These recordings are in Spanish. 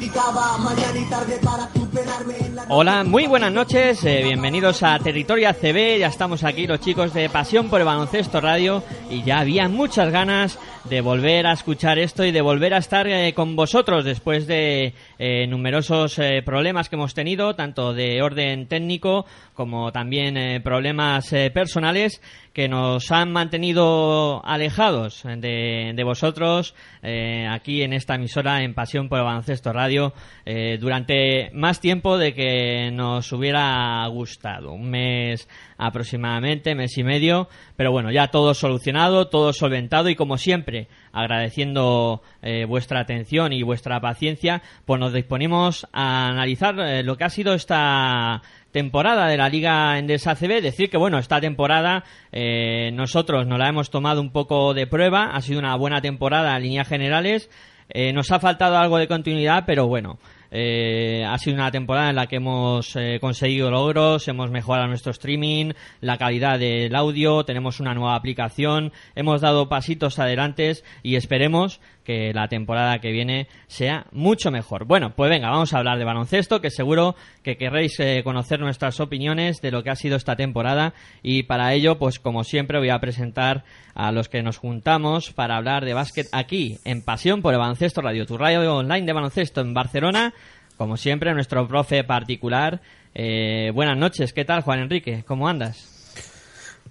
practicaba mañana y tarde para superarme en la Hola, muy buenas noches, eh, bienvenidos a Territorio ACB, ya estamos aquí los chicos de Pasión por el Baloncesto Radio y ya había muchas ganas de volver a escuchar esto y de volver a estar eh, con vosotros después de eh, numerosos eh, problemas que hemos tenido, tanto de orden técnico como también problemas personales que nos han mantenido alejados de, de vosotros eh, aquí en esta emisora en Pasión por el Radio eh, durante más tiempo de que nos hubiera gustado. Un mes aproximadamente, mes y medio, pero bueno, ya todo solucionado, todo solventado y como siempre, agradeciendo eh, vuestra atención y vuestra paciencia, pues nos disponemos a analizar eh, lo que ha sido esta temporada de la Liga Endesa ACB. Decir que, bueno, esta temporada eh, nosotros nos la hemos tomado un poco de prueba. Ha sido una buena temporada en líneas generales. Eh, nos ha faltado algo de continuidad, pero bueno. eh, ha sido una temporada en la que hemos eh, conseguido logros, hemos mejorado nuestro streaming, la calidad del audio, tenemos una nueva aplicación, hemos dado pasitos adelantes y esperemos que la temporada que viene sea mucho mejor. Bueno, pues venga, vamos a hablar de baloncesto, que seguro que querréis eh, conocer nuestras opiniones de lo que ha sido esta temporada y para ello, pues como siempre voy a presentar a los que nos juntamos para hablar de básquet aquí en Pasión por el Baloncesto Radio, tu radio online de baloncesto en Barcelona. Como siempre, nuestro profe particular. Eh, buenas noches, ¿qué tal, Juan Enrique? ¿Cómo andas?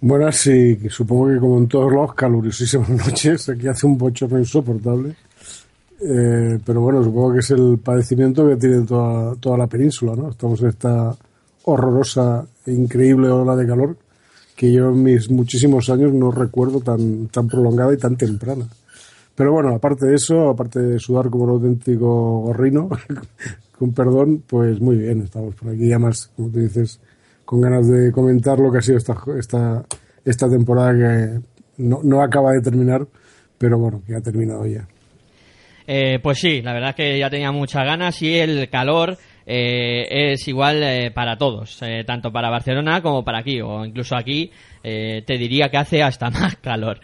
Buenas, sí, supongo que como en todos los calurosísimas noches, aquí hace un bochorno insoportable. Eh, pero bueno, supongo que es el padecimiento que tiene toda, toda la península, ¿no? Estamos en esta horrorosa e increíble ola de calor que yo en mis muchísimos años no recuerdo tan, tan prolongada y tan temprana. Pero bueno, aparte de eso, aparte de sudar como un auténtico gorrino, con perdón, pues muy bien, estamos por aquí ya más, como tú dices, con ganas de comentar lo que ha sido esta, esta, esta temporada que no, no acaba de terminar, pero bueno, que ha terminado ya. Eh, pues sí, la verdad que ya tenía muchas ganas y el calor eh, es igual eh, para todos, eh, tanto para Barcelona como para aquí, o incluso aquí eh, te diría que hace hasta más calor.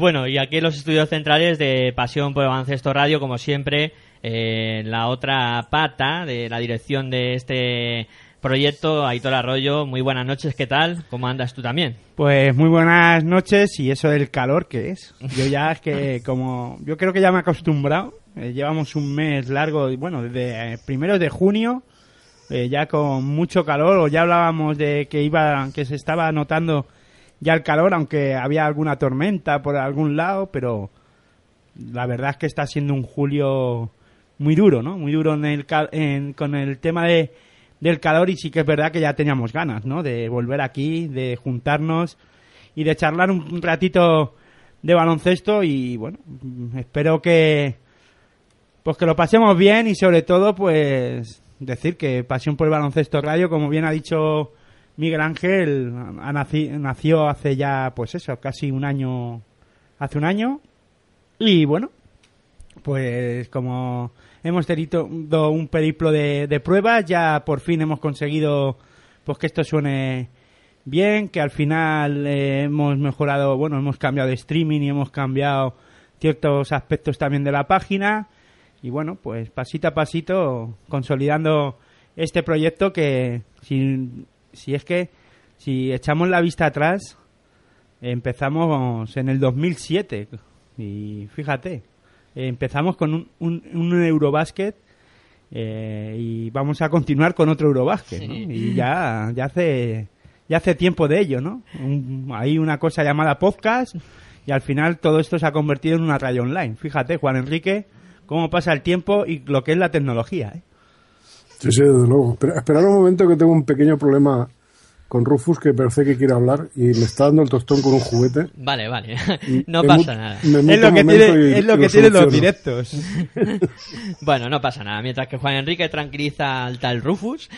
Bueno, y aquí en los estudios centrales de Pasión por el Baloncesto Radio, como siempre, la otra pata de la dirección de este proyecto, Aitor Arroyo. Muy buenas noches, ¿qué tal? ¿Cómo andas tú también? Pues muy buenas noches y eso del calor que es. Yo ya es que como yo creo que ya me he acostumbrado. Eh, llevamos un mes largo, bueno, desde eh, primeros de junio eh, ya con mucho calor. O ya hablábamos de que iba, que se estaba notando ya el calor, aunque había alguna tormenta por algún lado, pero la verdad es que está siendo un julio muy duro, ¿no? Muy duro en el en- con el tema de del calor y sí que es verdad que ya teníamos ganas, ¿no? De volver aquí, de juntarnos y de charlar un, ratito de baloncesto y bueno, espero que pues que lo pasemos bien y sobre todo pues decir que Pasión por el Baloncesto Radio, como bien ha dicho Miguel Ángel, ha naci- nació hace ya pues eso, casi un año hace un año y bueno, pues como hemos tenido un periplo de, de pruebas, ya por fin hemos conseguido pues que esto suene bien, que al final eh, hemos mejorado, bueno, hemos cambiado de streaming y hemos cambiado ciertos aspectos también de la página. Y bueno, pues pasito a pasito consolidando este proyecto que si, es que si echamos la vista atrás empezamos en el 2007 y fíjate empezamos con un, un, un Eurobasket eh, y vamos a continuar con otro Eurobasket, ¿no? Y ya, ya hace ya hace tiempo de ello, ¿no? Un- hay una cosa llamada podcast y al final todo esto se ha convertido en una radio online. Fíjate, Juan Enrique, cómo pasa el tiempo y lo que es la tecnología, ¿eh? Sí, sí, desde luego. Espera, esperad un momento que tengo un pequeño problema con Rufus que parece que quiere hablar y me está dando el tostón con un juguete. Vale, vale. No pasa nada. Es lo que, tiene, y- es lo y que tienen los directos. Bueno, no pasa nada. Mientras que Juan Enrique tranquiliza al tal Rufus,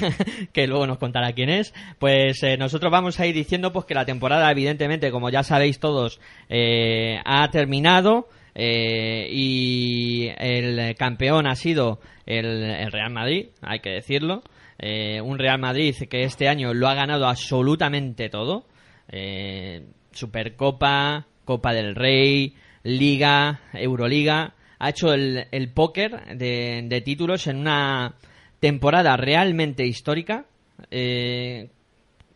que luego nos contará quién es, pues eh, nosotros vamos a ir diciendo pues que la temporada, evidentemente, como ya sabéis todos, eh, ha terminado. eh, y el campeón ha sido el, el Real Madrid, hay que decirlo. Eh, un Real Madrid que este año lo ha ganado absolutamente todo. Eh, Supercopa, Copa del Rey, Liga, Euroliga. Ha hecho el, el póker de, de títulos en una temporada realmente histórica. Eh,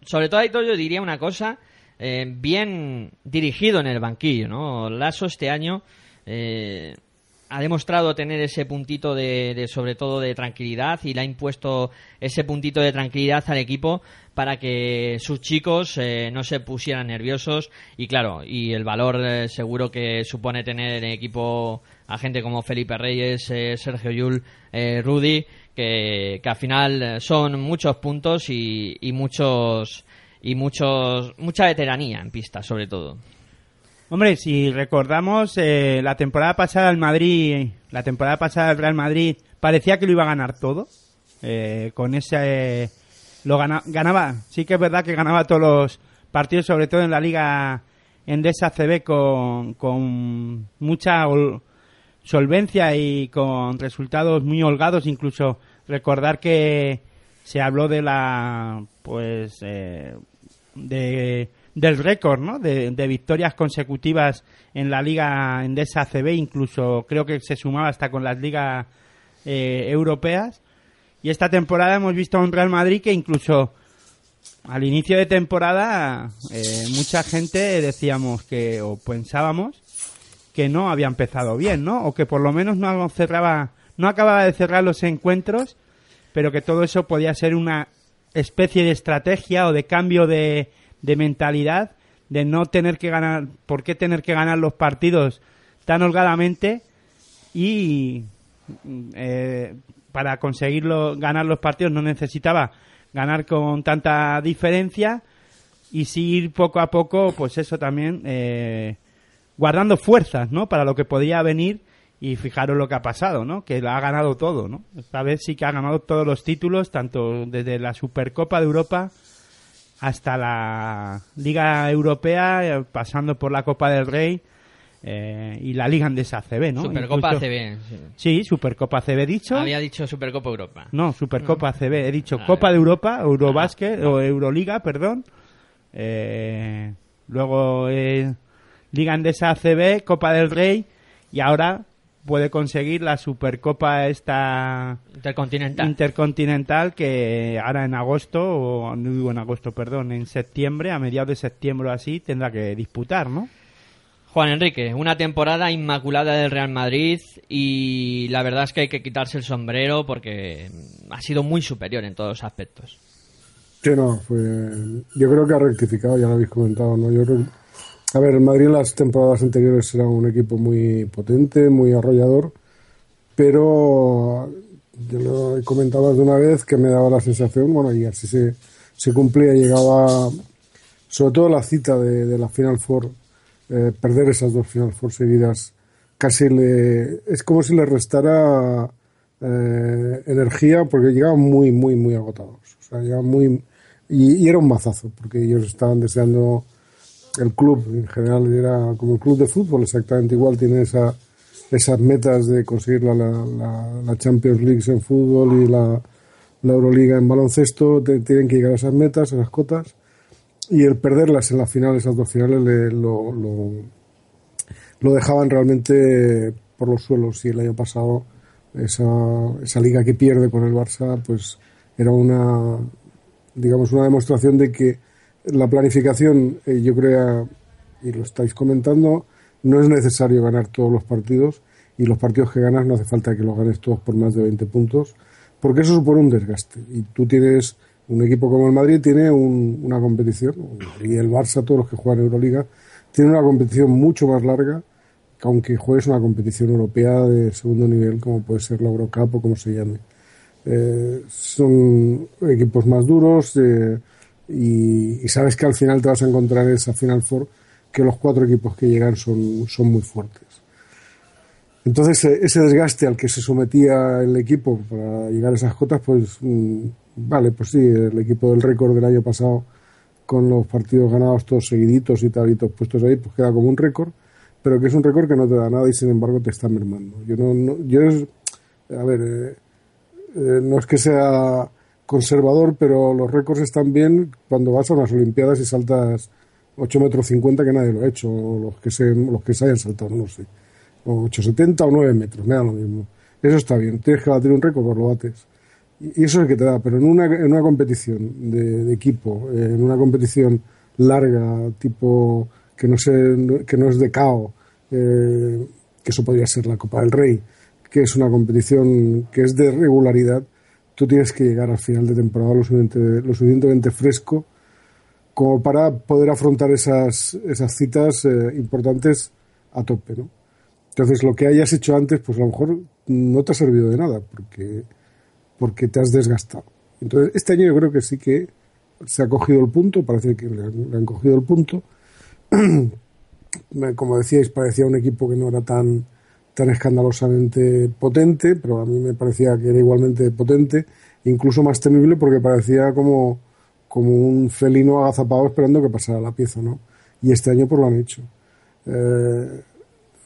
sobre todo, yo diría una cosa, bien dirigido en el banquillo, ¿no? Lasso este año ha demostrado tener ese puntito de, de, sobre todo, de tranquilidad y le ha impuesto ese puntito de tranquilidad al equipo para que sus chicos eh, no se pusieran nerviosos y claro, y el valor eh, seguro que supone tener en equipo a gente como Felipe Reyes, eh, Sergio Yul, eh, Rudy, que, que al final son muchos puntos y, y muchos y muchos mucha veteranía en pista sobre todo. Hombre, si recordamos, eh, la temporada pasada el Madrid, la temporada pasada el Real Madrid parecía que lo iba a ganar todo. Eh, con ese, lo gana- ganaba, sí que es verdad que ganaba todos los partidos, sobre todo en la Liga Endesa CB con, con mucha ol- solvencia y con resultados muy holgados. Incluso recordar que se habló de la, pues, eh, de, del récord, ¿no? De, de victorias consecutivas en la Liga Endesa CB, incluso creo que se sumaba hasta con las ligas eh, europeas. Y esta temporada hemos visto a un Real Madrid que incluso al inicio de temporada eh, mucha gente decíamos que, o pensábamos, que no había empezado bien, ¿no? O que por lo menos no cerraba, no acababa de cerrar los encuentros, pero que todo eso podía ser una especie de estrategia o de cambio de, de mentalidad, de no tener que ganar, por qué tener que ganar los partidos tan holgadamente y eh, para conseguirlo ganar los partidos no necesitaba ganar con tanta diferencia y sí ir poco a poco, pues eso también eh, guardando fuerzas, ¿no? Para lo que podía venir y fijaros lo que ha pasado, ¿no? Que lo ha ganado todo, ¿no? Esta vez sí que ha ganado todos los títulos, tanto desde la Supercopa de Europa hasta la Liga Europea, eh, pasando por la Copa del Rey eh, y la Liga Andesa CB, ¿no? Supercopa Incluso- ACB. sí. Sí, Supercopa CB dicho. Había dicho Supercopa Europa. No, Supercopa CB. He dicho Ah, Copa de Europa, Eurobasket o Euroliga, perdón. Eh, luego eh, Liga Andesa ACB, Copa del Rey y ahora puede conseguir la Supercopa esta Intercontinental. intercontinental que ahora en agosto, o no digo en agosto, perdón, en septiembre, a mediados de septiembre o así, tendrá que disputar, ¿no? Juan Enrique, una temporada inmaculada del Real Madrid y la verdad es que hay que quitarse el sombrero porque ha sido muy superior en todos los aspectos. Sí, no, yo creo que ha rectificado, ya lo habéis comentado, ¿no? Yo creo, a ver, el Madrid en las temporadas anteriores era un equipo muy potente, muy arrollador, pero yo lo he comentado más de una vez que me daba la sensación, bueno, y así se, se cumplía, llegaba sobre todo la cita de, de la Final Four, eh, perder esas dos Final Four seguidas, casi le, es como si le restara eh, energía porque llegaban muy, muy, muy agotados. O sea, llegaban muy, y, y era un mazazo, porque ellos estaban deseando el club, en general era como el club de fútbol, exactamente igual, tiene esa, esas metas de conseguir la, la, la- Champions League en fútbol y la, la Euroliga en baloncesto, te- tienen que llegar a esas metas, a esas cotas, y el perderlas en la final, esas dos finales, le- lo, lo, lo dejaban realmente por los suelos. Y el año pasado esa, esa liga que pierde con el Barça pues era una digamos una demostración de que la planificación eh, yo creo y lo estáis comentando no es necesario ganar todos los partidos y los partidos que ganas no hace falta que los ganes todos por más de 20 puntos, porque eso supone un desgaste. Y tú tienes un equipo como el Madrid, tiene una competición, y el Barça, todos los que juegan Euroliga, tiene una competición mucho más larga, que aunque juegues una competición europea de segundo nivel, como puede ser la Eurocup o como se llame. Eh, son equipos más duros eh, y, sabes que al final te vas a encontrar esa Final Four que los cuatro equipos que llegan son, son muy fuertes. Entonces, eh, ese desgaste al que se sometía el equipo para llegar a esas cotas, pues mm, vale, pues sí, el equipo del récord del año pasado con los partidos ganados todos seguiditos y tal y todos puestos ahí, pues queda como un récord, pero que es un récord que no te da nada y sin embargo te está mermando. Yo no, yo es, a ver, eh, eh, no es que sea conservador, pero los récords están bien cuando vas a unas Olimpiadas y saltas 8 metros 50 que nadie lo ha hecho, o los que se, los que se hayan saltado, no sé o 8,70 o 9 metros, me da lo mismo. Eso está bien, tienes que batir un récord, pues lo bates. Y eso es el que te da, pero en una, en una competición de, equipo, en una competición larga, tipo que no, sé, que no es de cao, eh, que eso podría ser la Copa del Rey, que es una competición que es de regularidad, tú tienes que llegar al final de temporada lo suficientemente, lo suficientemente fresco como para poder afrontar esas, esas citas eh, importantes a tope, ¿no? Entonces, lo que hayas hecho antes, pues a lo mejor no te ha servido de nada, porque, porque te has desgastado. Entonces, este año yo creo que sí que se ha cogido el punto, parece que le han, cogido el punto. Como decíais, parecía un equipo que no era tan, tan escandalosamente potente, pero a mí me parecía que era igualmente potente, incluso más temible porque parecía como, como un felino agazapado esperando que pasara la pieza, ¿no? Y este año pues lo han hecho. Eh,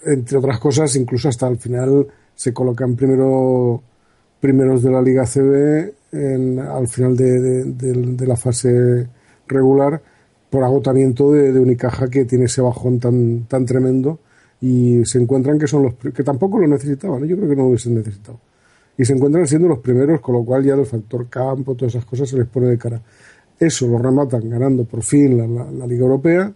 entre otras cosas, incluso hasta el final se colocan primero, primeros de la Liga CB en, al final de, la fase regular por agotamiento de, Unicaja que tiene ese bajón tan, tan tremendo y se encuentran que son los que tampoco lo necesitaban, yo creo que no lo hubiesen necesitado. Y se encuentran siendo los primeros, con lo cual ya el factor campo, todas esas cosas se les pone de cara. Eso lo rematan ganando por fin la Liga Europea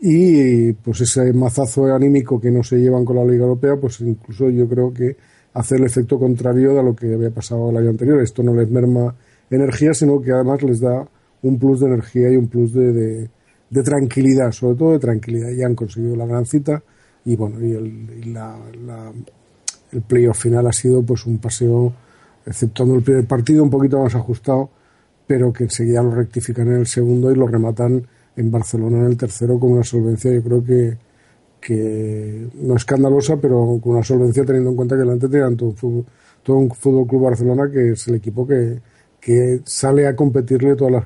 y pues ese mazazo anímico que no se llevan con la Liga Europea, pues incluso yo creo que hace el efecto contrario de lo que había pasado el año anterior. Esto no les merma energía, sino que además les da un plus de energía y un plus de, de, tranquilidad, sobre todo de tranquilidad. Ya han conseguido la gran cita y bueno, y el, la, el playoff final ha sido pues un paseo, exceptuando el primer partido, un poquito más ajustado, pero que enseguida lo rectifican en el segundo y lo rematan en Barcelona en el tercero con una solvencia, yo creo que, que no escandalosa, pero con una solvencia teniendo en cuenta que delante tenían todo un fútbol, todo un fútbol club Barcelona que es el equipo que, que sale a competirle todas las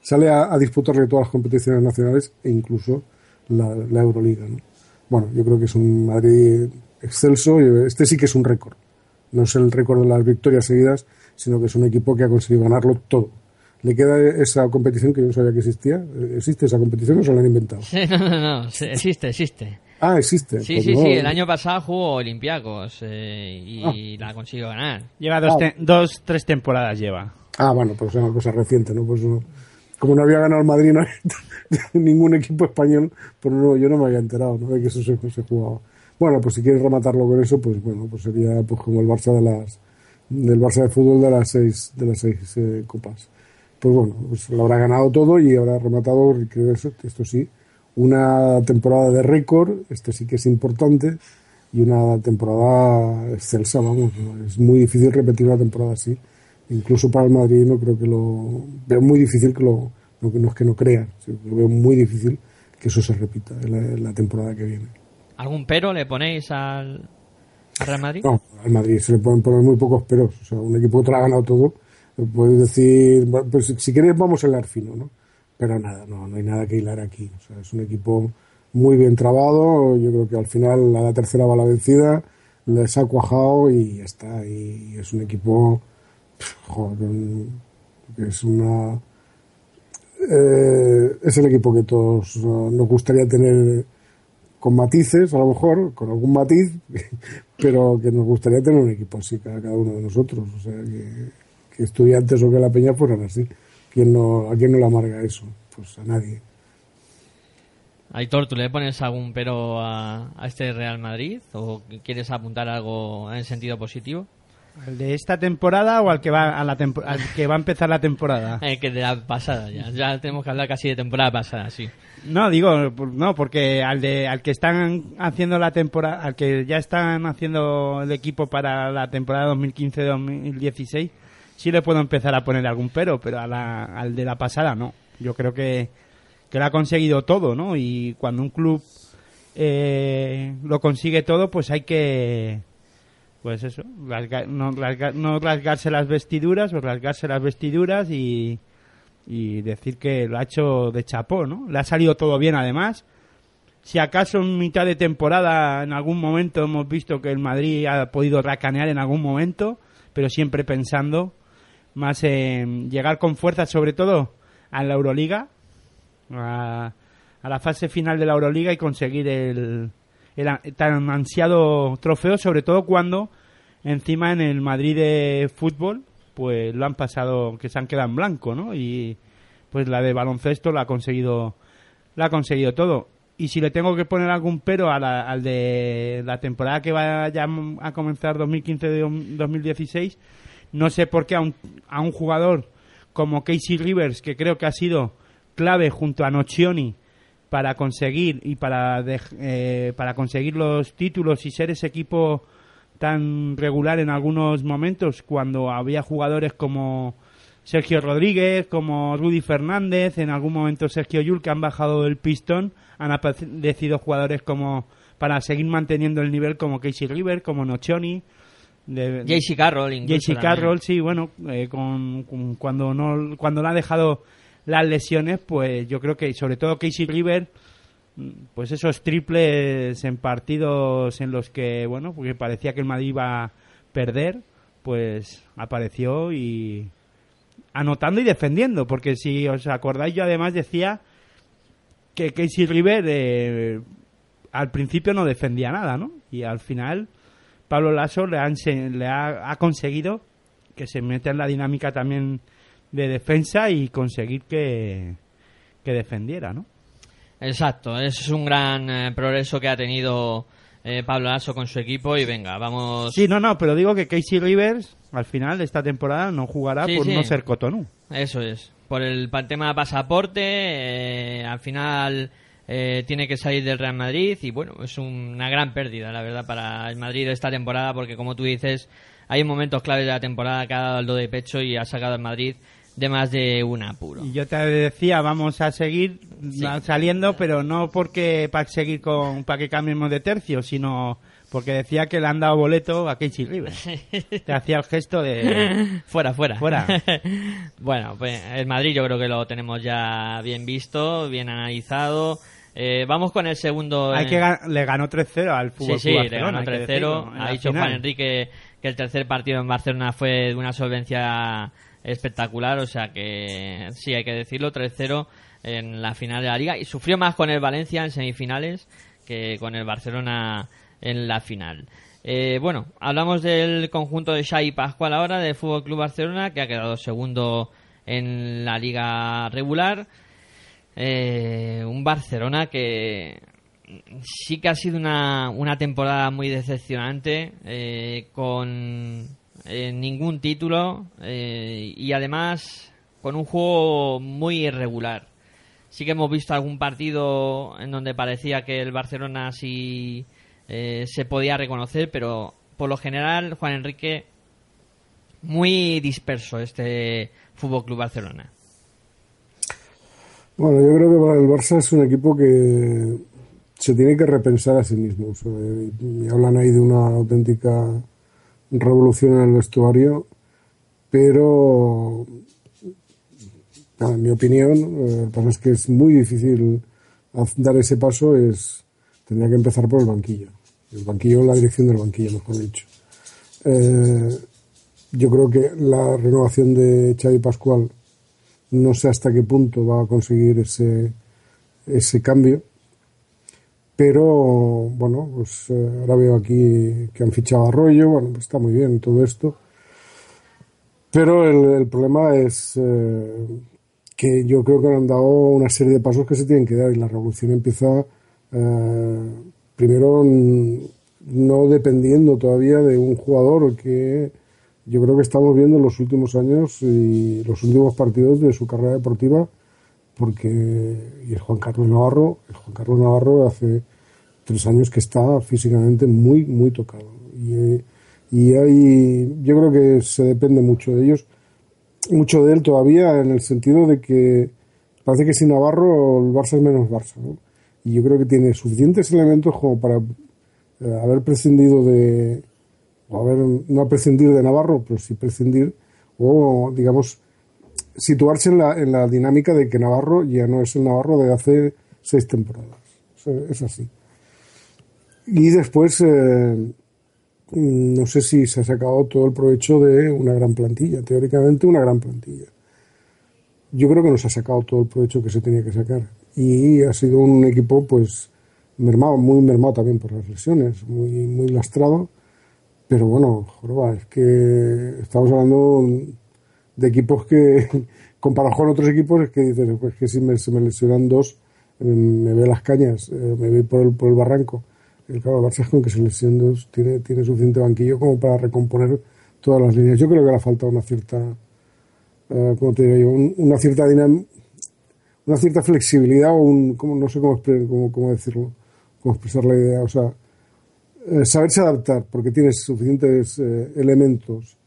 sale a, disputarle todas las competiciones nacionales e incluso la, la Euroliga. ¿no? Bueno, yo creo que es un Madrid excelso. Este sí que es un récord. No es el récord de las victorias seguidas, sino que es un equipo que ha conseguido ganarlo todo le queda esa competición que yo no sabía que existía. ¿Existe esa competición o se la han inventado? no, no, no, existe, existe. Ah, existe. Sí, pues sí, sí, el año pasado jugó Olympiacos eh, y ah. la consiguió ganar. Lleva dos, ah. dos, tres temporadas lleva. Ah, bueno, pues es una cosa reciente, ¿no? Pues como no había ganado el Madrid no, ningún equipo español, pues no, yo no me había enterado, ¿no? De que eso se, se jugaba. Bueno, pues si quieres rematarlo con eso, pues bueno, pues sería pues como el Barça de las del Barça de fútbol de las seis de las seis eh, copas pues bueno, pues lo habrá ganado todo y habrá rematado, esto sí, una temporada de récord, este sí que es importante, y una temporada excelsa, vamos, es muy difícil repetir una temporada así, incluso para el Madrid no creo que lo, veo muy difícil que lo, no, es que no crean, lo veo muy difícil que eso se repita en la, temporada que viene. ¿Algún pero le ponéis al, Real Madrid? No, al Madrid se le pueden poner muy pocos peros, o sea, un equipo que te lo ha ganado todo, puedes decir, pues si quieres vamos a hilar fino, ¿no? Pero nada, no, no hay nada que hilar aquí. O sea, es un equipo muy bien trabado. Yo creo que al final a la tercera va la vencida, les ha cuajado y ya está. Y es un equipo, joder, es una, eh, es el equipo que todos nos gustaría tener con matices, a lo mejor, con algún matiz, pero que nos gustaría tener un equipo así cada, cada uno de nosotros. O sea, que, que estudiantes o que la peña fueran así. ¿Quién no, ¿A quién no le amarga eso? Pues a nadie. Aitor, ¿tú le pones algún pero a, a este Real Madrid? ¿O quieres apuntar algo en sentido positivo? ¿Al de esta temporada o al que va a la al que va a empezar la temporada? Eh, que de la pasada ya. Ya tenemos que hablar casi de temporada pasada, sí. No, digo, no, porque al de al que están haciendo la temporada, al que ya están haciendo el equipo para la temporada 2015-2016, sí le puedo empezar a poner algún pero, pero a la- al de la pasada no. Yo creo que que lo ha conseguido todo, ¿no? Y cuando un club eh, lo consigue todo, pues hay que pues eso, no, rasga- no rasgarse las vestiduras o rasgarse las vestiduras y, y decir que lo ha hecho de chapó, ¿no? Le ha salido todo bien además. Si acaso en mitad de temporada en algún momento hemos visto que el Madrid ha podido racanear en algún momento, pero siempre pensando más en llegar con fuerza, sobre todo a la Euroliga, a la fase final de la Euroliga y conseguir el, el tan ansiado trofeo, sobre todo cuando encima en el Madrid de fútbol pues lo han pasado, que se han quedado en blanco, ¿no? Y pues la de baloncesto la ha conseguido, la ha conseguido todo. Y si le tengo que poner algún pero a la- al de la temporada que va ya a comenzar 2015-2016, no sé por qué a un, a un jugador como Casey Rivers, que creo que ha sido clave junto a Nocioni para conseguir y para, dej- eh, para conseguir los títulos y ser ese equipo tan regular en algunos momentos cuando había jugadores como Sergio Rodríguez, como Rudy Fernández, en algún momento Sergio Yul que han bajado el pistón, han aparecido jugadores como para seguir manteniendo el nivel como Casey River, como Nocioni, de, JC Carroll. JC. Carroll, sí, bueno, eh, con, con- cuando no cuando le ha dejado las lesiones, pues yo creo que sobre todo Casey River, pues esos triples en partidos en los que, bueno, porque parecía que el Madrid iba a perder, pues apareció y anotando y defendiendo, porque si os acordáis yo además decía que Casey River eh, al principio no defendía nada, ¿no? Y al final Pablo Lasso le, ha, ense- le ha, ha conseguido que se meta en la dinámica también de defensa y conseguir que, que defendiera, ¿no? Exacto, es un gran eh, progreso que ha tenido eh, Pablo Lasso con su equipo y venga, vamos. Sí, no, no, pero digo que Casey Rivers al final de esta temporada no jugará Sí, por sí. no ser Cotonou. Eso es. Por el tema pasaporte, eh, al final eh, tiene que salir del Real Madrid y bueno, es una gran pérdida, la verdad, para el Madrid esta temporada porque como tú dices, hay momentos claves de la temporada que ha dado el do de pecho y ha sacado al Madrid de más de un apuro. Y yo te decía, vamos a seguir saliendo, pero no porque para seguir con para que cambiemos de tercio, sino porque decía que le han dado boleto a Casey Rivers. te hacía el gesto de fuera, fuera. Fuera. bueno, pues el Madrid yo creo que lo tenemos ya bien visto, bien analizado. Eh, vamos con el segundo. hay que gan- le ganó 3-0 al Sí, Fútbol sí, Club le ganó hay que 3-0. decirlo, en Ha dicho final. Juan Enrique que el tercer partido en Barcelona fue de una solvencia espectacular, o sea que sí, hay que decirlo, 3-0 en la final de la liga y sufrió más con el Valencia en semifinales que con el Barcelona en la final. Eh, bueno, hablamos del conjunto de Xavi Pascual ahora del Fútbol Club Barcelona que ha quedado segundo en la liga regular. Eh, un Barcelona que sí que ha sido una, una temporada muy decepcionante, eh, con eh, ningún título eh, y además con un juego muy irregular. Sí que hemos visto algún partido en donde parecía que el Barcelona sí eh, se podía reconocer, pero por lo general, Juan Enrique, muy disperso este Fútbol Club Barcelona. Bueno, yo creo que el Barça es un equipo que se tiene que repensar a sí mismo. Y hablan ahí de una auténtica revolución en el vestuario, pero en mi opinión, eh, lo que es que es muy difícil dar ese paso, es tendría que empezar por el banquillo. El banquillo, la dirección del banquillo, mejor dicho. Eh, yo creo que la renovación de Xavi Pascual no sé hasta qué punto va a conseguir ese, ese cambio. Pero, bueno, pues eh, ahora veo aquí que han fichado a Arroyo, bueno, pues está muy bien todo esto. Pero el, problema es, eh, que yo creo que han dado una serie de pasos que se tienen que dar y la revolución empieza eh, primero no dependiendo todavía de un jugador que yo creo que estamos viendo en los últimos años y los últimos partidos de su carrera deportiva porque y el Juan Carlos Navarro el Juan Carlos Navarro hace tres años que está físicamente muy muy tocado. Y, y hay yo creo que se depende mucho de ellos mucho de él todavía en el sentido de que parece que sin Navarro el Barça es menos Barça y yo creo que tiene suficientes elementos como para eh, haber prescindido de o haber no prescindir de Navarro pero sí prescindir o digamos situarse en la, en la dinámica de que Navarro ya no es el Navarro de hace seis temporadas es así y después eh, no sé si se ha sacado todo el provecho de una gran plantilla, teóricamente una gran plantilla. Yo creo que no se ha sacado todo el provecho que se tenía que sacar. Y ha sido un equipo, pues, mermado, muy mermado también por las lesiones, muy, muy lastrado. Pero bueno, joroba, es que estamos hablando de equipos que, comparado con otros equipos, es que dices, pues que si me, se me lesionan dos, me ve las cañas, eh, me ve por el, por el barranco el claro, Barça con que selección tiene, tiene suficiente banquillo como para recomponer todas las líneas. Yo creo que le ha faltado una cierta, uh, ¿cómo te diría yo? una cierta una cierta flexibilidad o un, como, no sé cómo, cómo, cómo, decirlo, cómo expresar la idea. O sea, eh, saberse adaptar porque tienes suficientes eh, elementos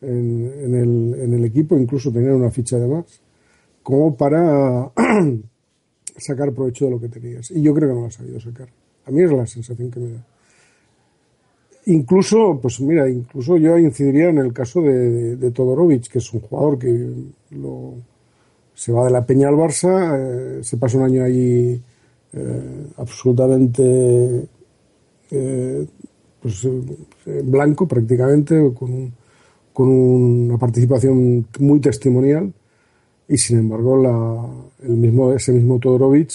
en, el, equipo, incluso tener una ficha de más, como para sacar provecho de lo que tenías. Y yo creo que no lo ha sabido sacar. A mí es la sensación que me da. Incluso, pues mira, incluso yo incidiría en el caso de, de, Todorovic, que es un jugador que se va de la Peña al Barça, eh, se pasa un año ahí eh, absolutamente eh, pues, blanco prácticamente, con, con una participación muy testimonial, y sin embargo la, el mismo, ese mismo Todorovic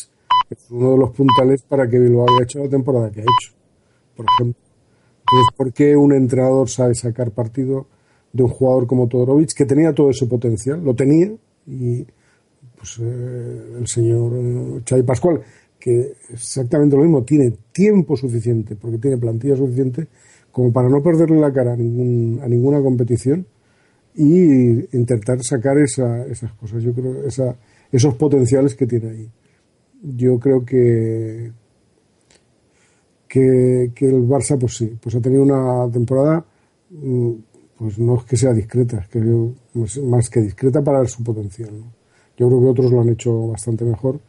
es uno de los puntales para que Bilbao haya hecho la temporada que ha hecho, por ejemplo. Entonces, ¿por qué un entrenador sabe sacar partido de un jugador como Todorovic, que tenía todo ese potencial? Lo tenía, y pues eh, el señor eh, Xavi Pascual, que exactamente lo mismo, tiene tiempo suficiente, porque tiene plantilla suficiente, como para no perderle la cara a, ningún, a ninguna competición y intentar sacar esa, esas cosas, yo creo, esa, esos potenciales que tiene ahí yo creo que, que, el Barça, pues sí, pues ha tenido una temporada, mm, pues no es que sea discreta, es que más que discreta para su potencial. Yo creo que otros lo han hecho bastante mejor.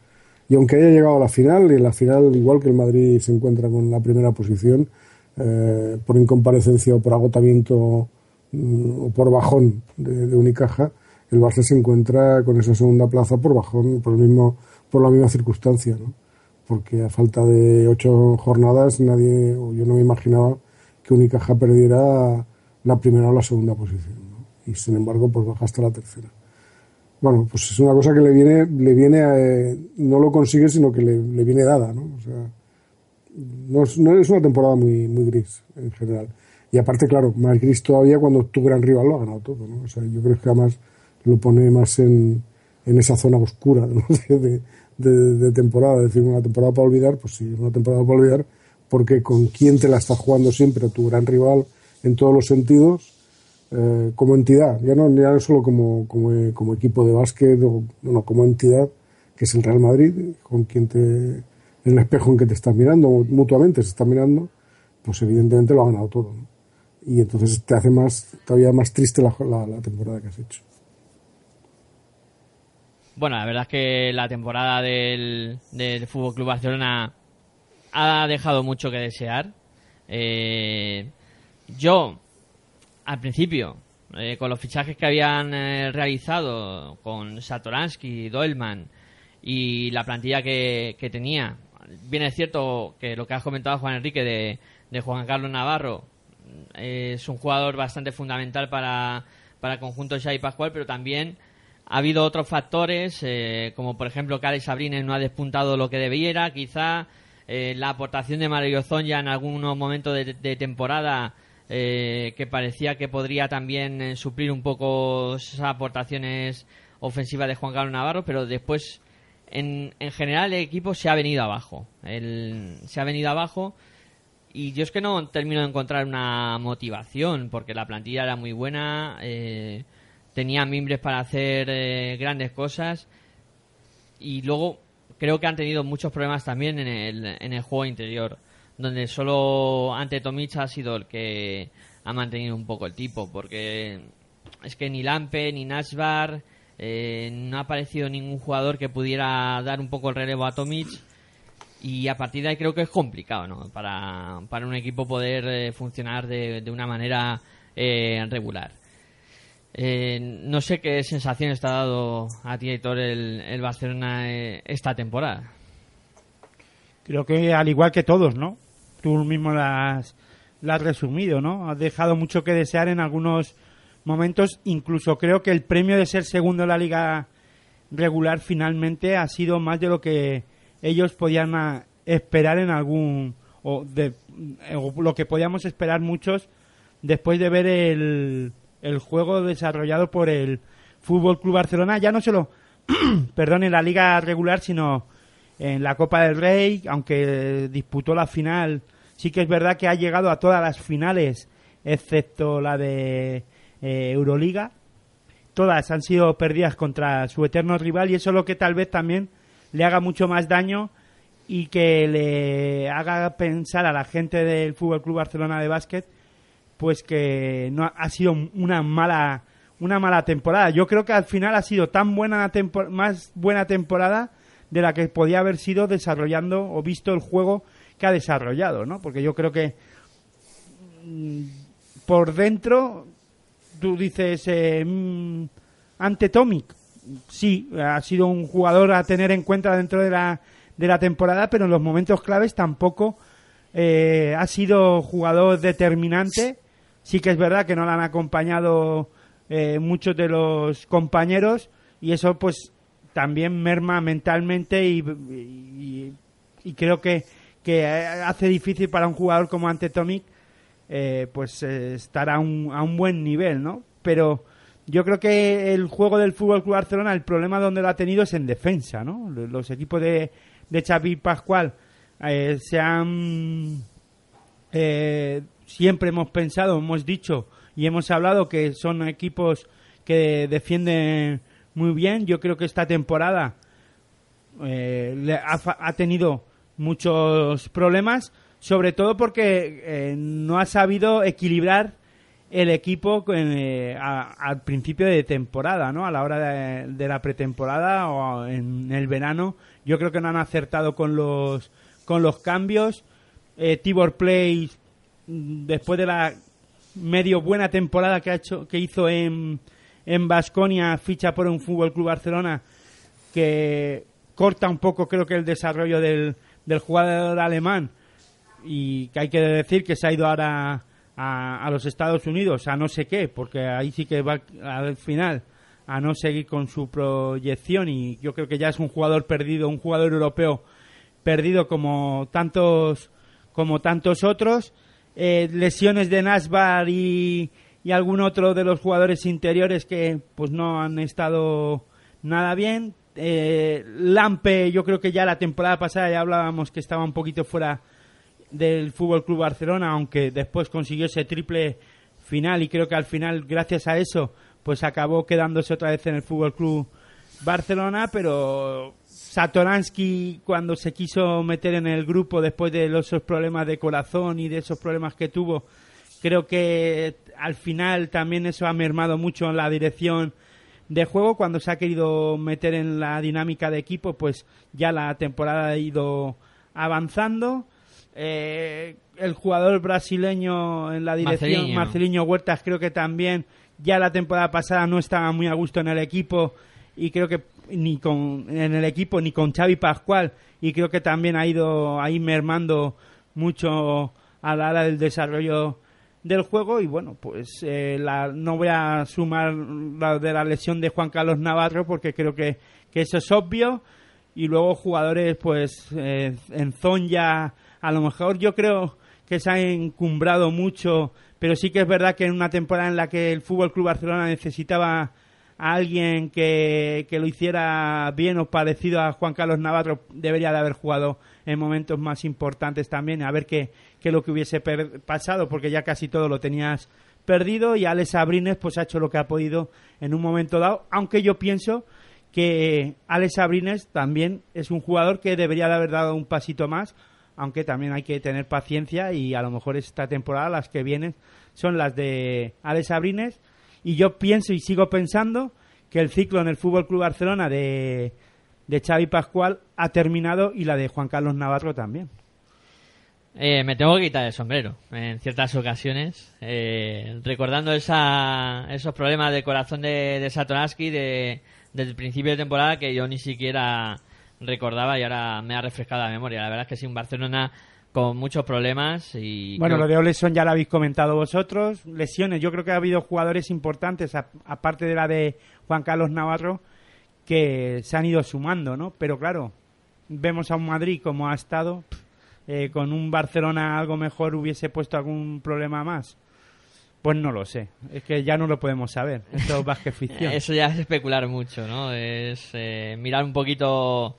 Y aunque haya llegado a la final, y en la final, igual que el Madrid se encuentra con la primera posición, eh, por incomparecencia o por agotamiento mm, o por bajón de, Unicaja, el Barça se encuentra con esa segunda plaza por bajón, por el mismo por la misma circunstancia, ¿no? porque a falta de ocho jornadas nadie, yo no me imaginaba que Unicaja perdiera la primera o la segunda posición, y sin embargo pues baja hasta la tercera. Bueno, pues es una cosa que le viene, le viene a, no lo consigue, sino que le, viene dada, ¿no? O no es, no es, una temporada muy, muy gris en general. Y aparte, claro, más gris todavía cuando tu gran rival lo ha ganado todo, ¿no? O sea, yo creo que además lo pone más en, en esa zona oscura de, de, temporada, es decir, una temporada para olvidar, pues sí, una temporada para olvidar, porque con quién te la está jugando siempre, tu gran rival en todos los sentidos, eh, como entidad, ya no, ya no solo como, como, como equipo de básquet, o, no, como entidad, que es el Real Madrid, con quien te, en el espejo en que te estás mirando, mutuamente se está mirando, pues evidentemente lo ha ganado todo. Y entonces te hace más, todavía más triste la, la temporada que has hecho. Bueno, la verdad es que la temporada del, del Fútbol Club Barcelona ha dejado mucho que desear. Eh, yo, al principio, eh, con los fichajes que habían eh, realizado con Satoransky, Doelman y la plantilla que, que, tenía, bien es cierto que lo que has comentado Juan Enrique de, de Juan Carlos Navarro es un jugador bastante fundamental para, para el conjunto Xavi Pascual, pero también ha habido otros factores, eh, como por ejemplo que Alex no ha despuntado lo que debiera, quizá eh, la aportación de Mario Zón ya en algunos momentos de, temporada eh, que parecía que podría también suplir un poco esas aportaciones ofensiva de Juan Carlos Navarro, pero después en, en general el equipo se ha venido abajo. El, se ha venido abajo y yo es que no termino de encontrar una motivación porque la plantilla era muy buena, eh, tenía mimbres para hacer eh, grandes cosas y luego creo que han tenido muchos problemas también en el, en el juego interior, donde solo ante Tomic ha sido el que ha mantenido un poco el tipo, porque es que ni Lampe ni Nashbar eh, no ha aparecido ningún jugador que pudiera dar un poco el relevo a Tomic y a partir de ahí creo que es complicado ¿no? para, para un equipo poder eh, funcionar de, de, una manera eh, regular. Eh, no sé qué sensación está dado a ti, Héctor, el, el Barcelona esta temporada. Creo que al igual que todos, ¿no? Tú mismo las has resumido, ¿no? Has dejado mucho que desear en algunos momentos. Incluso creo que el premio de ser segundo en la liga regular finalmente ha sido más de lo que ellos podían a, esperar en algún o de o lo que podíamos esperar muchos después de ver el, el juego desarrollado por el Fútbol Club Barcelona, ya no solo, perdón, en la liga regular, sino en la Copa del Rey, aunque disputó la final, sí que es verdad que ha llegado a todas las finales, excepto la de eh, Euroliga. Todas han sido perdidas contra su eterno rival y eso es lo que tal vez también le haga mucho más daño y que le haga pensar a la gente del Fútbol Club Barcelona de básquet pues que no ha sido una mala una mala temporada. Yo creo que al final ha sido tan buena más buena temporada de la que podía haber sido desarrollando o visto el juego que ha desarrollado, ¿no? Porque yo creo que mm, por dentro tú dices eh, mm, ante Tomic, sí, ha sido un jugador a tener en cuenta dentro de la de la temporada, pero en los momentos claves tampoco eh, ha sido jugador determinante. Sí que es verdad que no la han acompañado eh, muchos de los compañeros y eso pues también merma mentalmente y, y, y creo que, que, hace difícil para un jugador como Antetomic eh, pues eh, estar a un, a un buen nivel, ¿no? Pero yo creo que el juego del Fútbol Club Barcelona, el problema donde lo ha tenido es en defensa, ¿no? Los equipos de, de Xavi Pascual eh, se han siempre hemos pensado, hemos dicho y hemos hablado que son equipos que defienden muy bien. Yo creo que esta temporada ha, ha, tenido muchos problemas, sobre todo porque eh, no ha sabido equilibrar el equipo eh, al principio de temporada, ¿no? A la hora de, de, la pretemporada o en el verano, yo creo que no han acertado con los con los cambios. Eh, Tibor Play después de la medio buena temporada que ha hecho que hizo en en Basconia ficha por un Fútbol Club Barcelona que corta un poco creo que el desarrollo del, del jugador alemán y que hay que decir que se ha ido ahora a, a, los Estados Unidos a no sé qué porque ahí sí que va al final a no seguir con su proyección y yo creo que ya es un jugador perdido un jugador europeo perdido como tantos como tantos otros eh, lesiones de Nasbar y, y, algún otro de los jugadores interiores que pues no han estado nada bien. Eh, Lampe, yo creo que ya la temporada pasada ya hablábamos que estaba un poquito fuera del Fútbol Club Barcelona, aunque después consiguió ese triple final y creo que al final, gracias a eso, pues acabó quedándose otra vez en el Fútbol Club Barcelona, pero Satoransky cuando se quiso meter en el grupo después de esos problemas de corazón y de esos problemas que tuvo, creo que al final también eso ha mermado mucho en la dirección de juego. Cuando se ha querido meter en la dinámica de equipo, pues ya la temporada ha ido avanzando. Eh, el jugador brasileño en la dirección. Marcelinho Huertas, creo que también ya la temporada pasada no estaba muy a gusto en el equipo y creo que ni con en el equipo ni con Xavi Pascual y creo que también ha ido ahí mermando mucho a la hora del desarrollo del juego y bueno pues eh, la, no voy a sumar la de la lesión de Juan Carlos Navarro porque creo que, que eso es obvio y luego jugadores pues eh, en Zonja a lo mejor yo creo que se ha encumbrado mucho pero sí que es verdad que en una temporada en la que el Fútbol Club Barcelona necesitaba a alguien que, que lo hiciera bien o parecido a Juan Carlos Navarro, debería de haber jugado en momentos más importantes también, a ver qué, qué es lo que hubiese pasado, porque ya casi todo lo tenías perdido y Alex Abrines pues ha hecho lo que ha podido en un momento dado, aunque yo pienso que Alex Abrines también es un jugador que debería de haber dado un pasito más, aunque también hay que tener paciencia y a lo mejor esta temporada las que vienen son las de Alex Abrines y yo pienso y sigo pensando que el ciclo en el Fútbol Club Barcelona de, de Xavi Pascual ha terminado y la de Juan Carlos Navarro también. Eh, me tengo que quitar el sombrero en ciertas ocasiones, eh, recordando esa, esos problemas de corazón de, de Satoransky de, principio de temporada que yo ni siquiera recordaba y ahora me ha refrescado la memoria. La verdad es que sí, un Barcelona con muchos problemas y... Bueno, lo de Oleson ya lo habéis comentado vosotros. Lesiones, yo creo que ha habido jugadores importantes, aparte de la de Juan Carlos Navarro, que se han ido sumando, ¿no? Pero claro, vemos a un Madrid como ha estado eh, con un Barcelona algo mejor hubiese puesto algún problema más? Pues no lo sé. Es que ya no lo podemos saber. Esto es básquet ficción. Eso ya es especular mucho, ¿no? Es eh, mirar un poquito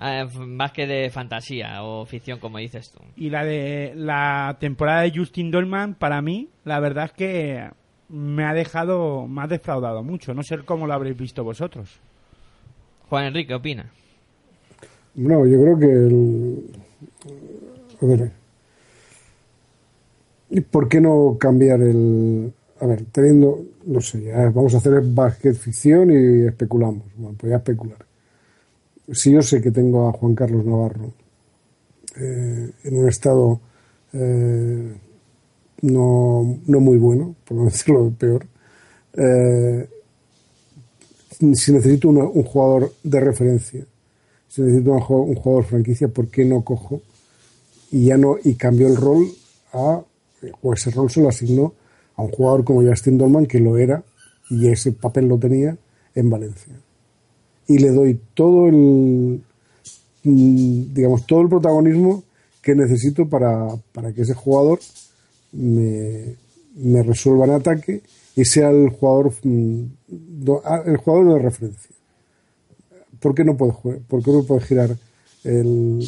eh, más que de fantasía o ficción, como dices tú. Y la de la temporada de Justin Dolman, para mí, la verdad es que me ha dejado, me ha defraudado mucho. No sé cómo lo habréis visto vosotros. Juan Enrique, ¿qué opina? No, yo creo que el, a ver. ¿Y por qué no cambiar el. A ver, teniendo. No sé, vamos a hacer basket ficción y especulamos. Bueno, pues a especular. Si yo sé que tengo a Juan Carlos Navarro eh, en un estado eh, no, no, muy bueno, por no decirlo peor, eh, si necesito un jugador de referencia, si necesito un, un jugador franquicia, ¿por qué no cojo y ya no y cambió el rol a o ese rol se lo asignó a un jugador como Justin Dolman que lo era y ese papel lo tenía en Valencia y le doy todo el mm, digamos todo el protagonismo que necesito para, para que ese jugador me, resuelva en ataque y sea el jugador mm, el jugador de referencia. ¿por qué no puede ¿por qué no puede girar el,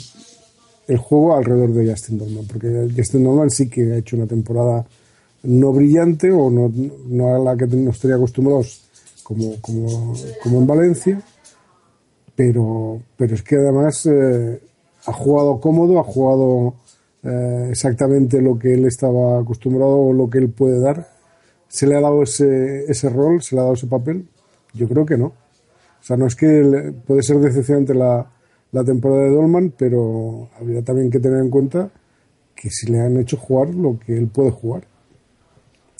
el juego alrededor de Justin Norman, porque Justin Norman sí que ha hecho una temporada no brillante o no, no a la que nos estaría acostumbrados como, como, como en Valencia, pero, pero es que además eh, ha jugado cómodo, ha jugado eh, exactamente lo que él estaba acostumbrado o lo que él puede dar. ¿Se le ha dado ese, ese rol? ¿Se le ha dado ese papel? Yo creo que no. O sea, no es que puede ser decepcionante la, la temporada de Dolman, pero habría también que tener en cuenta que si le han hecho jugar lo que él puede jugar.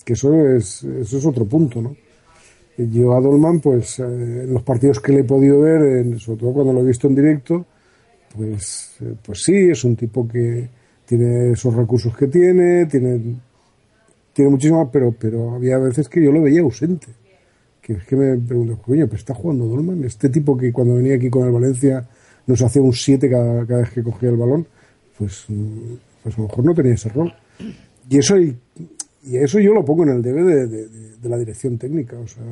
Que eso es, eso es otro punto, ¿no? Yo a Dolman, pues, eh, los partidos que le he podido ver, sobre todo cuando lo he visto en directo, pues, eh, pues sí, es un tipo que tiene esos recursos que tiene, tiene, tiene muchísimas, pero, pero había veces que yo lo veía ausente. Que es que me pregunto, coño, pero está jugando Dolman, este tipo que cuando venía aquí con el Valencia nos hacía un 7 cada, vez que cogía el balón, pues, pues a lo mejor no tenía ese rol. Y eso, y, eso yo lo pongo en el debe de, la dirección técnica. O sea,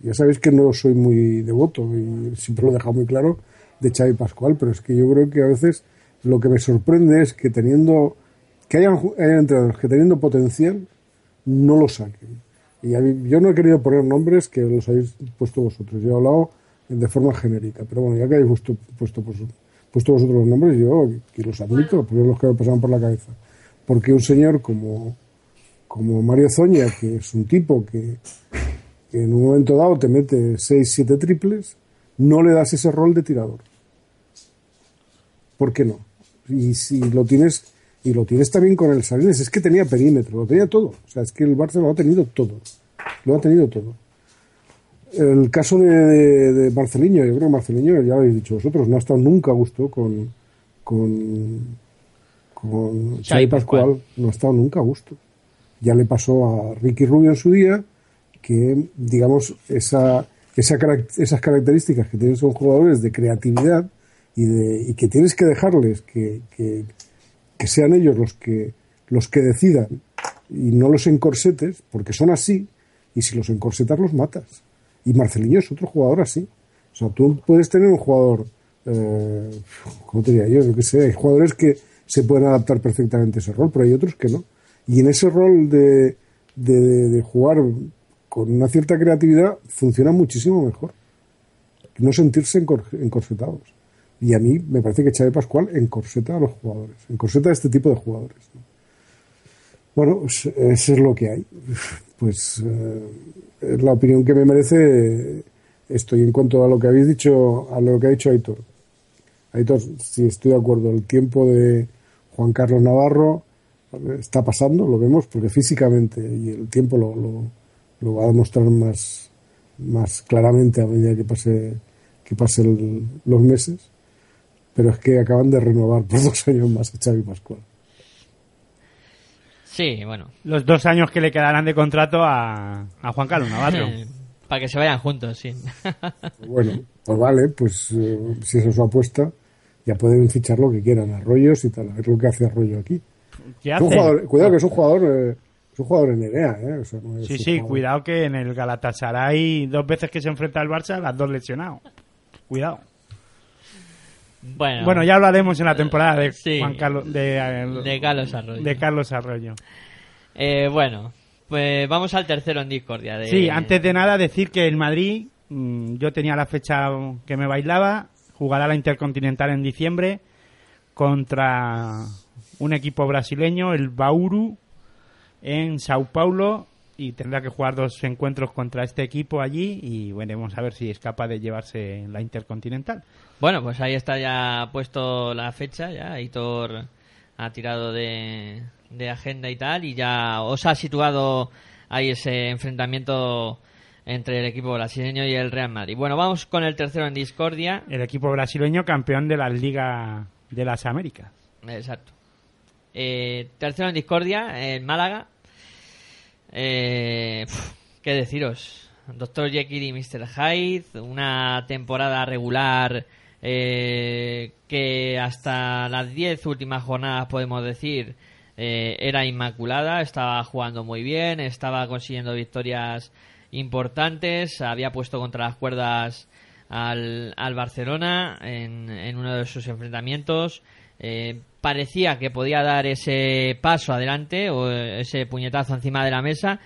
ya sabéis que no soy muy devoto y siempre lo he dejado muy claro de Xavi Pascual, pero es que yo creo que a veces lo que me sorprende es que teniendo que hayan, hayan entrenadores que teniendo potencial no lo saquen. Y yo no he querido poner nombres que los habéis puesto vosotros. Yo he hablado de forma genérica. Pero bueno, ya que habéis puesto, puesto, puesto vosotros los nombres, yo que los admito, porque los que me pasaban por la cabeza. Porque un señor como, como Mario Zoña, que es un tipo que, en un momento dado te mete 6, 7 triples, no le das ese rol de tirador. ¿Por qué no? Y si lo tienes, y lo tienes también con el Salinas, es que tenía perímetro, lo tenía todo. O sea, es que el Barça lo ha tenido todo. Lo ha tenido todo. El caso de, de, Marceliño, yo creo que Marceliño, ya lo habéis dicho vosotros, no ha estado nunca a gusto con, con, con Pascual, no ha estado nunca a gusto. Ya le pasó a Ricky Rubio en su día, que, digamos, esa, esa, esas características que tienen son jugadores de creatividad y, de, y que tienes que dejarles que, sean ellos los que, los que decidan y no los encorsetes, porque son así, y si los encorsetas los matas. Y Marceliño es otro jugador así. O sea, tú puedes tener un jugador, eh, ¿cómo te diría yo? Yo que sé, hay jugadores que se pueden adaptar perfectamente a ese rol, pero hay otros que no. Y en ese rol de, de, jugar con una cierta creatividad funciona muchísimo mejor. No sentirse encor- encorsetados. Y a mí me parece que Xavi Pascual encorseta a los jugadores, encorseta a este tipo de jugadores. ¿no? Bueno, pues, eso es lo que hay. Pues eh, es la opinión que me merece esto. Y en cuanto a lo que habéis dicho, a lo que ha dicho Aitor, Aitor, sí estoy de acuerdo. El tiempo de Juan Carlos Navarro está pasando, lo vemos, porque físicamente y el tiempo lo, lo, lo va a demostrar más, más claramente a medida que pase que pasen los meses. Pero es que acaban de renovar por dos años más a Xavi Pascual. Sí, bueno. Los dos años que le quedarán de contrato a, a Juan Carlos Navarro. Para que se vayan juntos, sí. Bueno, pues vale, pues eh, si esa es su apuesta, ya pueden fichar lo que quieran, Arroyos y tal. A ver lo que hace Arroyo aquí. ¿Qué Es un hace? jugador- cuidado que es un jugador, eh, es un jugador en Nerea, ¿eh? O sea, no es Sí, sí, jugador- cuidado que en el Galatasaray dos veces que se enfrenta al Barça, las dos lesionados. Cuidado. Bueno, Bueno, ya hablaremos en la temporada de Sí. Juan Carlos de, eh, de Carlos Arroyo. de Carlos Arroyo. Eh, bueno, pues vamos al tercero en discordia. De... Sí, antes de nada decir que el Madrid, mm, yo tenía la fecha que me bailaba, jugará la Intercontinental en diciembre contra un equipo brasileño, el Bauru, en Sao Paulo, y tendrá que jugar dos encuentros contra este equipo allí y veremos a ver si es capaz de llevarse la Intercontinental. Bueno, pues ahí está ya puesto la fecha, ya Hitor ha tirado de, de agenda y tal, y ya os ha situado ahí ese enfrentamiento entre el equipo brasileño y el Real Madrid. Bueno, vamos con el tercero en discordia. El equipo brasileño campeón de la Liga de las Américas. Exacto. Eh, tercero en discordia, el Málaga. Eh, ¿Qué deciros? Doctor Jekyll y Mr. Hyde, una temporada regular eh, que hasta las 10 últimas jornadas podemos decir eh, era inmaculada, estaba jugando muy bien, estaba consiguiendo victorias importantes, había puesto contra las cuerdas al, al Barcelona en, en uno de sus enfrentamientos. Eh, parecía que podía dar ese paso adelante o ese puñetazo encima de la mesa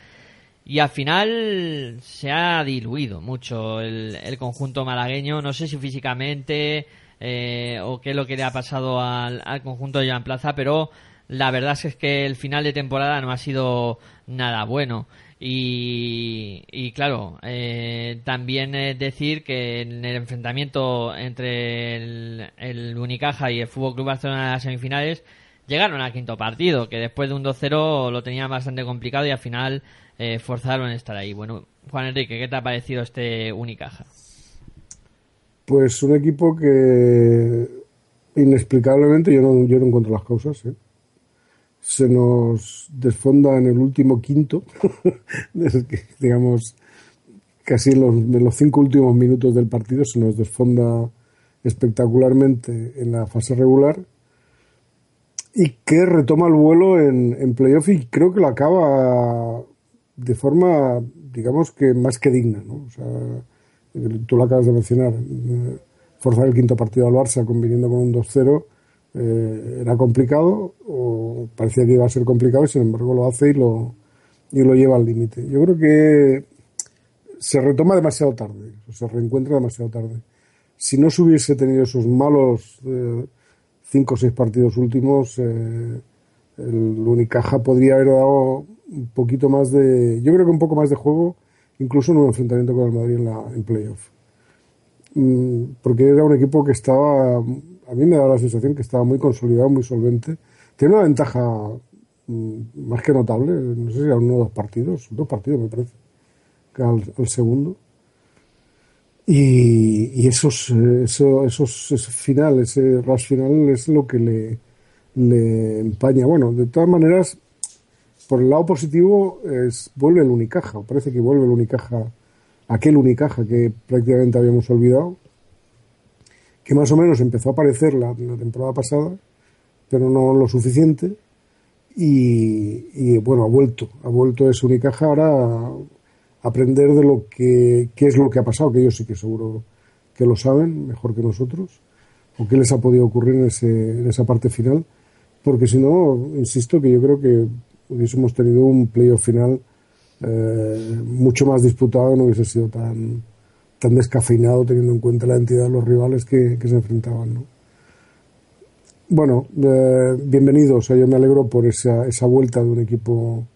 y al final se ha diluido mucho el, el conjunto malagueño. No sé si físicamente eh, o qué es lo que le ha pasado al, al conjunto de Joan Plaza, pero la verdad es que el final de temporada no ha sido nada bueno. Y, claro, eh, también eh, decir que en el enfrentamiento entre el, el Unicaja y el Fútbol Club Barcelona en las semifinales llegaron al quinto partido, que después de un 2-0 lo tenían bastante complicado y al final eh, forzaron estar ahí. Bueno, Juan Enrique, ¿qué te ha parecido este Unicaja? Pues un equipo que inexplicablemente yo no, yo no encuentro las causas. ¿eh? Se nos desfonda en el último quinto, digamos, casi en los, los cinco últimos minutos del partido se nos desfonda espectacularmente en la fase regular y que retoma el vuelo en, en playoff y creo que lo acaba de forma, digamos que más que digna. ¿no? O sea, tú lo acabas de mencionar, eh, forzar el quinto partido al Barça conviniendo con un 2-0 eh, era complicado o parecía que iba a ser complicado y sin embargo lo hace y lo, y lo lleva al límite. Yo creo que se retoma demasiado tarde, se reencuentra demasiado tarde. Si no se hubiese tenido esos malos eh, cinco o seis partidos últimos, eh, el Unicaja podría haber dado un poquito más de, yo creo que un poco más de juego, incluso en un enfrentamiento con el Madrid en, la, en playoff. Mm, porque era un equipo que estaba, a mí me da la sensación que estaba muy consolidado, muy solvente. Tiene una ventaja mm, más que notable, no sé si eran uno o dos partidos, dos partidos me parece, que al, segundo. Y, y esos, eh, eso, esos, ese final, ese rush final es lo que le, le empaña. Bueno, de todas maneras, por el lado positivo, es, vuelve el Unicaja. Parece que vuelve el Unicaja, aquel Unicaja que prácticamente habíamos olvidado, que más o menos empezó a aparecer la, temporada pasada, pero no lo suficiente. Y, bueno, ha vuelto, ha vuelto ese Unicaja a, aprender de lo que qué es lo que ha pasado, que ellos sí que seguro que lo saben mejor que nosotros, o qué les ha podido ocurrir en, ese, en esa parte final, porque si no, insisto que yo creo que hubiésemos tenido un playoff final eh, mucho más disputado, no hubiese sido tan, tan descafeinado teniendo en cuenta la entidad de los rivales que, que se enfrentaban. ¿no? Bueno, eh, bienvenidos. O sea, yo me alegro por esa, esa vuelta de un equipo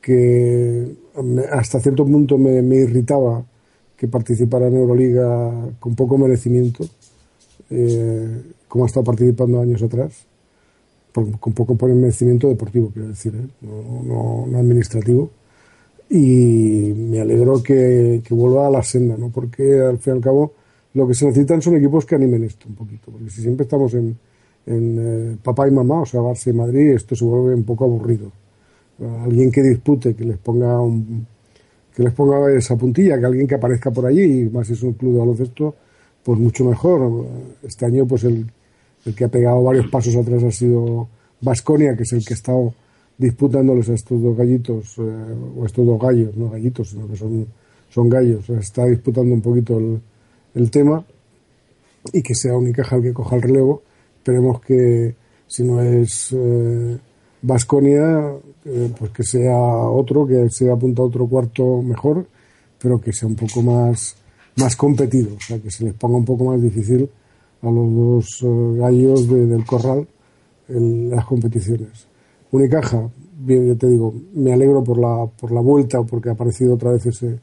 que hasta cierto punto me, me, irritaba que participara en Euroliga con poco merecimiento, eh, como ha estado participando años atrás, con poco merecimiento deportivo, quiero decir, ¿eh? no, no, administrativo. Y me alegro que, que, vuelva a la senda, ¿no? porque al fin y al cabo lo que se necesitan son equipos que animen esto un poquito, porque si siempre estamos en, en eh, papá y mamá, o sea, Barça y Madrid, esto se vuelve un poco aburrido alguien que dispute, que les ponga un, que les ponga esa puntilla, que alguien que aparezca por allí, y más es un club de baloncesto, pues mucho mejor. Este año, pues el, el que ha pegado varios pasos atrás ha sido Vasconia, que es el que ha estado disputándoles a estos dos gallitos, eh, o estos dos gallos, no gallitos, sino que son, son gallos, está disputando un poquito el, el tema y que sea Unicaja el que coja el relevo. Esperemos que si no es Vasconia, eh, pues que sea otro, que se apunta a otro cuarto mejor, pero que sea un poco más, más competido, o sea, que se les ponga un poco más difícil a los dos gallos de, del corral en las competiciones. Unicaja, bien, ya te digo, me alegro por la, por la vuelta, porque ha aparecido otra vez ese,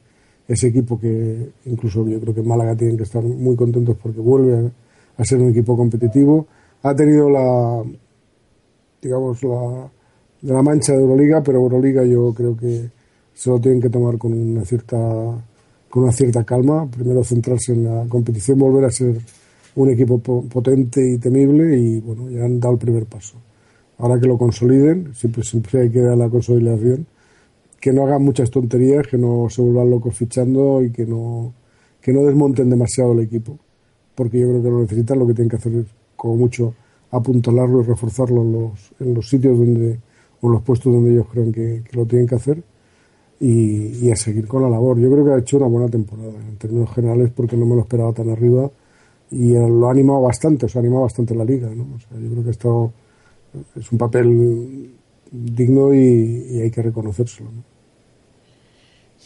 ese equipo que incluso yo creo que en Málaga tienen que estar muy contentos porque vuelve a, a ser un equipo competitivo. Ha tenido la, digamos, la, la mancha de Euroliga, pero Euroliga yo creo que se lo tienen que tomar con una cierta con una cierta calma, primero centrarse en la competición, volver a ser un equipo potente y temible y bueno, ya han dado el primer paso. Ahora que lo consoliden, siempre, siempre hay que dar la consolidación, que no hagan muchas tonterías, que no se vuelvan locos fichando y que no, que no desmonten demasiado el equipo, porque yo creo que lo necesitan, lo que tienen que hacer es como mucho apuntalarlo y reforzarlo en los, en los sitios donde o los puestos donde ellos creen que, que lo tienen que hacer y, y, a seguir con la labor. Yo creo que ha hecho una buena temporada en términos generales porque no me lo esperaba tan arriba y lo ha animado bastante, o sea, ha animado bastante la liga. ¿no? O sea, yo creo que ha estado, es un papel digno y, y hay que reconocérselo. ¿no?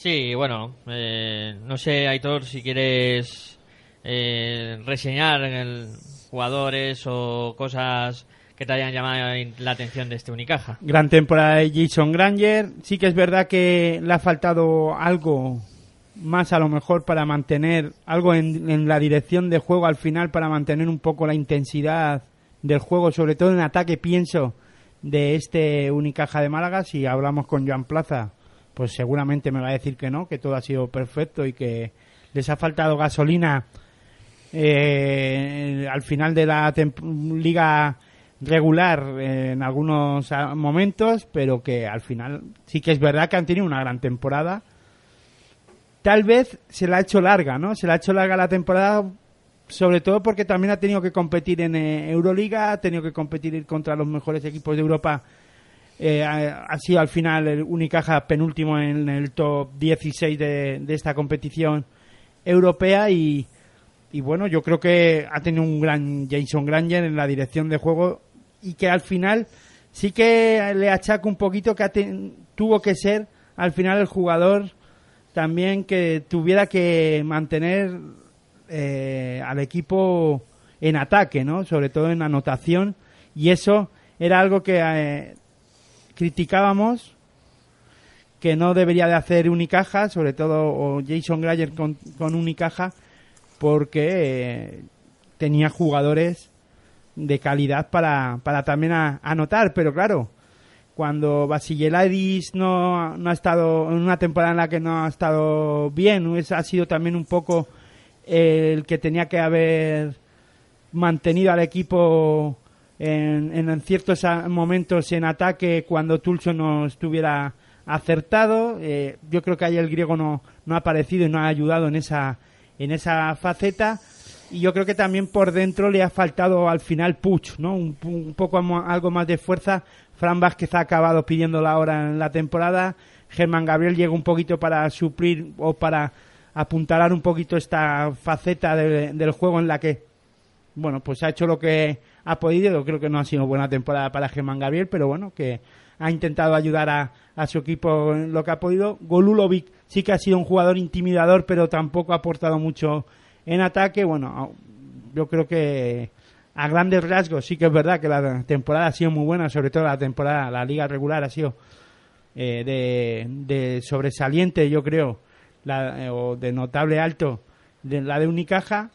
Sí, bueno, eh, no sé, Aitor, si quieres eh, reseñar el, jugadores o cosas que te hayan llamado la atención de este Unicaja. Gran temporada de Jason Granger. Sí que es verdad que le ha faltado algo más a lo mejor para mantener algo en, en, la dirección de juego al final para mantener un poco la intensidad del juego, sobre todo en ataque pienso de este Unicaja de Málaga. Si hablamos con Joan Plaza, pues seguramente me va a decir que no, que todo ha sido perfecto y que les ha faltado gasolina eh, al final de la liga regular eh, en algunos momentos, pero que al final sí que es verdad que han tenido una gran temporada. Tal vez se la ha hecho larga, ¿no? Se la ha hecho larga la temporada, sobre todo porque también ha tenido que competir en eh, Euroliga, ha tenido que competir contra los mejores equipos de Europa. Eh, ha, sido al final el Unicaja penúltimo en el top 16 de, de esta competición europea y, y bueno, yo creo que ha tenido un gran Jason Granger en la dirección de juego y que al final sí que le achaco un poquito que ten, tuvo que ser al final el jugador también que tuviera que mantener eh, al equipo en ataque, ¿no? Sobre todo en anotación. Y eso era algo que eh, criticábamos que no debería de hacer Unicaja, sobre todo o Jason Granger con, con Unicaja porque eh, tenía jugadores de calidad para, para también a, anotar, pero claro, cuando Basileadis no, no ha estado en una temporada en la que no ha estado bien, ha sido también un poco el que tenía que haber mantenido al equipo en, en, ciertos momentos en ataque cuando Tulso no estuviera acertado. Eh, yo creo que ahí el griego no, no ha aparecido y no ha ayudado en esa en esa faceta y yo creo que también por dentro le ha faltado al final puch, ¿no? Un, un, poco algo más de fuerza. Fran Vázquez ha acabado pidiendo la hora en la temporada. Germán Gabriel llega un poquito para suplir o para apuntalar un poquito esta faceta de- del juego en la que, bueno, pues ha hecho lo que ha podido. Creo que no ha sido buena temporada para Germán Gabriel, pero bueno, que ha intentado ayudar a, a su equipo en lo que ha podido. Golulovic sí que ha sido un jugador intimidador, pero tampoco ha aportado mucho en ataque. Bueno, yo creo que a grandes rasgos sí que es verdad que la temporada ha sido muy buena, sobre todo la temporada, la liga regular ha sido eh, de, de sobresaliente, yo creo, la, eh, o de notable alto, de la de Unicaja.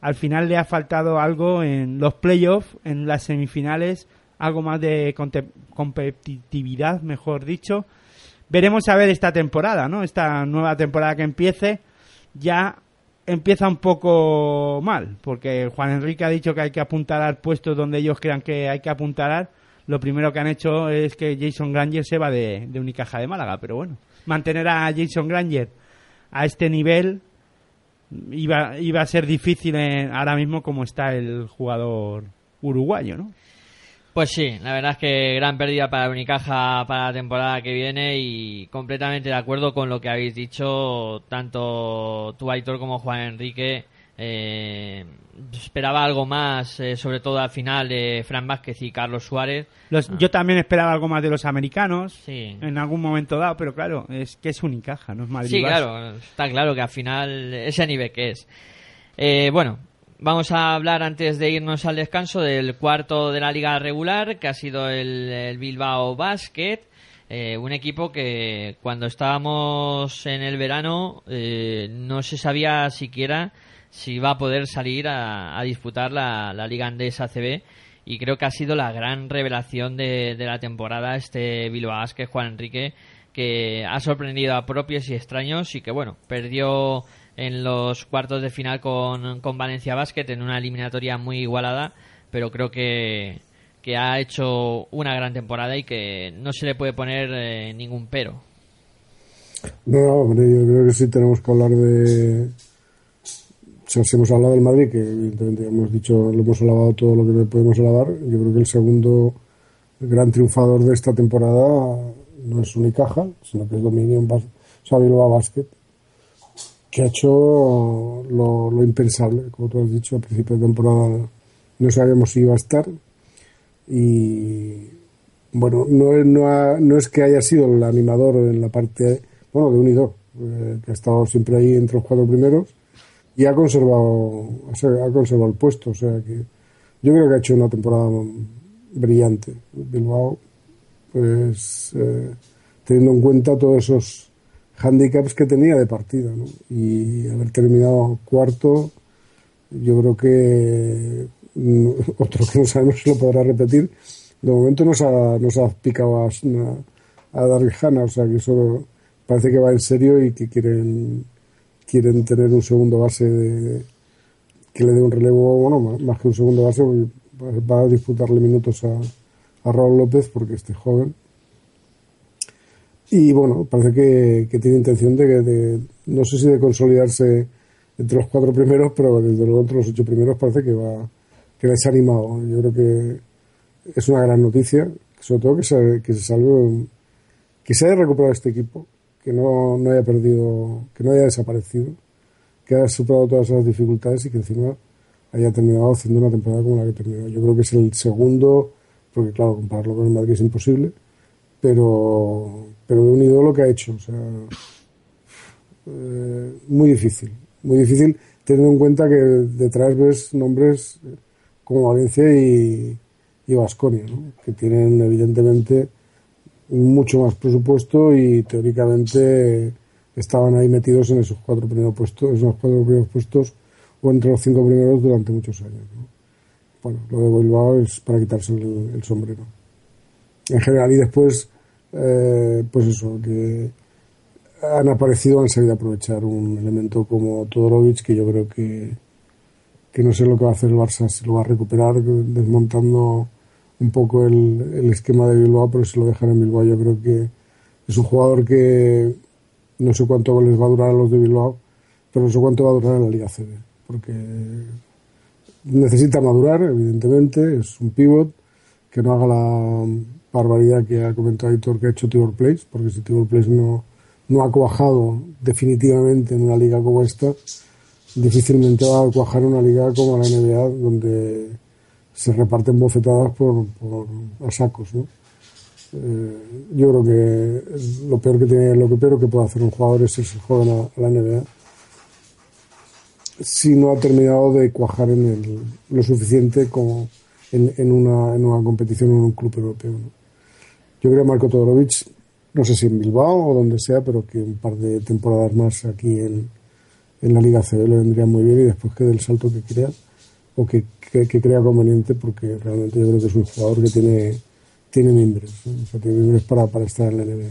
Al final le ha faltado algo en los playoffs, en las semifinales, algo más de competitividad, mejor dicho. Veremos a ver esta temporada, ¿no? Esta nueva temporada que empiece, ya empieza un poco mal, porque Juan Enrique ha dicho que hay que apuntalar puestos donde ellos crean que hay que apuntalar. Lo primero que han hecho es que Jason Granger se va de, de Unicaja de Málaga, pero bueno, mantener a Jason Granger a este nivel iba, iba a ser difícil ahora mismo como está el jugador uruguayo, ¿no? Pues sí, la verdad es que gran pérdida para Unicaja para la temporada que viene y completamente de acuerdo con lo que habéis dicho, tanto tú, Aitor, como Juan Enrique. Eh, esperaba algo más, eh, sobre todo al final de Fran Vázquez y Carlos Suárez. Los- Yo también esperaba algo más de los americanos Sí. en algún momento dado, pero claro, es que es Unicaja, no es Madrid. Sí, claro, está claro que al final ese nivel que es. Eh, bueno, vamos a hablar antes de irnos al descanso del cuarto de la liga regular, que ha sido el, el Bilbao Basket. eh, un equipo que cuando estábamos en el verano eh, no se sabía siquiera si va a poder salir a, a disputar la, la Liga Andesa ACB y creo que ha sido la gran revelación de, de la temporada este Bilbao Basket, Juan Enrique, que ha sorprendido a propios y extraños y que bueno, perdió en los cuartos de final con, con Valencia Basket en una eliminatoria muy igualada, pero creo que, que ha hecho una gran temporada y que no se le puede poner eh, ningún pero. No, hombre, yo creo que sí tenemos que hablar de. Si hemos hablado del Madrid, que evidentemente hemos dicho, lo hemos alabado todo lo que podemos alabar. Yo creo que el segundo gran triunfador de esta temporada no es Unicaja, sino que es Dominion o sea, Bilbao Basket, que ha hecho lo, impensable, como tú has dicho, a principio de temporada no sabíamos si iba a estar. Y bueno, no, no, ha- no es que haya sido el animador en la parte, bueno, de Unido, eh, que ha estado siempre ahí entre los cuatro primeros y ha conservado, ha conservado el puesto. O sea que yo creo que ha hecho una temporada brillante. Bilbao, pues eh, teniendo en cuenta todos esos handicaps que tenía de partida, ¿no? Y haber terminado cuarto, yo creo que mm, otro que no sabemos lo podrá repetir. De momento nos ha, nos ha picado a, a Darrijana, o sea que eso parece que va en serio y que quieren quieren tener un segundo base de- que le dé un relevo, bueno, más, que un segundo base, va- va a disputarle minutos a, a Raúl López porque este joven. Y bueno, parece que, tiene intención de, de- no sé si de consolidarse entre los cuatro primeros, pero desde luego entre los ocho primeros parece que va que les ha animado. Yo creo que es una gran noticia, sobre todo que se, que se salve, que se haya recuperado este equipo, que no, no haya perdido, que no haya desaparecido, que haya superado todas esas dificultades y que encima haya terminado haciendo una temporada como la que terminó. Yo creo que es el segundo, porque claro, compararlo con el Madrid es imposible, pero, pero de unido lo que ha hecho, eh, muy difícil, muy difícil teniendo en cuenta que detrás ves nombres como Valencia y, y Vasconia, que tienen evidentemente mucho más presupuesto y teóricamente estaban ahí metidos en esos cuatro primeros puestos, esos cuatro primeros puestos o entre los cinco primeros durante muchos años. ¿no? Bueno, lo de Bilbao es para quitarse el, el sombrero. En general, y después, eh, pues eso, que han aparecido, han sabido aprovechar un elemento como Todorovic, que yo creo que, que no sé lo que va a hacer el Barça, si lo va a recuperar desmontando un poco el, el esquema de Bilbao, pero si lo dejan en Bilbao yo creo que es un jugador que no sé cuánto les va a durar a los de Bilbao, pero no sé cuánto va a durar en la Liga CB, porque necesita madurar, evidentemente, es un pivot, que no haga la barbaridad que ha comentado Aitor que ha hecho Tibor Place, porque si Tibor Place no, no ha cuajado definitivamente en una liga como esta, difícilmente va a cuajar una liga como la NBA, donde se reparten bofetadas por, por a sacos, ¿no? Eh, yo creo que lo peor que tiene, lo que peor que puede hacer un jugador es irse joven a, la NBA si no ha terminado de cuajar en el, lo suficiente como en, en, una, en una competición en un club europeo. Yo creo que Marco Todorovic, no sé si en Bilbao o donde sea, pero que un par de temporadas más aquí en, en la Liga CB le vendría muy bien y después que del salto que crea o que, que, crea conveniente porque realmente yo creo que es un jugador que tiene, tiene mimbres, tiene mimbres para, para estar en la NBA.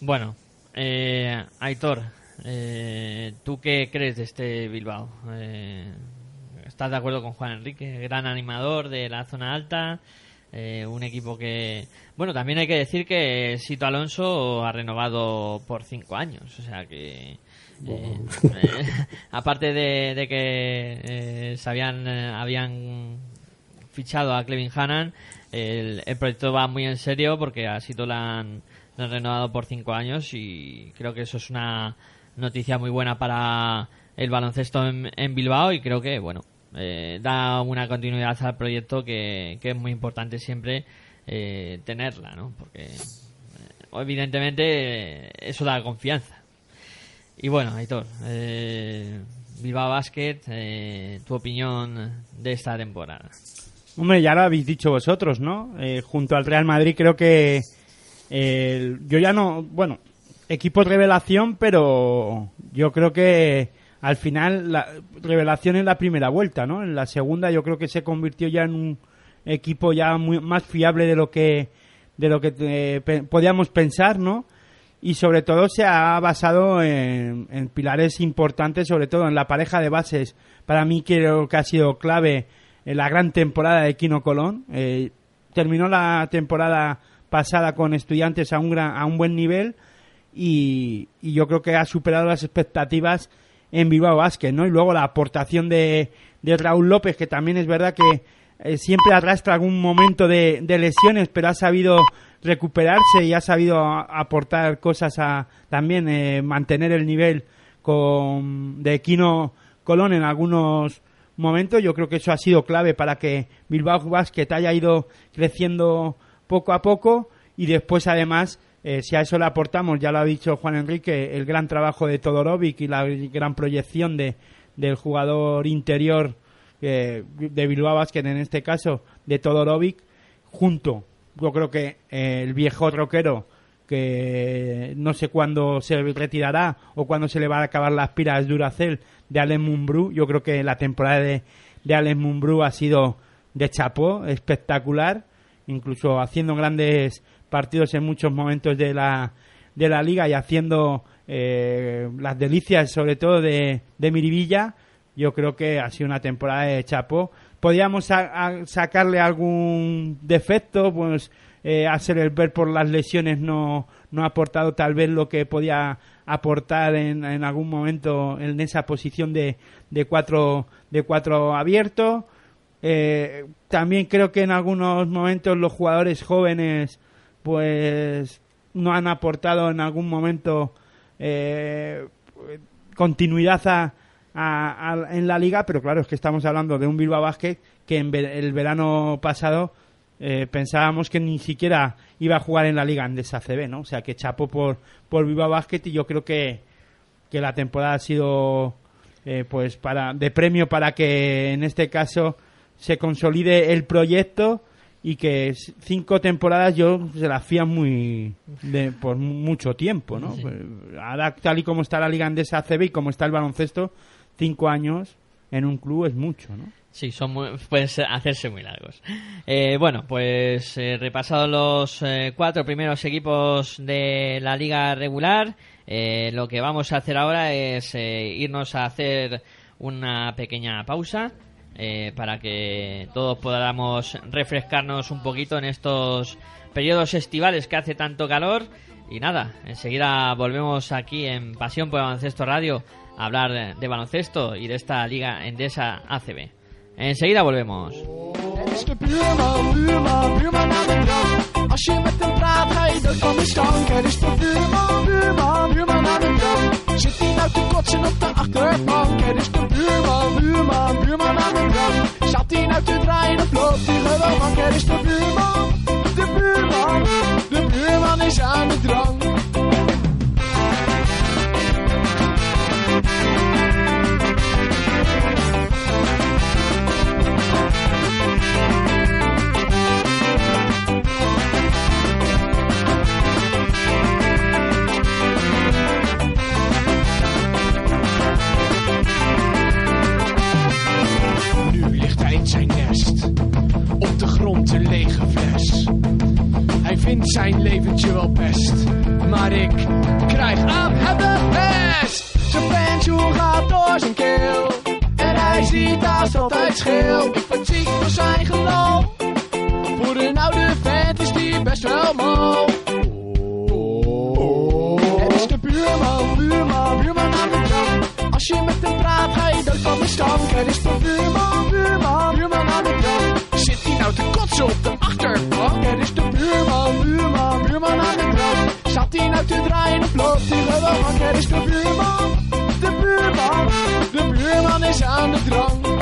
Bueno, eh, Aitor, eh, ¿tú qué crees de este Bilbao? Eh, ¿Estás de acuerdo con Juan Enrique? Gran animador de la zona alta, eh, un equipo que... Bueno, también hay que decir que Sito Alonso ha renovado por cinco años, o sea que... Eh, eh, aparte de, que se habían, habían fichado a Clevin Hannan, el, proyecto va muy en serio porque a Sito la han, renovado por cinco años y creo que eso es una noticia muy buena para el baloncesto en Bilbao y creo que, bueno, eh, da una continuidad al proyecto que, es muy importante siempre eh, tenerla, ¿no? Porque eh, evidentemente eso da confianza. Y bueno, Aitor, eh, Bilbao Basket, tu opinión de esta temporada. Hombre, ya lo habéis dicho vosotros, ¿no? junto al Real Madrid creo que yo ya no, bueno, equipo revelación, pero yo creo que al final la revelación en la primera vuelta, ¿no? En la segunda yo creo que se convirtió ya en un equipo ya muy, más fiable de lo que de lo que eh, podíamos pensar, ¿no? Y sobre todo se ha basado en, pilares importantes, sobre todo en la pareja de bases. Para mí creo que ha sido clave en la gran temporada de Quino Colón. Eh, terminó la temporada pasada con estudiantes a un, gran, a un buen nivel y, y yo creo que ha superado las expectativas en Bilbao Basket, ¿no? Y luego la aportación de, de Raúl López, que también es verdad que eh, siempre arrastra algún momento de, de, lesiones, pero ha sabido recuperarse y ha sabido aportar cosas a también eh, mantener el nivel con, de Quino Colón en algunos momentos. Yo creo que eso ha sido clave para que Bilbao Basket haya ido creciendo poco a poco y después además eh, si a eso le aportamos, ya lo ha dicho Juan Enrique, el gran trabajo de Todorovic y la gran proyección de, del jugador interior de Bilbao Basket, en este caso de Todorovic, junto, yo creo que eh, el viejo roquero que no sé cuándo se retirará o cuándo se le va a acabar las piras Duracel de Allen Mumbrú. Yo creo que la temporada de, de Allen Mumbrú ha sido de chapó, espectacular, incluso haciendo grandes partidos en muchos momentos de la, de la liga y haciendo eh, las delicias sobre todo de, de Miribilla, yo creo que ha sido una temporada de chapo. Podríamos sacarle algún defecto, pues eh, hacer el ver por las lesiones no, no ha aportado tal vez lo que podía aportar en, en algún momento en esa posición de, de cuatro de cuatro abiertos. Eh, también creo que en algunos momentos los jugadores jóvenes pues no han aportado en algún momento eh, continuidad en la liga, pero claro, es que estamos hablando de un Bilbao Basket que en el verano pasado eh, pensábamos que ni siquiera iba a jugar en la liga en CB, ¿no? O sea, que chapó por, por Bilbao Basket y yo creo que, que la temporada ha sido eh, pues para de premio para que en este caso se consolide el proyecto y que cinco temporadas yo se las fía muy de, por mucho tiempo, ¿no? Pues, ahora tal y como está la Liga Andesa ACB y como está el baloncesto, cinco años en un club es mucho, ¿no? Sí, son pueden hacerse muy largos. Eh, bueno, pues eh, repasado los eh, cuatro primeros equipos de la liga regular, lo que vamos a hacer ahora es irnos a hacer una pequeña pausa eh, para que todos podamos refrescarnos un poquito en estos periodos estivales que hace tanto calor. Y nada, enseguida volvemos aquí en Pasión por Baloncesto Radio hablar de baloncesto y de esta liga endesa ACB. Enseguida volvemos. Is de buurman, buurman, buurman aan de drank. Zijn nest, op de grond een lege fles. Hij vindt zijn leventje wel best, maar ik krijg aan hem de pest. Zijn pensioen gaat door zijn keel, en hij ziet haast altijd scheel. Ik word ziek van zijn geloof, voor een oude vent is die best wel mal. Met hem praat, je dood van de stank. Het is de buurman, buurman, buurman aan de drank. Zit hij nou te kotsen op de achterbank? Het is de buurman, buurman, buurman aan de drank. Zat hij nou te draaien of loopt hij gewoon? Het is de buurman, de buurman, de buurman is aan de drank.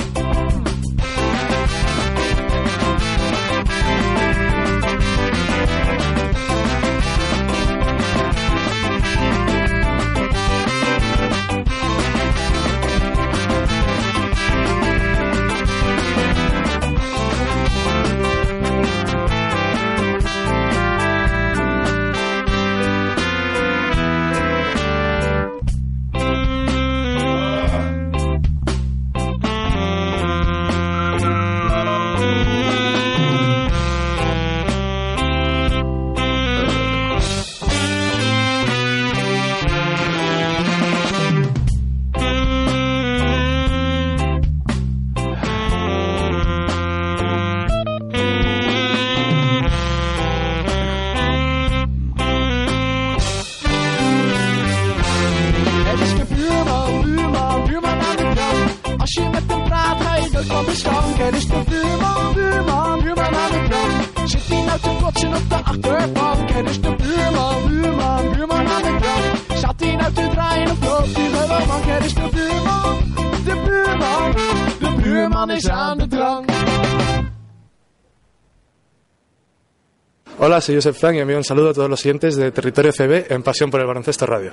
Hola, soy Josep Frank y envío un saludo a todos los siguientes de Territorio CB en Pasión por el Baloncesto Radio.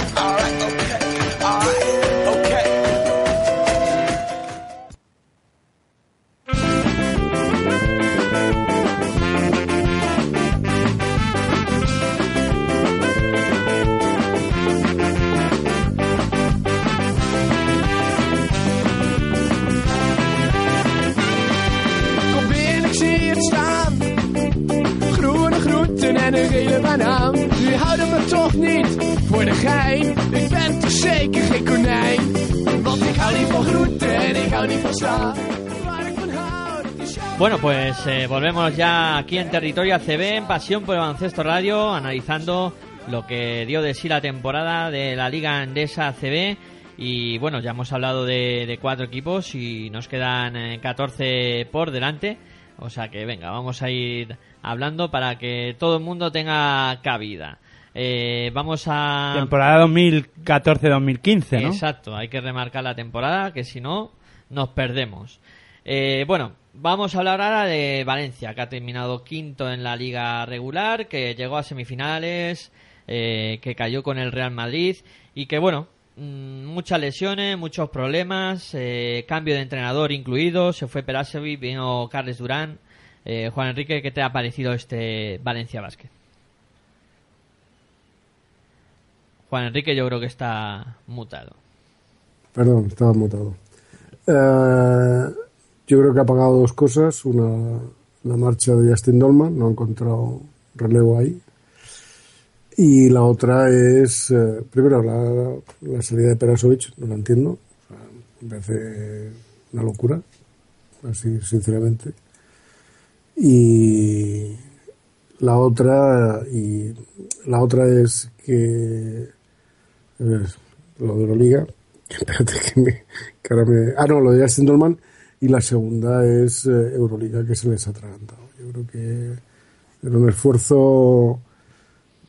Bueno, pues eh, volvemos ya aquí en Territorio ACB, en Pasión por el Radio, analizando lo que dio de sí la temporada de la Liga Endesa ACB. Y bueno, ya hemos hablado de, de cuatro equipos y nos quedan eh, 14 por delante. O sea que venga, vamos a ir hablando para que todo el mundo tenga cabida. Eh, vamos a... Temporada 2014-2015, ¿no? Exacto, hay que remarcar la temporada, que si no, nos perdemos. Eh, bueno, vamos a hablar ahora de Valencia, que ha terminado quinto en la liga regular, que llegó a semifinales, eh, que cayó con el Real Madrid y que, bueno, muchas lesiones, muchos problemas, eh, cambio de entrenador incluido, se fue Perasevic, vino Carles Durán. Eh, Juan Enrique, ¿qué te ha parecido este Valencia Basket? Juan Enrique yo creo que está mutado. Perdón, estaba mutado. Eh, yo creo que ha pagado dos cosas. Una, la marcha de Justin Dolman, no ha encontrado relevo ahí. Y la otra es, eh, primero, la, la salida de Perasovic, no la entiendo. O sea, me parece una locura, así sinceramente. Y la otra, y la otra es que lo de Euroliga, espérate que, me, que ahora me, ah no, lo de Justin Dolman y la segunda es eh, Euroliga que se les ha atragantado. Yo creo que era un esfuerzo,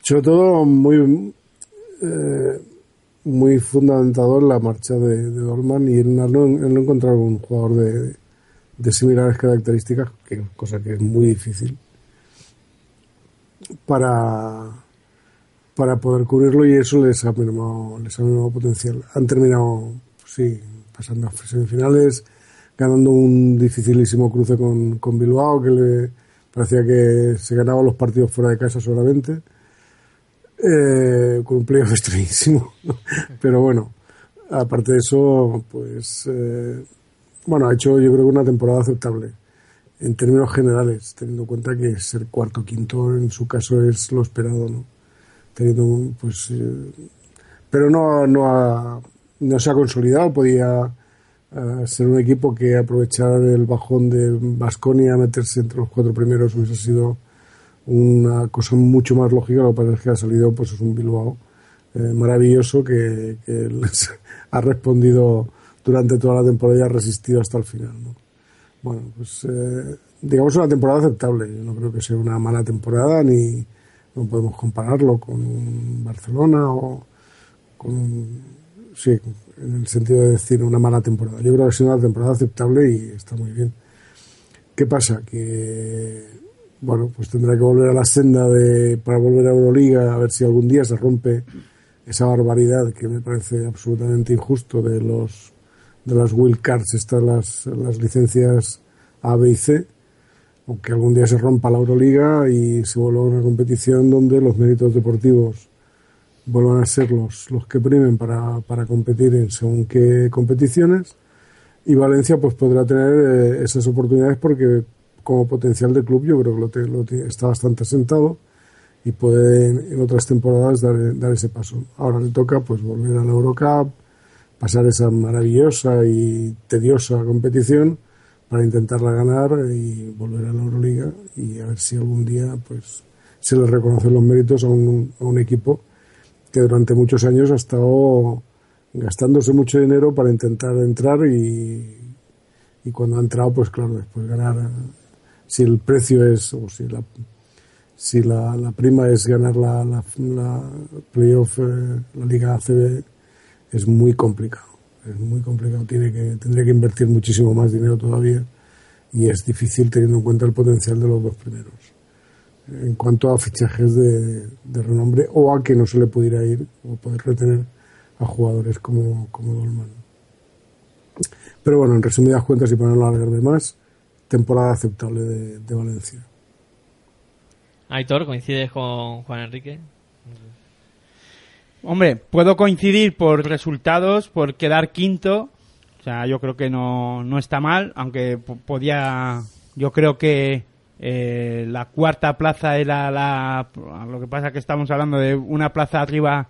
sobre todo muy eh, muy fundamentado en la marcha de, de Dolman y en no, en encontrar un jugador de, de similares características, que cosa que es muy difícil para para poder cubrirlo y eso les ha mermado, les ha mermado potencial. Han terminado, sí, pasando a semifinales, ganando un dificilísimo cruce con, con Bilbao, que le parecía que se ganaban los partidos fuera de casa solamente, eh, con un playoff extrañísimo. Pero bueno, aparte de eso, pues, eh, bueno, ha hecho yo creo que una temporada aceptable en términos generales, teniendo en cuenta que ser cuarto o quinto en su caso es lo esperado, ¿no? Teniendo un, pues, eh, pero no, no, ha, no se ha consolidado, podía eh, ser un equipo que aprovechar el bajón de Basconia, meterse entre los cuatro primeros hubiese sido una cosa mucho más lógica, lo que pasa es que ha salido pues es un Bilbao eh, maravilloso que, que les ha respondido durante toda la temporada y ha resistido hasta el final. ¿no? Bueno, pues eh, digamos una temporada aceptable. Yo no creo que sea una mala temporada ni no podemos compararlo con un Barcelona o con un, sí, en el sentido de decir una mala temporada. Yo creo que ha sido una temporada aceptable y está muy bien. ¿Qué pasa? Que bueno, pues tendrá que volver a la senda de para volver a Euroliga a ver si algún día se rompe esa barbaridad que me parece absolutamente injusto de los de las wild cards, estas las, las licencias A, B y C, aunque algún día se rompa la Euroliga y se vuelva a una competición donde los méritos deportivos vuelvan a ser los, los que primen para, para competir en según qué competiciones. Y Valencia pues podrá tener eh, esas oportunidades porque como potencial de club yo creo que lo, te, lo te- está bastante asentado y puede en, en otras temporadas dar, ese paso. Ahora le toca pues volver a la Eurocup, pasar esa maravillosa y tediosa competición para intentarla ganar y volver a la Euroliga y a ver si algún día pues se le reconocen los méritos a un, a un equipo que durante muchos años ha estado gastándose mucho dinero para intentar entrar y, y cuando ha entrado pues claro después ganar si el precio es o si la si la, la prima es ganar la, la, la playoff eh, la liga ACB es muy complicado. Es muy complicado. Tiene que tendría que invertir muchísimo más dinero todavía y es difícil teniendo en cuenta el potencial de los dos primeros. En cuanto a fichajes de, de renombre o a que no se le pudiera ir o poder retener a jugadores como, como Dolman. Pero bueno, en resumidas cuentas y para no alargarme más, temporada aceptable de, de Valencia. Aitor, ¿coincides con Juan Enrique? Hombre, puedo coincidir por resultados, por quedar quinto. O sea, yo creo que no, no está mal, aunque po- podía. Yo creo que eh, la cuarta plaza era la. Lo que pasa que estamos hablando de una plaza arriba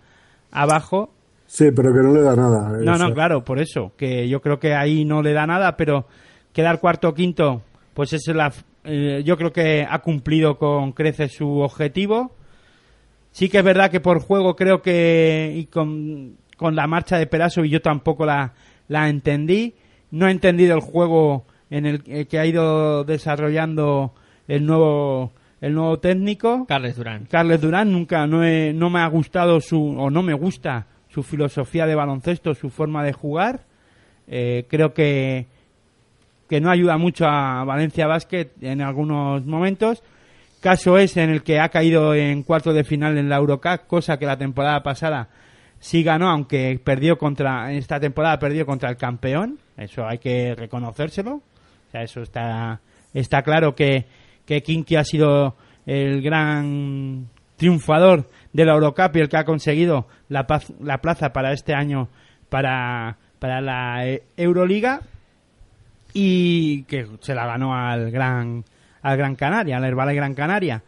abajo. Sí, pero que no le da nada. No, Eso. no, claro, por eso. Que yo creo que ahí no le da nada, pero quedar cuarto o quinto, pues es la. eh, yo creo que ha cumplido con creces su objetivo. Sí que es verdad que por juego creo que y con, con la marcha de Peraso y yo tampoco la, la entendí. No he entendido el juego en el eh, que ha ido desarrollando el nuevo el nuevo técnico. Carles Durán. Carles Durán nunca no, he- no me ha gustado su o no me gusta su filosofía de baloncesto, su forma de jugar. Eh, creo que que no ayuda mucho a Valencia Basket en algunos momentos. Caso es en el que ha caído en cuarto de final en la Eurocup, cosa que la temporada pasada sí ganó, aunque perdió contra esta temporada perdió contra el campeón. Eso hay que reconocérselo. Eso está está claro que que Kinky ha sido el gran triunfador de la Eurocup y el que ha conseguido la, paz- la plaza para este año para, para la eh, Euroliga y que se la ganó al Gran al Gran Canaria, al Herbalife Gran Canaria.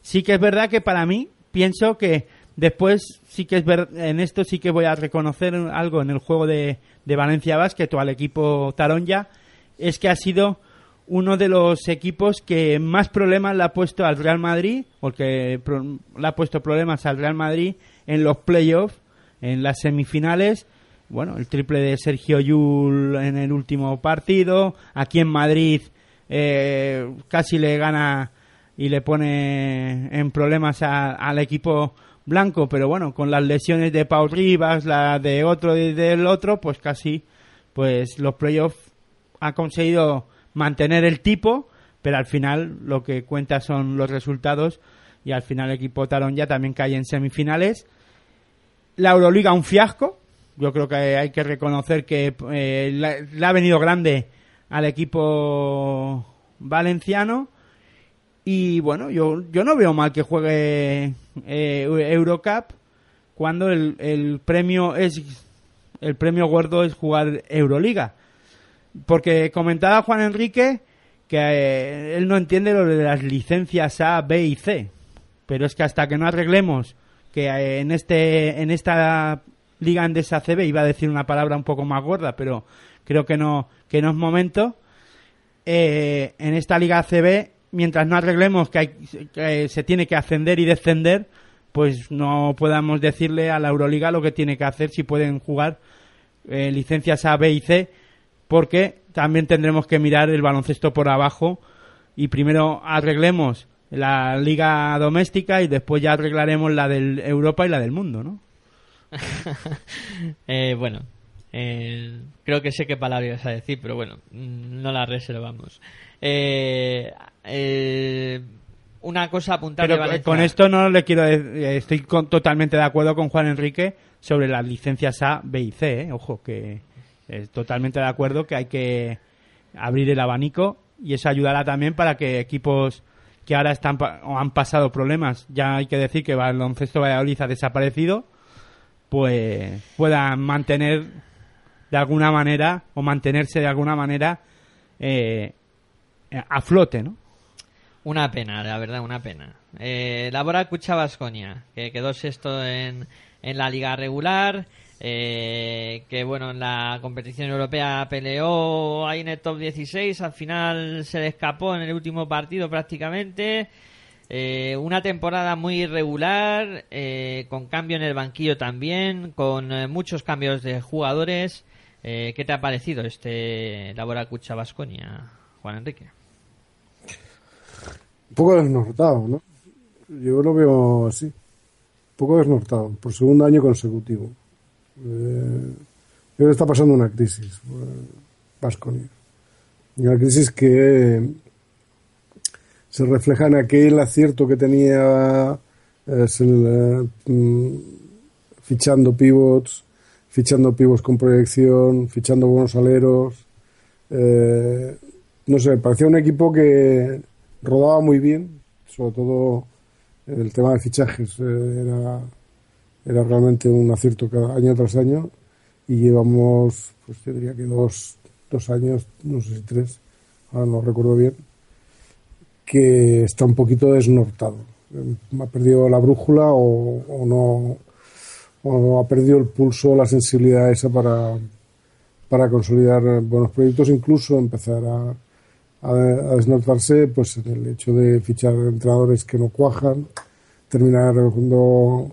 Sí que es verdad que para mí pienso que después sí que es ver, en esto sí que voy a reconocer algo en el juego de, de Valencia Basket o al equipo Taronja es que ha sido uno de los equipos que más problemas le ha puesto al Real Madrid, porque le ha puesto problemas al Real Madrid en los playoffs, en las semifinales. Bueno, el triple de Sergio Yul en el último partido. Aquí en Madrid eh, casi le gana y le pone en problemas a- al equipo blanco, pero bueno, con las lesiones de Pau Rivas, la de otro y del otro, pues casi pues los playoffs ha conseguido mantener el tipo, pero al final lo que cuenta son los resultados y al final el equipo Tarón ya también cae en semifinales. La Euroliga un fiasco, yo creo que hay que reconocer que eh, le, ha venido grande al equipo valenciano y bueno, yo, yo no veo mal que juegue eh, Eurocup cuando el, el premio es el premio gordo es jugar Euroliga. Porque comentaba Juan Enrique que eh, él no entiende lo de las licencias A, B y C. Pero es que hasta que no arreglemos que eh, en este en esta liga Endesa CB iba a decir una palabra un poco más gorda, pero creo que no que no es momento. Eh, en esta liga CB, mientras no arreglemos que, hay, que se tiene que ascender y descender, pues no podamos decirle a la Euroliga lo que tiene que hacer si pueden jugar eh, licencias A, B y C, porque también tendremos que mirar el baloncesto por abajo y primero arreglemos la liga doméstica y después ya arreglaremos la del Europa y la del mundo, ¿no? Eh, bueno, eh, creo que sé qué palabra ibas a decir, pero bueno, mm, no la reservamos. Eh, eh, una cosa apuntar de Pero Valencia. con esto no le quiero de- eh, estoy con- totalmente de acuerdo con Juan Enrique sobre las licencias A, B y C, ¿eh? ojo que eh, totalmente de acuerdo que hay que abrir el abanico y eso ayudará también para que equipos que ahora están o han pasado problemas, ya hay que decir que Baloncesto Valladolid ha desaparecido, pues puedan mantener de alguna manera o mantenerse de alguna manera eh, a flote, ¿no? Una pena, la verdad, una pena. Eh, Labora Cucha Basconia, que quedó sexto en, en la liga regular, eh, que bueno, en la competición europea peleó ahí en el top 16, al final se le escapó en el último partido prácticamente. Eh, una temporada muy irregular, eh, con cambio en el banquillo también, con eh, muchos cambios de jugadores. Eh, ¿Qué te ha parecido este Labora Cucha Basconia, Juan Enrique? Un poco desnortado, ¿no? Yo lo veo así. Un poco desnortado, por segundo año consecutivo. Eh, creo que está pasando una crisis, Vasconia. Una crisis que se refleja en aquel acierto que tenía es el, eh, mm, fichando pivots, fichando pivots con proyección, fichando buenos aleros. Eh, no sé, parecía un equipo que rodaba muy bien, sobre todo el tema de fichajes eh, era, era realmente un acierto cada año tras año y llevamos, pues yo diría que dos, dos años, no sé si tres, ahora no recuerdo bien, que está un poquito desnortado. Ha perdido la brújula o, no o ha perdido el pulso, la sensibilidad esa para, para consolidar buenos proyectos, incluso empezar a, a, desnortarse pues en el hecho de fichar entrenadores que no cuajan, terminar cuando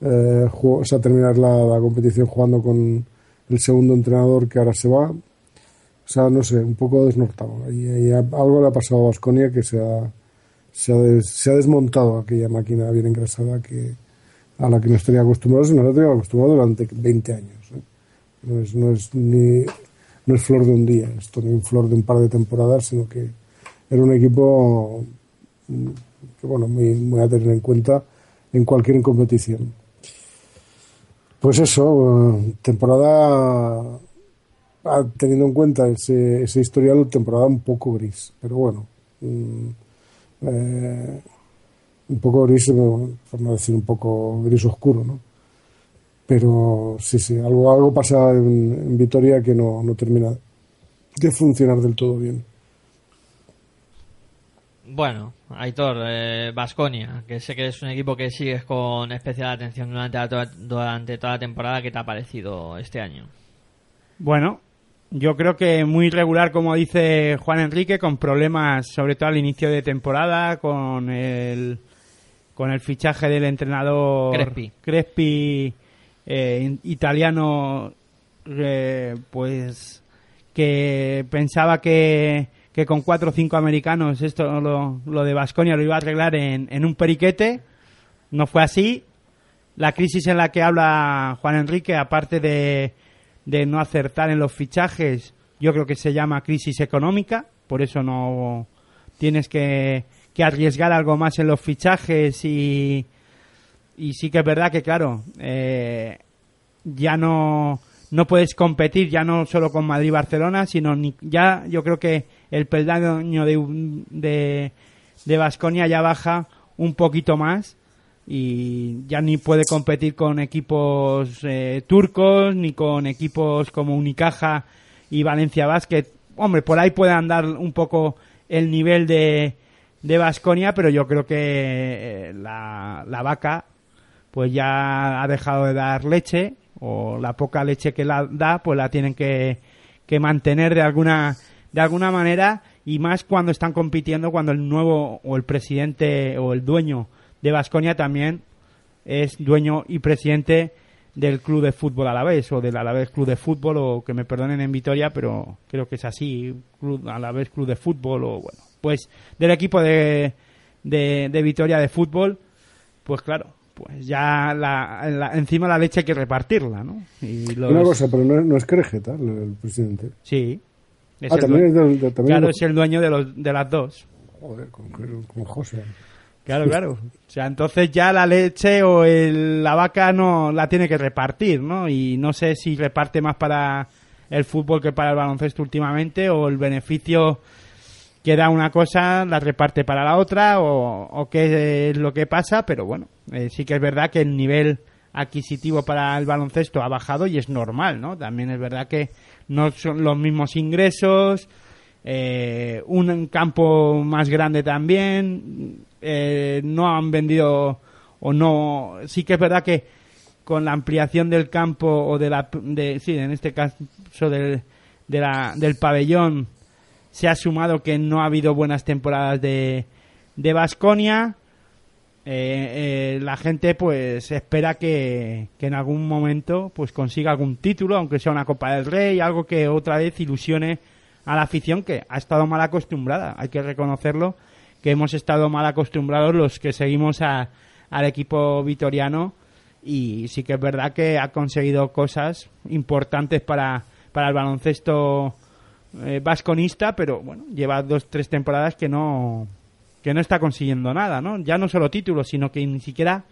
eh, terminar la, la competición jugando con el segundo entrenador que ahora se va. O sea, no sé, un poco desnortado. Y, y algo le ha pasado a Vasconia que se ha, se, ha des- se ha desmontado aquella máquina bien engrasada que, a la que nos tenía acostumbrados y nos ha tenido acostumbrados durante 20 años. ¿eh? No, es, no, es ni, no es flor de un día, esto ni flor de un par de temporadas, sino que era un equipo mm, que, bueno, muy, muy a tener en cuenta en cualquier competición. Pues eso, eh, temporada, teniendo en cuenta ese, ese historial, temporada un poco gris, pero bueno, mm, eh, un poco gris, eh, por no decir un poco gris oscuro, ¿no? Pero sí, sí, algo, algo pasa en, en Vitoria que no, no termina de funcionar del todo bien. Bueno, Aitor, Vasconia, que sé que es un equipo que sigues con especial atención durante, la- durante toda la temporada. ¿Qué te ha parecido este año? Bueno, yo creo que muy regular, como dice Juan Enrique, con problemas, sobre todo al inicio de temporada, con el, con el fichaje del entrenador Crespi. Crespi, eh, italiano, eh, pues que pensaba que, que con cuatro o cinco americanos esto lo, lo de Vasconia lo iba a arreglar en, en un periquete. No fue así. La crisis en la que habla Juan Enrique, aparte de, de no acertar en los fichajes, yo creo que se llama crisis económica. Por eso no tienes que, que arriesgar algo más en los fichajes y, y sí que es verdad que, claro, eh, ya no, no puedes competir ya no solo con Madrid y Barcelona, sino ni, ya yo creo que el peldaño de de, de Baskonia ya baja un poquito más y ya ni puede competir con equipos eh, turcos ni con equipos como Unicaja y Valencia Basket. Hombre, por ahí puede andar un poco el nivel de de Baskonia, pero yo creo que eh, la, la vaca pues ya ha dejado de dar leche o la poca leche que la da pues la tienen que, que mantener de alguna de alguna manera y más cuando están compitiendo cuando el nuevo o el presidente o el dueño de Vasconia también es dueño y presidente del club de fútbol Alavés o del Alavés Club de Fútbol o que me perdonen en Vitoria pero creo que es así club Alavés Club de Fútbol o bueno pues del equipo de, de, de Vitoria de fútbol pues claro pues ya la, la- encima la leche hay que repartirla ¿no? y los- Una cosa, pero no, es- no es Querejeta el, el presidente. sí es ah, el también due- es del, de- también claro es- es el dueño de, los, de las dos Joder, con, con José. Claro, claro. O sea, entonces ya la leche o el- la vaca no la tiene que repartir, ¿no? Y no sé si reparte más para el fútbol que para el baloncesto últimamente o el beneficio que da una cosa la reparte para la otra o, qué es lo que pasa, pero bueno, eh, sí que es verdad que el nivel adquisitivo para el baloncesto ha bajado y es normal, ¿no? También es verdad que no son los mismos ingresos, eh, un campo más grande también, eh, no han vendido o no, sí que es verdad que con la ampliación del campo o de la, de, sí, en este caso del, del pabellón se ha sumado que no ha habido buenas temporadas de de Basconia. La gente pues espera que, que en algún momento pues consiga algún título aunque sea una Copa del Rey algo que otra vez ilusione a la afición que ha estado mal acostumbrada hay que reconocerlo que hemos estado mal acostumbrados los que seguimos a- al equipo vitoriano y sí que es verdad que ha conseguido cosas importantes para, para el baloncesto eh, vasconista, pero bueno, lleva dos, tres temporadas que no, que no está consiguiendo nada, ¿no? Ya no solo títulos, sino que ni siquiera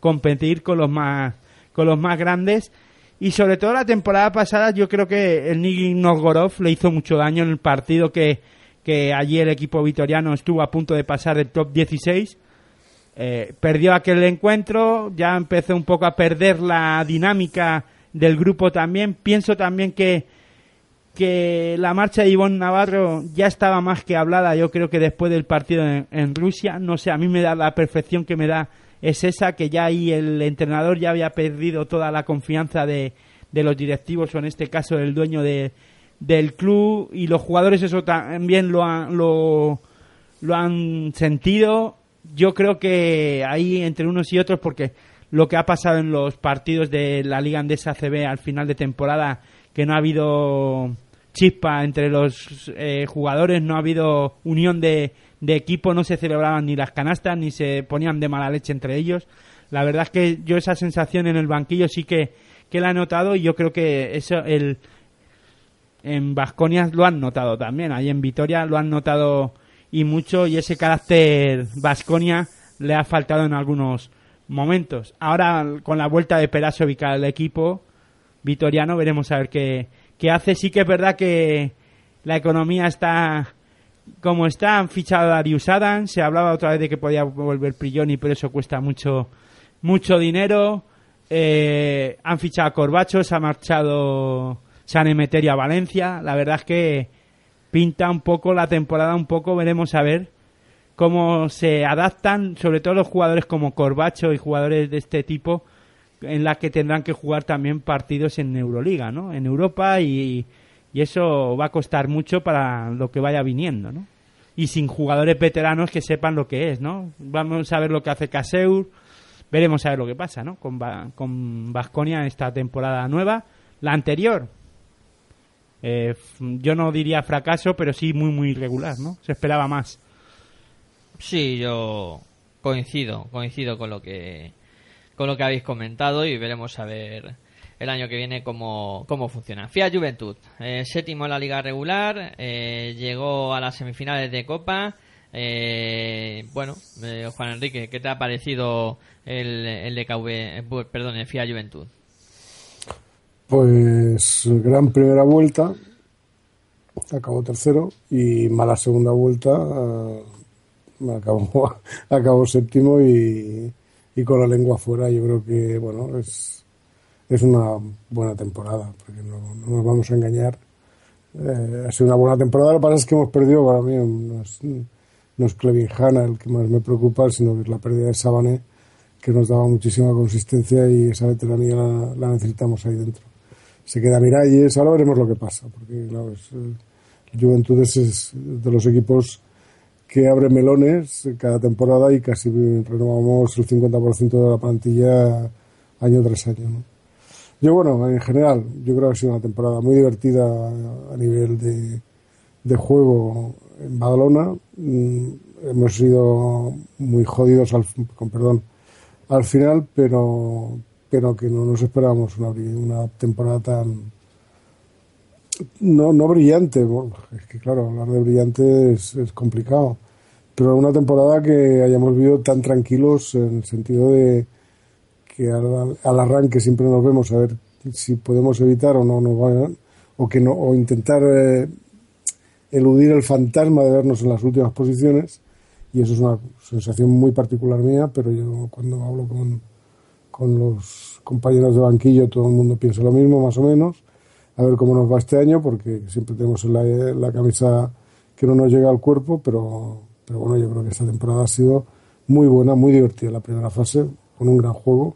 competir con los más, con los más grandes. Y sobre todo la temporada pasada yo creo que el Nigin Novgorod le hizo mucho daño en el partido que, que allí el equipo vitoriano estuvo a punto de pasar del top 16. Eh, perdió aquel encuentro, ya empezó un poco a perder la dinámica del grupo también. Pienso también que, que la marcha de Ivonne Navarro ya estaba más que hablada, yo creo que después del partido en, en Rusia. No sé, a mí me da la perfección que me da es esa, que ya ahí el entrenador ya había perdido toda la confianza de, de los directivos, o en este caso del dueño de, del club, y los jugadores eso también lo han, lo, lo han sentido. Yo creo que ahí entre unos y otros, porque lo que ha pasado en los partidos de la Liga Andesa CB al final de temporada, que no ha habido chispa entre los eh, jugadores, no ha habido unión de, de equipo, no se celebraban ni las canastas, ni se ponían de mala leche entre ellos. La verdad es que yo esa sensación en el banquillo sí que, que la he notado y yo creo que eso el en Vasconia lo han notado también, ahí en Vitoria lo han notado y mucho y ese carácter Vasconia le ha faltado en algunos momentos. Ahora con la vuelta de Perasovic al equipo vitoriano veremos a ver qué, qué hace. Sí que es verdad que la economía está como está, han fichado a Darius Adams, se hablaba otra vez de que podía volver Prilloni, pero eso cuesta mucho mucho dinero. Eh, han fichado a Corbacho, se ha marchado San Emeterio a Valencia. La verdad es que pinta un poco la temporada, un poco veremos a ver cómo se adaptan, sobre todo los jugadores como Corbacho y jugadores de este tipo, en la que tendrán que jugar también partidos en Euroliga, ¿no? En Europa y, Y eso va a costar mucho para lo que vaya viniendo, ¿no? Y sin jugadores veteranos que sepan lo que es, ¿no? Vamos a ver lo que hace Caseur, veremos a ver lo que pasa, ¿no? Con, Ba- con Vasconia en esta temporada nueva. La anterior, eh, yo no diría fracaso, pero sí muy, muy irregular, ¿no? Se esperaba más. Sí, yo coincido, coincido con lo que con lo que habéis comentado y veremos a ver el año que viene cómo, cómo funciona. Fiat Juventud, eh, séptimo en la liga regular, eh, llegó a las semifinales de Copa. Eh, bueno, eh, Juan Enrique, ¿qué te ha parecido el, el DKV, eh, perdón, el Fiat Juventud? Pues gran primera vuelta, acabó tercero y mala segunda vuelta, eh, acabó, acabó séptimo y, y con la lengua afuera. Yo creo que bueno es, es una buena temporada, porque no, no nos vamos a engañar. Eh, ha sido una buena temporada. Lo que pasa es que hemos perdido, para mí, no es, no es Clevin Hanna el que más me preocupa, sino que es la pérdida de Sabane, que nos daba muchísima consistencia y esa veteranía la, la necesitamos ahí dentro. Se queda Miralles, ahora veremos lo que pasa, porque claro, es, eh, Juventudes es de los equipos que abre melones cada temporada y casi renovamos el 50% de la plantilla año tras año. ¿no? Yo, bueno, en general, yo creo que ha sido una temporada muy divertida a nivel de, de juego en Badalona. Mm, hemos sido muy jodidos, al, con perdón, al final, pero, pero que no nos esperábamos una, una temporada tan. No, no brillante, es que claro, hablar de brillante es, es complicado, pero una temporada que hayamos vivido tan tranquilos en el sentido de que al, arranque siempre nos vemos a ver si podemos evitar o no vayan, o que no, o intentar eh, eludir el fantasma de vernos en las últimas posiciones, y eso es una sensación muy particular mía, pero yo cuando hablo con, con los compañeros de banquillo todo el mundo piensa lo mismo, más o menos, a ver cómo nos va este año, porque siempre tenemos en la, la camisa que no nos llega al cuerpo, pero, pero bueno, yo creo que esta temporada ha sido muy buena, muy divertida la primera fase, con un gran juego,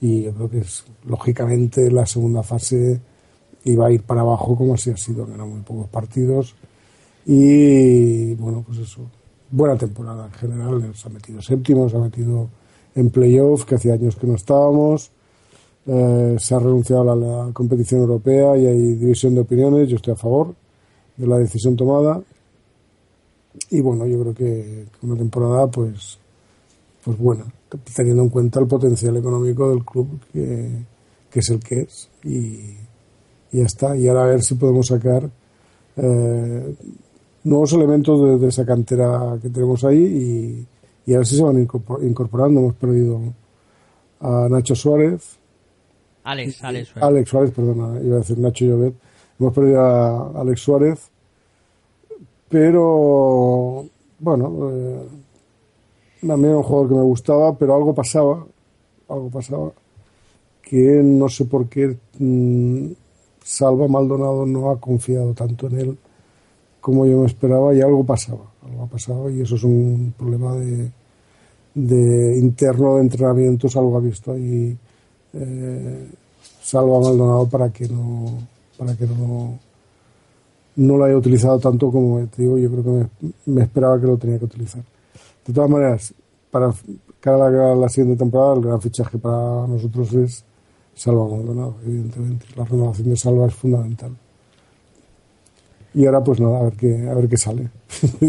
y yo creo que es, lógicamente la segunda fase iba a ir para abajo como así ha sido, que eran muy pocos partidos, y bueno, pues eso, buena temporada en general, nos ha metido séptimo, se ha metido en playoff, que hacía años que no estábamos, eh, se ha renunciado a la, competición europea y hay división de opiniones, yo estoy a favor de la decisión tomada, y bueno, yo creo que una temporada pues, pues buena, teniendo en cuenta el potencial económico del club, que, es el que es, y, ya está, y ahora a ver si podemos sacar eh, nuevos elementos de, esa cantera que tenemos ahí y, y a ver si se van incorpor- incorporando. Hemos perdido a Nacho Suárez, Alex, Alex. Alex Suárez, perdona, iba a decir Nacho Llobet. Hemos perdido a Alex Suárez, pero bueno, eh, también era un jugador que me gustaba, pero algo pasaba, algo pasaba, que no sé por qué mm, Salva Maldonado no ha confiado tanto en él como yo me esperaba y algo pasaba, algo ha pasado y eso es un problema de, de interno de entrenamientos, algo ha visto ahí eh, Salva Maldonado para que no para que no no lo haya utilizado tanto como te digo, yo creo que me, esperaba que lo tenía que utilizar. De todas maneras, para cara a la, la siguiente temporada, el gran fichaje para nosotros es Salva Maldonado, evidentemente. La renovación de Salva es fundamental. Y ahora, pues nada, a ver qué, a ver qué sale.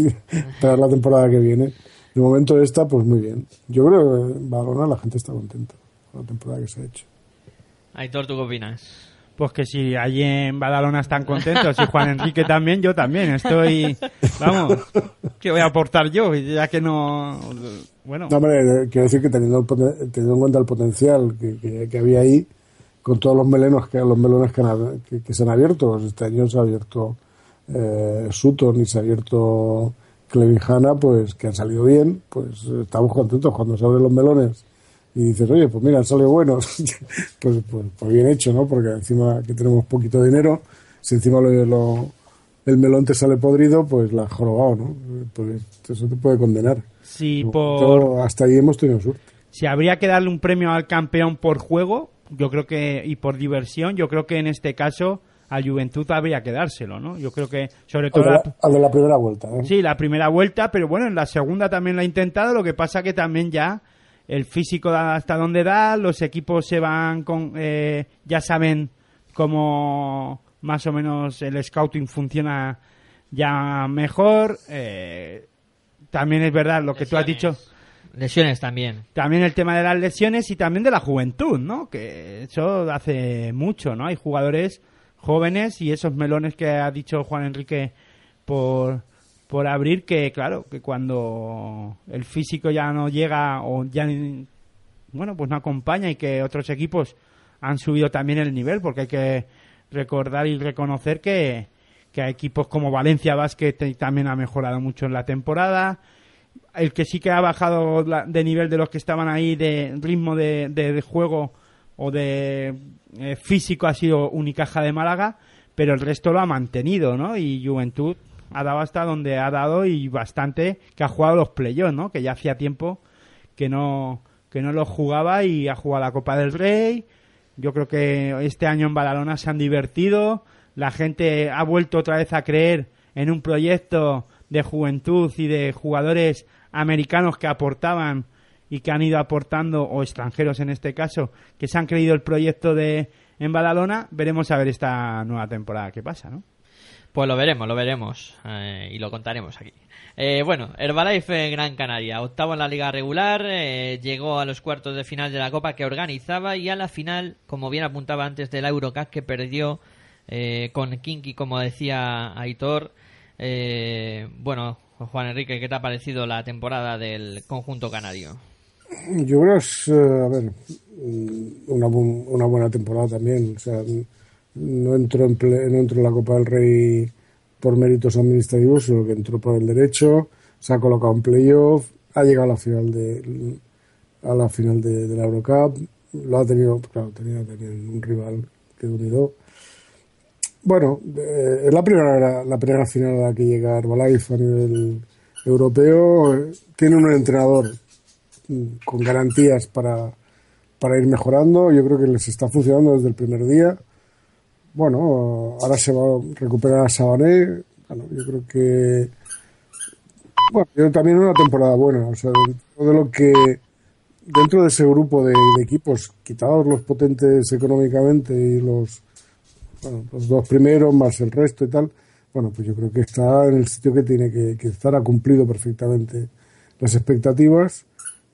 para la temporada que viene. De momento esta, pues muy bien. Yo creo que en Badalona la gente está contenta con la temporada que se ha hecho. Aitor, ¿tú qué opinas? Pues que si allí en Badalona están contentos y Juan Enrique también, yo también estoy... Vamos, ¿qué voy a aportar yo? Ya que no... Bueno, No, hombre, eh, quiero decir que teniendo, el poten- teniendo en cuenta el potencial que, que- que había ahí, con todos los melenos que los melones que, que- que se han abierto, este año se ha abierto eh, Sutton y se ha abierto Clevijana, pues que han salido bien, pues estamos contentos cuando se abren los melones y dices, oye, pues mira, han salido buenos, pues, pues, pues bien hecho, ¿no? Porque encima que tenemos poquito dinero, si encima lo, lo- el melón te sale podrido, pues la has jorobado, ¿no? Pues eso te puede condenar. si Por hasta ahí hemos tenido suerte. Si habría que darle un premio al campeón por juego, yo creo que... Y por diversión, yo creo que en este caso al Juventud habría que dárselo, ¿no? Yo creo que, sobre todo... Al de, la- la primera vuelta. ¿eh? Sí, la primera vuelta, pero bueno, en la segunda también lo ha intentado, lo que pasa que también ya el físico da hasta donde da, los equipos se van con... eh, ya saben cómo más o menos el scouting funciona ya mejor. eh, también es verdad lo que tú has dicho, Lesiones también. también el tema de las lesiones y también de la juventud, ¿no? Que eso hace mucho, ¿no? Hay jugadores jóvenes y esos melones que ha dicho Juan Enrique por, por abrir que, claro, que cuando el físico ya no llega o ya, bueno, pues no acompaña y que otros equipos han subido también el nivel porque hay que recordar y reconocer que, que equipos como Valencia Basket también ha mejorado mucho en la temporada el que sí que ha bajado de nivel de los que estaban ahí de ritmo de, de- de juego o de eh, físico ha sido Unicaja de Málaga, pero el resto lo ha mantenido, ¿no? Y Juventud ha dado hasta donde ha dado y bastante que ha jugado los playoffs, ¿no? Que ya hacía tiempo que no que no los jugaba y ha jugado la Copa del Rey. Yo creo que este año en Badalona se han divertido, la gente ha vuelto otra vez a creer en un proyecto de juventud y de jugadores americanos que aportaban y que han ido aportando, o extranjeros en este caso, que se han creído el proyecto de en Badalona. Veremos a ver esta nueva temporada qué pasa, ¿no? Pues lo veremos, lo veremos eh, y lo contaremos aquí. Eh, bueno, Herbalife Gran Canaria, octavo en la liga regular, eh, llegó a los cuartos de final de la Copa que organizaba y a la final, como bien apuntaba antes, de la Eurocup que perdió eh, con Kinky, como decía Aitor. Eh, bueno, Juan Enrique, ¿qué te ha parecido la temporada del conjunto canario? Yo creo que es, eh, a ver, mm, una, bu- una buena temporada también. O sea, no entró, en ple- no entró en la Copa del Rey por méritos administrativos, sino que entró por el derecho, se ha colocado en playoff, ha llegado a la final de a la final de, la Eurocup, lo ha tenido, claro, tenía, tenía un rival que unido. Bueno, eh, es la primera la primera final a la que llega Herbalife a nivel europeo. Tiene un entrenador mm, con garantías para, para ir mejorando. Yo creo que les está funcionando desde el primer día. Bueno, ahora se va a recuperar a Sabané. Bueno, yo creo que. Bueno, yo también una temporada buena. O sea, dentro de lo que. Dentro de ese grupo de, equipos, quitados los potentes económicamente y los. Bueno, los dos primeros más el resto y tal. Bueno, pues yo creo que está en el sitio que tiene que, estar. Ha cumplido perfectamente las expectativas.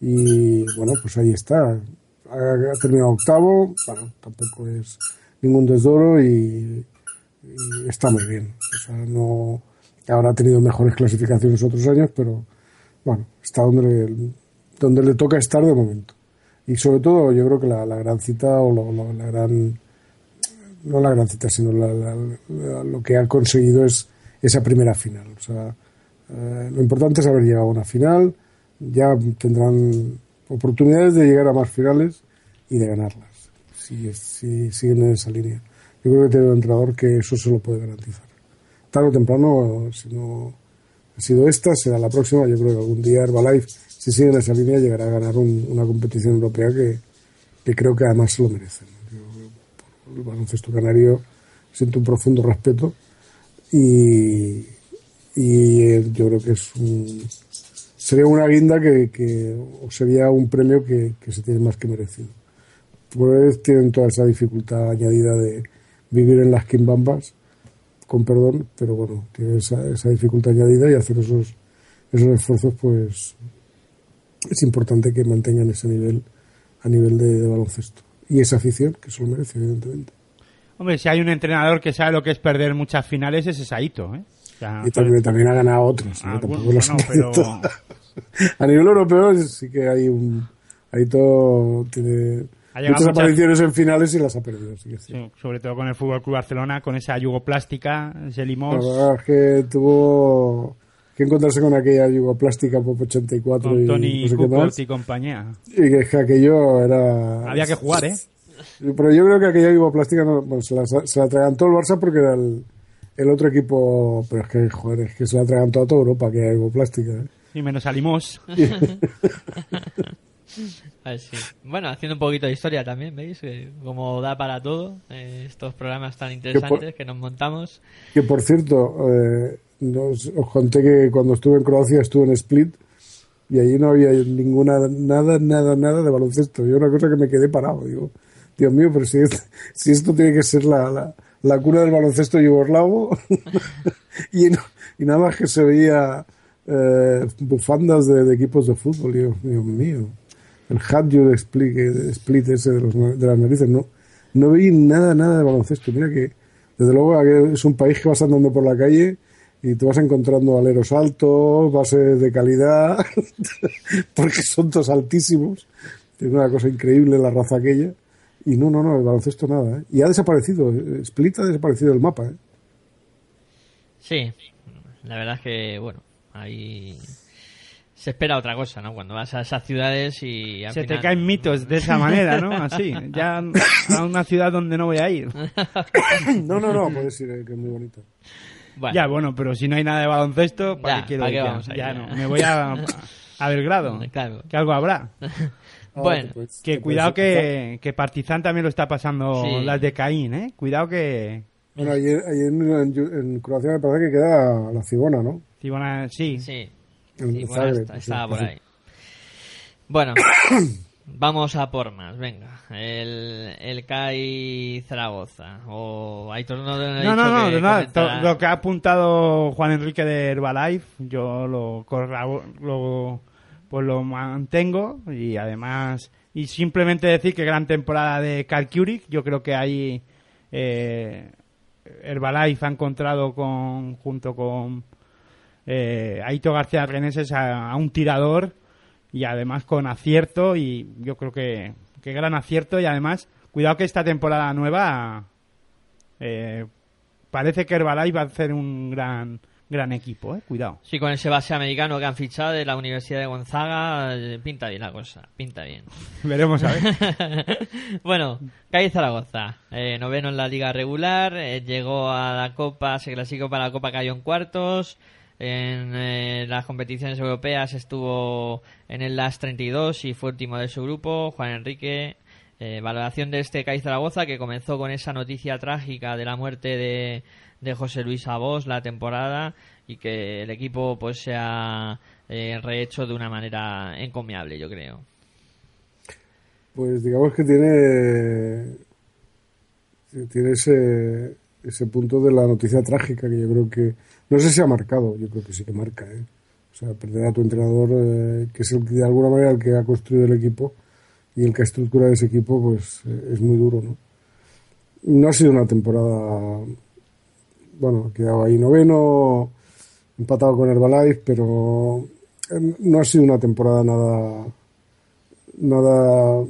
Y bueno, pues ahí está. Ha terminado octavo. Bueno, tampoco es ningún desdoro y, y está muy bien. O sea, no habrá tenido mejores clasificaciones otros años, pero bueno, está donde le, donde le toca estar de momento. Y sobre todo, yo creo que la, gran cita o lo, la gran no la gran cita, sino la- lo que ha conseguido es esa primera final. O sea, eh, lo importante es haber llegado a una final, ya tendrán oportunidades de llegar a más finales y de ganarlas, si, si siguen en esa línea. Yo creo que tiene un entrenador que eso se lo puede garantizar. Tarde o temprano, si no ha sido esta, será la próxima. Yo creo que algún día Herbalife, si sigue en esa línea, llegará a ganar un- una competición europea que, que creo que además se lo merecen. Yo, el baloncesto canario siento un profundo respeto y, y yo creo que es un, sería una guinda que, que o sería un premio que, que se tiene más que merecido. Pues tienen toda esa dificultad añadida de vivir en las quimbambas, con perdón, pero bueno, tiene esa, esa dificultad añadida y hacer esos, esos esfuerzos, pues es importante que mantengan ese nivel a nivel de, de baloncesto. Y esa afición, que se lo merece, evidentemente. Hombre, si hay un entrenador que sabe lo que es perder muchas finales, ese es Aito, ¿eh? O sea, Y también, también ha ganado otros. ¿eh? Ah, no, pero-. A nivel europeo sí que hay un... Todo tiene muchas muchas- apariciones en finales y las ha perdido. Sí sí. sobre todo con el Fútbol Club Barcelona, con esa yugoplástica, ese La limón. verdad es que tuvo que encontrarse con aquella yugoplástica Pop 84 Con y Tony no sé qué más. y compañía. Y que, es que aquello era... Había que jugar, ¿eh? Pero yo creo que aquella yugoplástica no, bueno, se, la, se la atragantó el Barça porque era el, el otro equipo... Pero es que, joder, es que se la atragantó a toda Europa aquella yugoplástica. ¿eh? Y menos a Limos. Bueno, haciendo un poquito de historia también, ¿veis? Que Como da para todo eh, estos programas tan interesantes que nos montamos. Que por cierto, eh, nos- os conté que cuando estuve en Croacia estuve en Split y allí no había ninguna, nada, nada, nada de baloncesto. Y una cosa que me quedé parado. Digo, Dios mío, pero si, es- si esto tiene que ser la, la, la cuna del baloncesto yugoslavo y, y nada más que se veía eh, bufandas de, de equipos de fútbol. Digo, Dios mío, el de Split, ese de, los, de las narices, no, no vi nada, nada de baloncesto. Mira que, desde luego, es un país que vas andando por la calle y te vas encontrando aleros altos, bases de calidad, porque son todos altísimos. Es una cosa increíble la raza aquella. Y no, no, no, el baloncesto nada. ¿eh? Y ha desaparecido, Split ha desaparecido del mapa. ¿eh? Sí, la verdad es que, bueno, ahí se espera otra cosa, ¿no? Cuando vas a esas ciudades y al Se te caen mitos de esa manera, ¿no? Así, ya a una ciudad donde no voy a ir. No, no, no, puedes ir, eh, que es muy bonito. Bueno, Ya, bueno, pero si no hay nada de baloncesto, ¿para Ya, qué quiero ¿para qué ir? Ya? vamos a ir? Ya no, me voy a, a Belgrado, Claro. que algo habrá. Bueno, pues, Que te cuidado puedes- que, que Partizan también lo está pasando Sí. las de Caín, ¿eh? Cuidado que... Bueno, ayer, ayer en, en- en Croacia me parece que queda la cigona, ¿no? si van a- sí, sí, sí, bueno, está- estaba por ahí. Bueno, vamos a por más, venga. El, el CAI Zaragoza. O Aitor no, no, No, dicho no, no, que Lo que ha apuntado Juan Enrique de Herbalife, yo lo, lo, pues lo mantengo y además, y simplemente decir que gran temporada de Karl Kurik, yo creo que ahí eh, Herbalife ha encontrado con, junto con eh, Aito García Reneses a, a un tirador y además con acierto y yo creo que, que gran acierto y además cuidado que esta temporada nueva eh, parece que Herbalife va a hacer un gran gran equipo, eh. Cuidado. Sí, con ese base americano que han fichado de la Universidad de Gonzaga, eh, pinta bien la cosa, pinta bien. Veremos a ver. bueno, CAI Zaragoza, eh, noveno en la liga regular, eh, llegó a la Copa, se clasificó para la Copa, cayó en cuartos. En eh, las competiciones europeas estuvo en el LAS 32 y fue último de su grupo. Juan Enrique, eh, valoración de este CAI Zaragoza que comenzó con esa noticia trágica de la muerte de, de José Luis Abos la temporada y que el equipo pues se ha eh, rehecho de una manera encomiable, yo creo. Pues digamos que tiene, tiene ese, ese punto de la noticia trágica que yo creo que, no sé si ha marcado, yo creo que sí que marca, ¿eh? O sea, perder a tu entrenador, eh, que es el que, de alguna manera el que ha construido el equipo y el que ha estructurado ese equipo, pues eh, es muy duro, ¿no? No ha sido una temporada, bueno, ha quedado ahí noveno, empatado con Herbalife, pero eh, no ha sido una temporada nada nada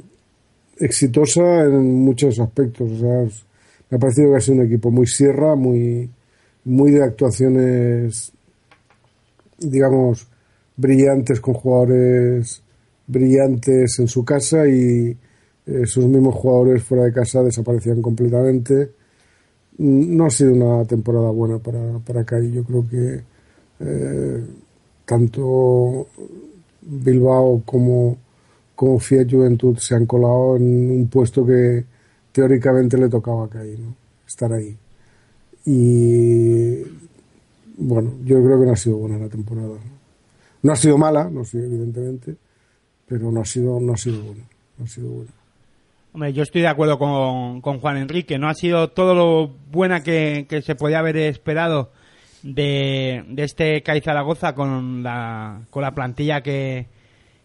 exitosa en muchos aspectos. O sea, me ha parecido que ha sido un equipo muy sierra, muy, muy de actuaciones, digamos, brillantes con jugadores brillantes en su casa y eh, sus mismos jugadores fuera de casa desaparecían completamente. Mm, No ha sido una temporada buena para, para Kai. Yo creo que eh, tanto Bilbao como, como Fiat Juventud se han colado en un puesto que teóricamente le tocaba a Kai, ¿no? estar ahí. Y bueno, yo creo que no ha sido buena la temporada. ¿no? Ha sido mala, no sé, evidentemente, pero no ha sido, no ha sido buena. No ha sido buena. Hombre, yo estoy de acuerdo con, con Juan Enrique. No ha sido todo lo buena que, que se podía haber esperado de, de este CAI Zaragoza con la, con la plantilla que,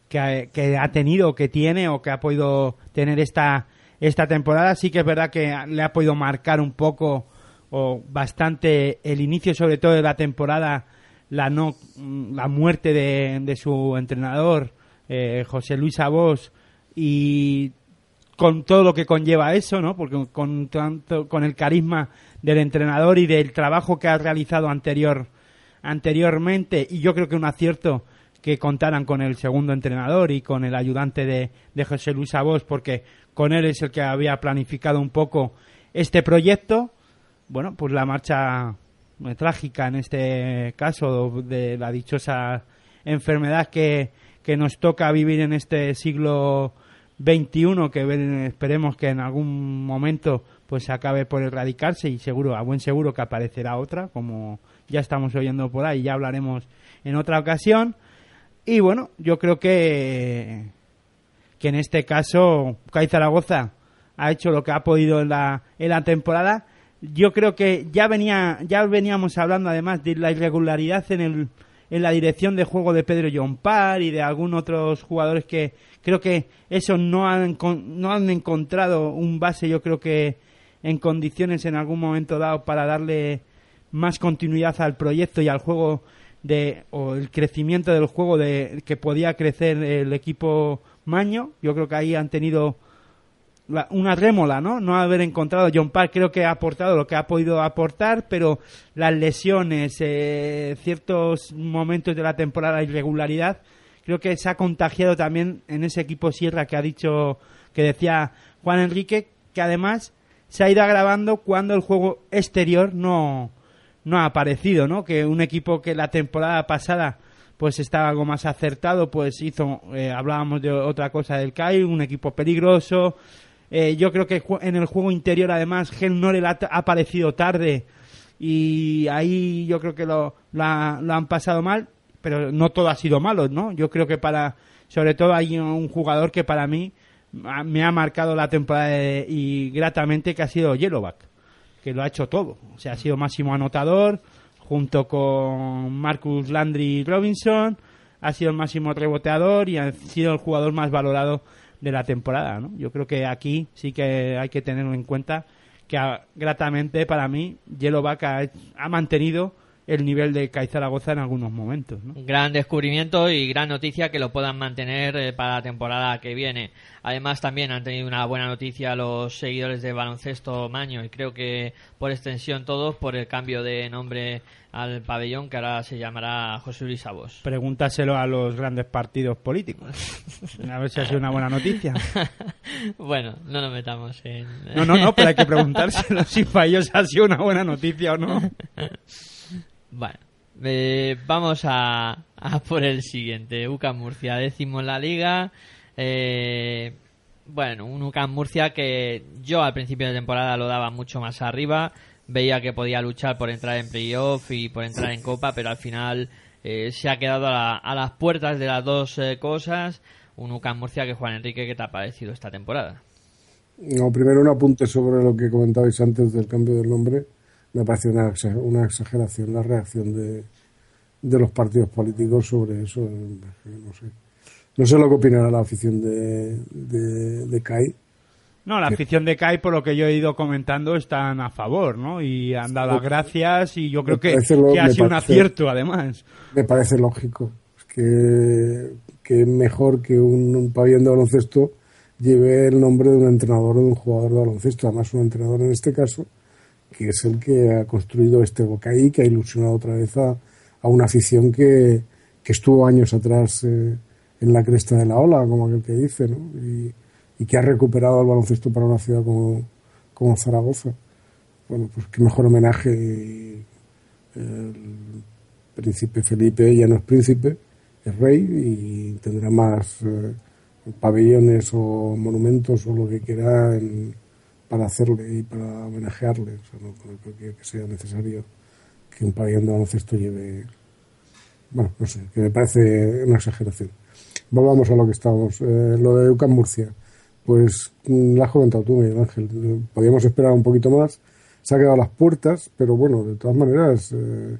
que, ha, que ha tenido, que tiene o que ha podido tener esta, esta temporada. Sí que es verdad que le ha podido marcar un poco o bastante el inicio, sobre todo de la temporada, la no la muerte de, de su entrenador, eh, José Luis Abos, y con todo lo que conlleva eso, ¿no? Porque con tanto, con el carisma del entrenador y del trabajo que ha realizado anterior, anteriormente, y yo creo que un acierto que contaran con el segundo entrenador y con el ayudante de, de José Luis Abos, porque con él es el que había planificado un poco este proyecto. Bueno, pues la marcha trágica en este caso de la dichosa enfermedad que, que nos toca vivir en este siglo XXI, que esperemos que en algún momento pues acabe por erradicarse y seguro, a buen seguro que aparecerá otra, como ya estamos oyendo por ahí, ya hablaremos en otra ocasión. Y bueno, yo creo que, que en este caso CAI Zaragoza ha hecho lo que ha podido en la, en la temporada. Yo creo que ya venía ya veníamos hablando además de la irregularidad en el en la dirección de juego de Pedro John Parr y de algunos otros jugadores que creo que eso no han no han encontrado un base yo creo que en condiciones en algún momento dado para darle más continuidad al proyecto y al juego de o el crecimiento del juego de que podía crecer el equipo Maño. Yo creo que ahí han tenido la- una rémola, ¿no? No haber encontrado John Park creo que ha aportado lo que ha podido aportar, pero las lesiones, eh, ciertos momentos de la temporada, irregularidad, creo que se ha contagiado también en ese equipo Sierra que ha dicho, que decía Juan Enrique, que además se ha ido agravando cuando el juego exterior no, no ha aparecido, ¿no? Que un equipo que la temporada pasada pues estaba algo más acertado, pues hizo, eh, hablábamos de otra cosa del CAI, un equipo peligroso. Eh, yo creo que en el juego interior además Gel Norel ha, ha aparecido tarde y ahí yo creo que lo, lo, ha- lo han pasado mal, pero no todo ha sido malo, ¿no? Yo creo que para, sobre todo hay un jugador que para mí me ha marcado la temporada de- y gratamente que ha sido Yellowback, que lo ha hecho todo. O sea, ha sido máximo anotador junto con Marcus Landry Robinson, ha sido el máximo reboteador y ha sido el jugador más valorado de la temporada, ¿no? Yo creo que aquí sí que hay que tenerlo en cuenta que gratamente para mí Yellowback ha, ha mantenido el nivel de Kai Zaragoza en algunos momentos, ¿no? Gran descubrimiento y gran noticia que lo puedan mantener eh, para la temporada que viene. Además, también han tenido una buena noticia los seguidores de baloncesto Maño y creo que por extensión todos por el cambio de nombre al pabellón que ahora se llamará José Luis Sabos. Pregúntaselo a los grandes partidos políticos. A ver si ha sido una buena noticia. bueno, no nos metamos en. No, no, no, pero hay que preguntárselo si para ellos ha sido una buena noticia o no. Bueno, eh, vamos a, por el siguiente. UCAM Murcia, décimo en la liga. Eh, bueno, un UCAM Murcia que yo al principio de temporada lo daba mucho más arriba. Veía que podía luchar por entrar en playoff y por entrar en Copa, pero al final eh, se ha quedado a, la- a las puertas de las dos eh, cosas. Un UCAM Murcia que Juan Enrique, ¿qué te ha parecido esta temporada? No, primero un apunte sobre lo que comentabais antes del cambio del nombre. Me parece una, exa- una exageración la reacción de, de los partidos políticos sobre eso. eh, No sé, no sé lo que opinará la afición de, de, de CAI. No, la afición de CAI, por lo que yo he ido comentando, están a favor, ¿no? Y han dado las gracias y yo creo que, lo- que ha sido un acierto, además. Me parece lógico Es que, que mejor que un, un pabellón de baloncesto lleve el nombre de un entrenador o de un jugador de baloncesto. Además, un entrenador en este caso, que es el que ha construido este Bocaí, que ha ilusionado otra vez a, una afición que, que estuvo años atrás eh, en la cresta de la ola, como aquel que dice, ¿no? Y, que ha recuperado el baloncesto para una ciudad como, como Zaragoza. Bueno, pues qué mejor homenaje. el príncipe Felipe ya no es príncipe, es rey y tendrá más eh, pabellones o monumentos o lo que quiera en- para hacerle y para homenajearle. O sea, no, creo que, sea necesario que un pabellón de baloncesto lleve. Bueno, no sé, que me parece una exageración. Volvamos a lo que estamos. Eh, lo de UCAM Murcia. Pues mm, lo has comentado tú, Miguel Ángel. Eh, Podíamos esperar un poquito más. Se ha quedado las puertas, pero bueno, de todas maneras, eh,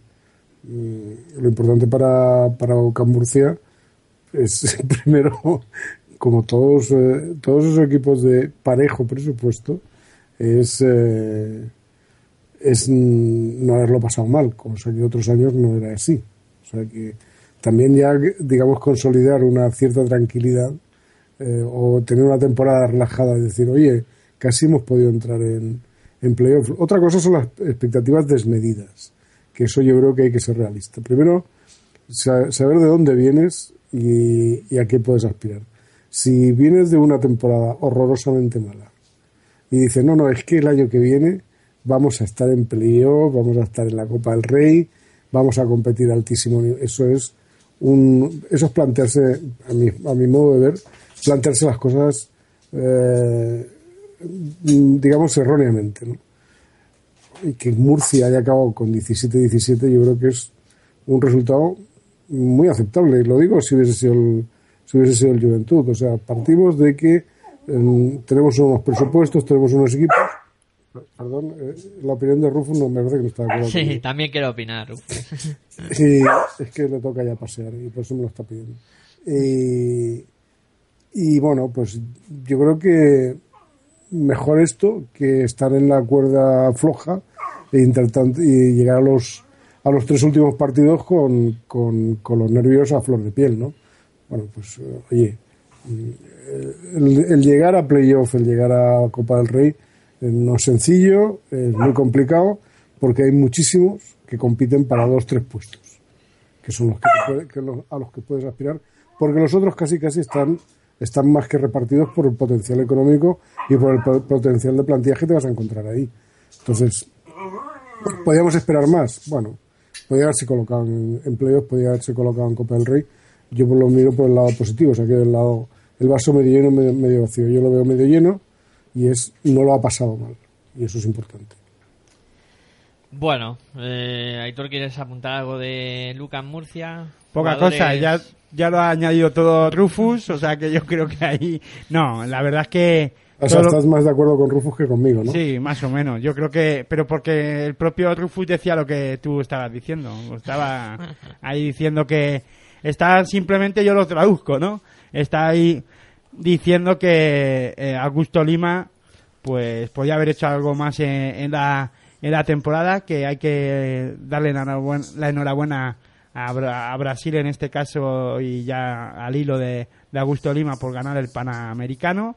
mm, lo importante para, para Murcia es primero, como todos, todos esos equipos de parejo presupuesto, es, eh, es no haberlo pasado mal, cosa que otros años no era así. O sea que también ya, digamos, consolidar una cierta tranquilidad eh, o tener una temporada relajada y decir, oye, casi hemos podido entrar en, en. Otra cosa son las expectativas desmedidas, que eso yo creo que hay que ser realista. Primero, sa- saber de dónde vienes y a qué puedes aspirar. Si vienes de una temporada horrorosamente mala y dices, no, no, es que el año que viene vamos a estar en playoff, vamos a estar en la Copa del Rey, vamos a competir altísimo eso es un, eso es plantearse, a mi, a mi modo de ver, plantearse las cosas, eh, digamos, erróneamente. Y que Murcia haya acabado con 17-17, yo creo que es un resultado muy aceptable. Y lo digo si hubiese sido el, si hubiese sido el Juventud. O sea, partimos de que tenemos unos presupuestos, tenemos unos equipos. Perdón, eh, la opinión de Rufus no me parece que no está de acuerdo. Sí, también quiero opinar. Y es que le toca ya pasear y por eso me lo está pidiendo. Y, y bueno, pues yo creo que mejor esto que estar en la cuerda floja e intentar y llegar a los a los tres últimos partidos con, con, con los nervios a flor de piel, ¿no? Bueno, pues eh, oye, el, llegar a playoff, el llegar a Copa del Rey, eh, no es sencillo, es muy complicado, porque hay muchísimos que compiten para dos, tres puestos, que son los que, que los- a los que puedes aspirar, porque los otros casi casi están, están más que repartidos por el potencial económico y por el po- potencial de plantilla que te vas a encontrar ahí. Entonces, podíamos esperar más. Bueno, podía haberse colocado en, en playoff, podía haberse colocado en Copa del Rey. Yo por lo miro por el lado positivo, o sea que el lado, el vaso medio lleno, medio, medio vacío. Yo lo veo medio lleno y es no lo ha pasado mal. Y eso es importante. Bueno, eh, Aitor, ¿quieres apuntar algo de Lucas Murcia? Poca Jugadores- cosa, ya, ya lo ha añadido todo Rufus, o sea que yo creo que ahí... No, la verdad es que... O sea, estás más de acuerdo con Rufus que conmigo, ¿no? Sí, más o menos. Yo creo que... Pero porque el propio Rufus decía lo que tú estabas diciendo. Estaba ahí diciendo que... Está simplemente, yo lo traduzco, ¿no? Está ahí diciendo que eh, Augusto Lima pues podía haber hecho algo más en, en la, en la temporada, que hay que darle la enhorabuena, a, a Brasil en este caso y ya al hilo de, de Augusto Lima por ganar el Panamericano.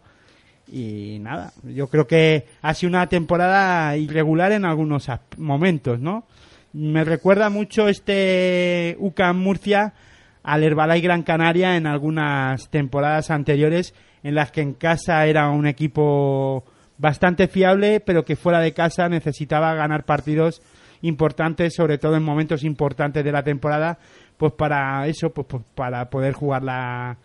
Y nada, yo creo que ha sido una temporada irregular en algunos momentos, ¿no? Me recuerda mucho este UCAM Murcia al Herbalife Gran Canaria en algunas temporadas anteriores en las que en casa era un equipo bastante fiable, pero que fuera de casa necesitaba ganar partidos importantes, sobre todo en momentos importantes de la temporada, pues para eso, pues, pues para poder jugar la,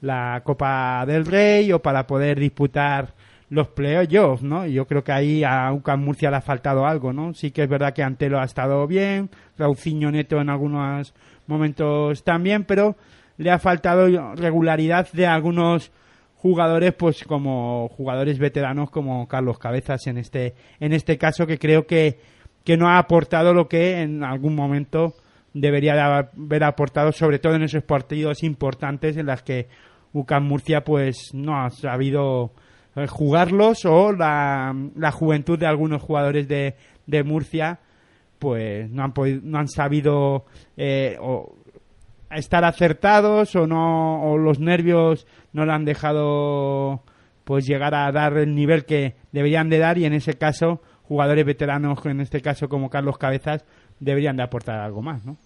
la Copa del Rey o para poder disputar los playoffs, ¿no? Yo creo que ahí a UCAM Murcia le ha faltado algo, ¿no? Sí que es verdad que Antelo ha estado bien, Rauciño Neto en algunos momentos también, pero le ha faltado regularidad de algunos jugadores pues como jugadores veteranos como Carlos Cabezas en este en este caso que creo que que no ha aportado lo que en algún momento debería de haber aportado sobre todo en esos partidos importantes en las que UCAM Murcia pues no ha sabido eh, jugarlos o la, la juventud de algunos jugadores de, de Murcia pues no han podi- no han sabido eh, o estar acertados o no o los nervios no le han dejado pues llegar a dar el nivel que deberían de dar y en ese caso jugadores veteranos en este caso como Carlos Cabezas deberían de aportar algo más ¿no?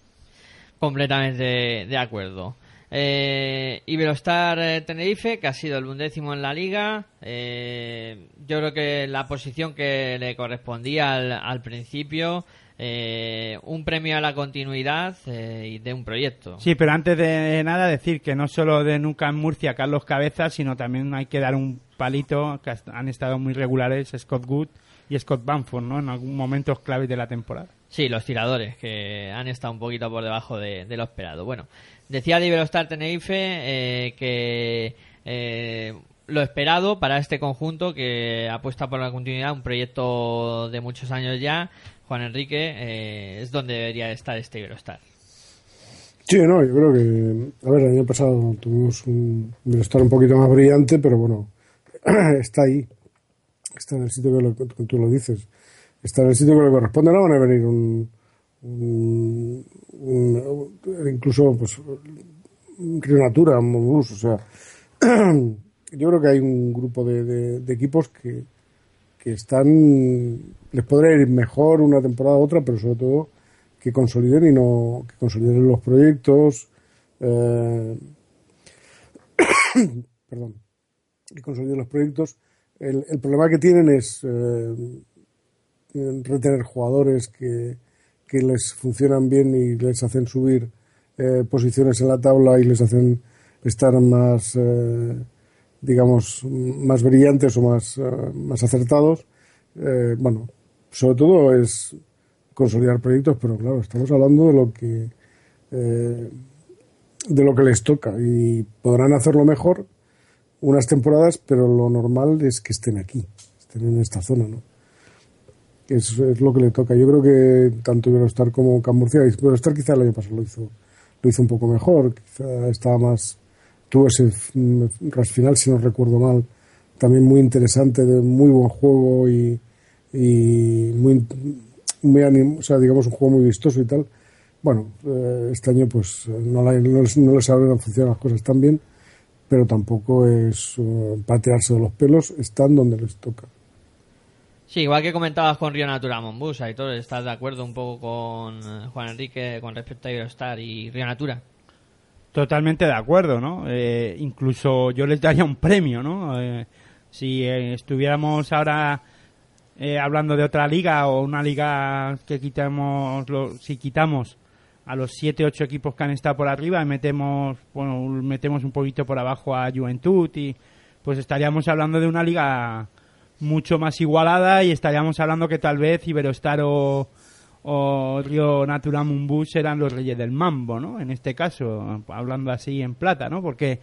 Completamente de acuerdo. Eh, Iberostar eh, Tenerife, que ha sido el undécimo en la liga. eh, yo creo que la posición que le correspondía al, al principio, eh, un premio a la continuidad eh, y de un proyecto. Sí, pero antes de nada decir que no solo de nunca en Murcia Carlos Cabezas, sino también hay que dar un palito que han estado muy regulares Scott Good y Scott Banford, ¿no? En algún momento claves de la temporada. Sí, los tiradores, que han estado un poquito por debajo de, de lo esperado. Bueno, decía de Iberostar Tenerife eh, que eh, lo esperado para este conjunto que apuesta por la continuidad, un proyecto de muchos años ya, Juan Enrique, eh, es donde debería estar este Iberostar. Sí, no, yo creo que, a ver, el año pasado tuvimos un estar un poquito más brillante, pero bueno, está ahí, está en el sitio que, lo- que tú lo dices, está en el sitio que le corresponde, no van a venir un, un- incluso pues Río Natura, Monbus, o sea, yo creo que hay un grupo de equipos que, están, les podría ir mejor una temporada u otra, pero sobre todo que consoliden y no que consoliden los proyectos eh, perdón que consoliden los proyectos. El, el problema que tienen es eh, retener jugadores que, que les funcionan bien y les hacen subir eh, posiciones en la tabla y les hacen estar más, eh, digamos, más brillantes o más, eh, más acertados. Eh, bueno, sobre todo es consolidar proyectos, pero claro, estamos hablando de lo que eh, de lo que les toca y podrán hacerlo mejor unas temporadas, pero lo normal es que estén aquí, estén en esta zona, ¿no? Es, es lo que le toca. Yo creo que tanto Iberostar como Can Murcia, Iberostar quizá el año pasado lo hizo, lo hizo un poco mejor, quizá estaba más, tuvo ese mm, final, si no recuerdo mal, también muy interesante, de muy buen juego y, y muy, muy anim- o sea, digamos un juego muy vistoso y tal. Bueno, eh, este año pues no, la- no, no les habrán funcionado las cosas tan bien, pero tampoco es eh, patearse de los pelos, están donde les toca. Sí, igual que comentabas con Río Natura Monbus, Aitor, ¿estás de acuerdo un poco con eh, Juan Enrique con respecto a Iberostar y Río Natura? Totalmente de acuerdo, ¿no? Eh, incluso yo les daría un premio, ¿no? Eh, si eh, estuviéramos ahora eh, hablando de otra liga o una liga que quitamos, lo- si quitamos a los 7, 8 equipos que han estado por arriba y metemos, bueno, metemos un poquito por abajo a Juventud y pues estaríamos hablando de una liga mucho más igualada y estaríamos hablando que tal vez Iberostar o, o Río Natura Mumbus eran los reyes del mambo, ¿no? En este caso, hablando así en plata, ¿no? Porque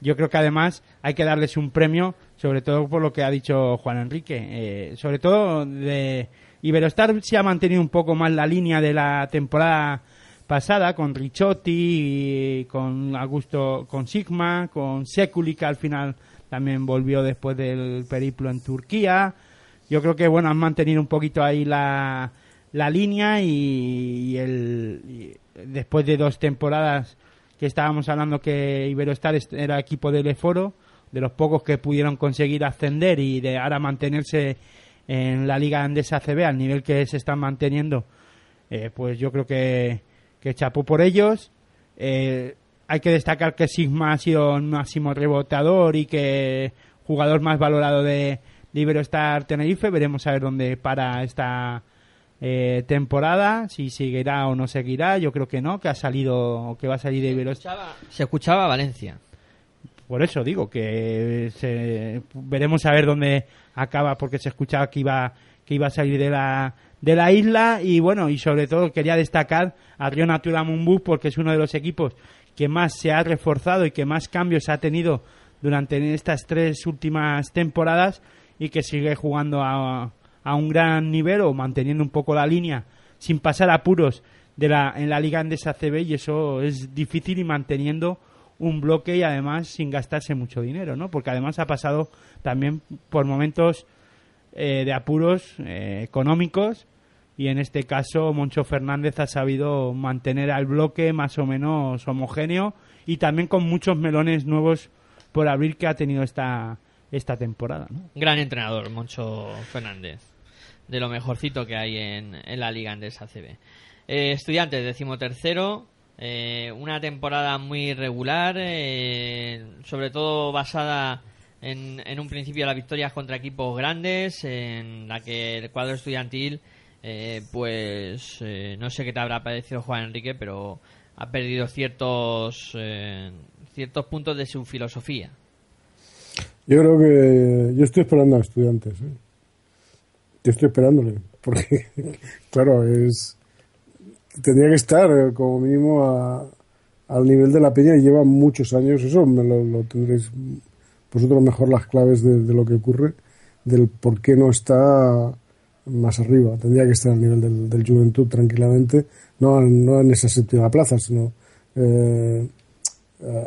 yo creo que además hay que darles un premio, sobre todo por lo que ha dicho Juan Enrique. Eh, sobre todo de Iberostar se ha mantenido un poco más la línea de la temporada pasada con Ricciotti, con Augusto, con Sigma, con Seculi que al final también volvió después del periplo en Turquía. Yo creo que bueno han mantenido un poquito ahí la, la línea y, el después de dos temporadas que estábamos hablando que Iberostar era equipo del Eforo, de los pocos que pudieron conseguir ascender y de ahora mantenerse en la Liga Andesa CB al nivel que se están manteniendo, eh, pues yo creo que, que chapó por ellos. Eh, hay que destacar que Sigma ha sido un máximo reboteador y que jugador más valorado de, de Iberostar Tenerife. Veremos a ver dónde para esta eh, temporada, si seguirá o no seguirá. Yo creo que no, que ha salido o que va a salir de Iberostar. Se escuchaba Valencia. Por eso digo que se- veremos a ver dónde acaba, porque se escuchaba que iba que iba a salir de la de la isla y bueno y sobre todo quería destacar a Río Natura Mumbú porque es uno de los equipos que más se ha reforzado y que más cambios ha tenido durante estas tres últimas temporadas y que sigue jugando a, a un gran nivel o manteniendo un poco la línea sin pasar apuros de la, en la Liga Andesa CB y eso es difícil y manteniendo un bloque y además sin gastarse mucho dinero, ¿no? Porque además ha pasado también por momentos eh, de apuros eh, económicos y en este caso Moncho Fernández ha sabido mantener al bloque más o menos homogéneo y también con muchos melones nuevos por abrir que ha tenido esta esta temporada. Gran entrenador, Moncho Fernández. De lo mejorcito que hay en, en la Liga Andesa CB. Eh, estudiantes, decimotercero. Eh, una temporada muy regular, eh, sobre todo basada en, en un principio las victorias contra equipos grandes, en la que el cuadro estudiantil, eh, pues eh, no sé qué te habrá parecido Juan Enrique, pero ha perdido ciertos ciertos puntos de su filosofía. Yo creo que yo estoy esperando a estudiantes. ¿eh? Yo estoy esperándole, porque, claro, es tendría que estar eh, como mínimo a- al nivel de la peña y lleva muchos años. Eso me lo, lo tendréis vosotros mejor las claves de, lo que ocurre, del por qué no está más arriba. Tendría que estar al nivel del, del Juventud tranquilamente, no, no en esa séptima plaza, sino eh,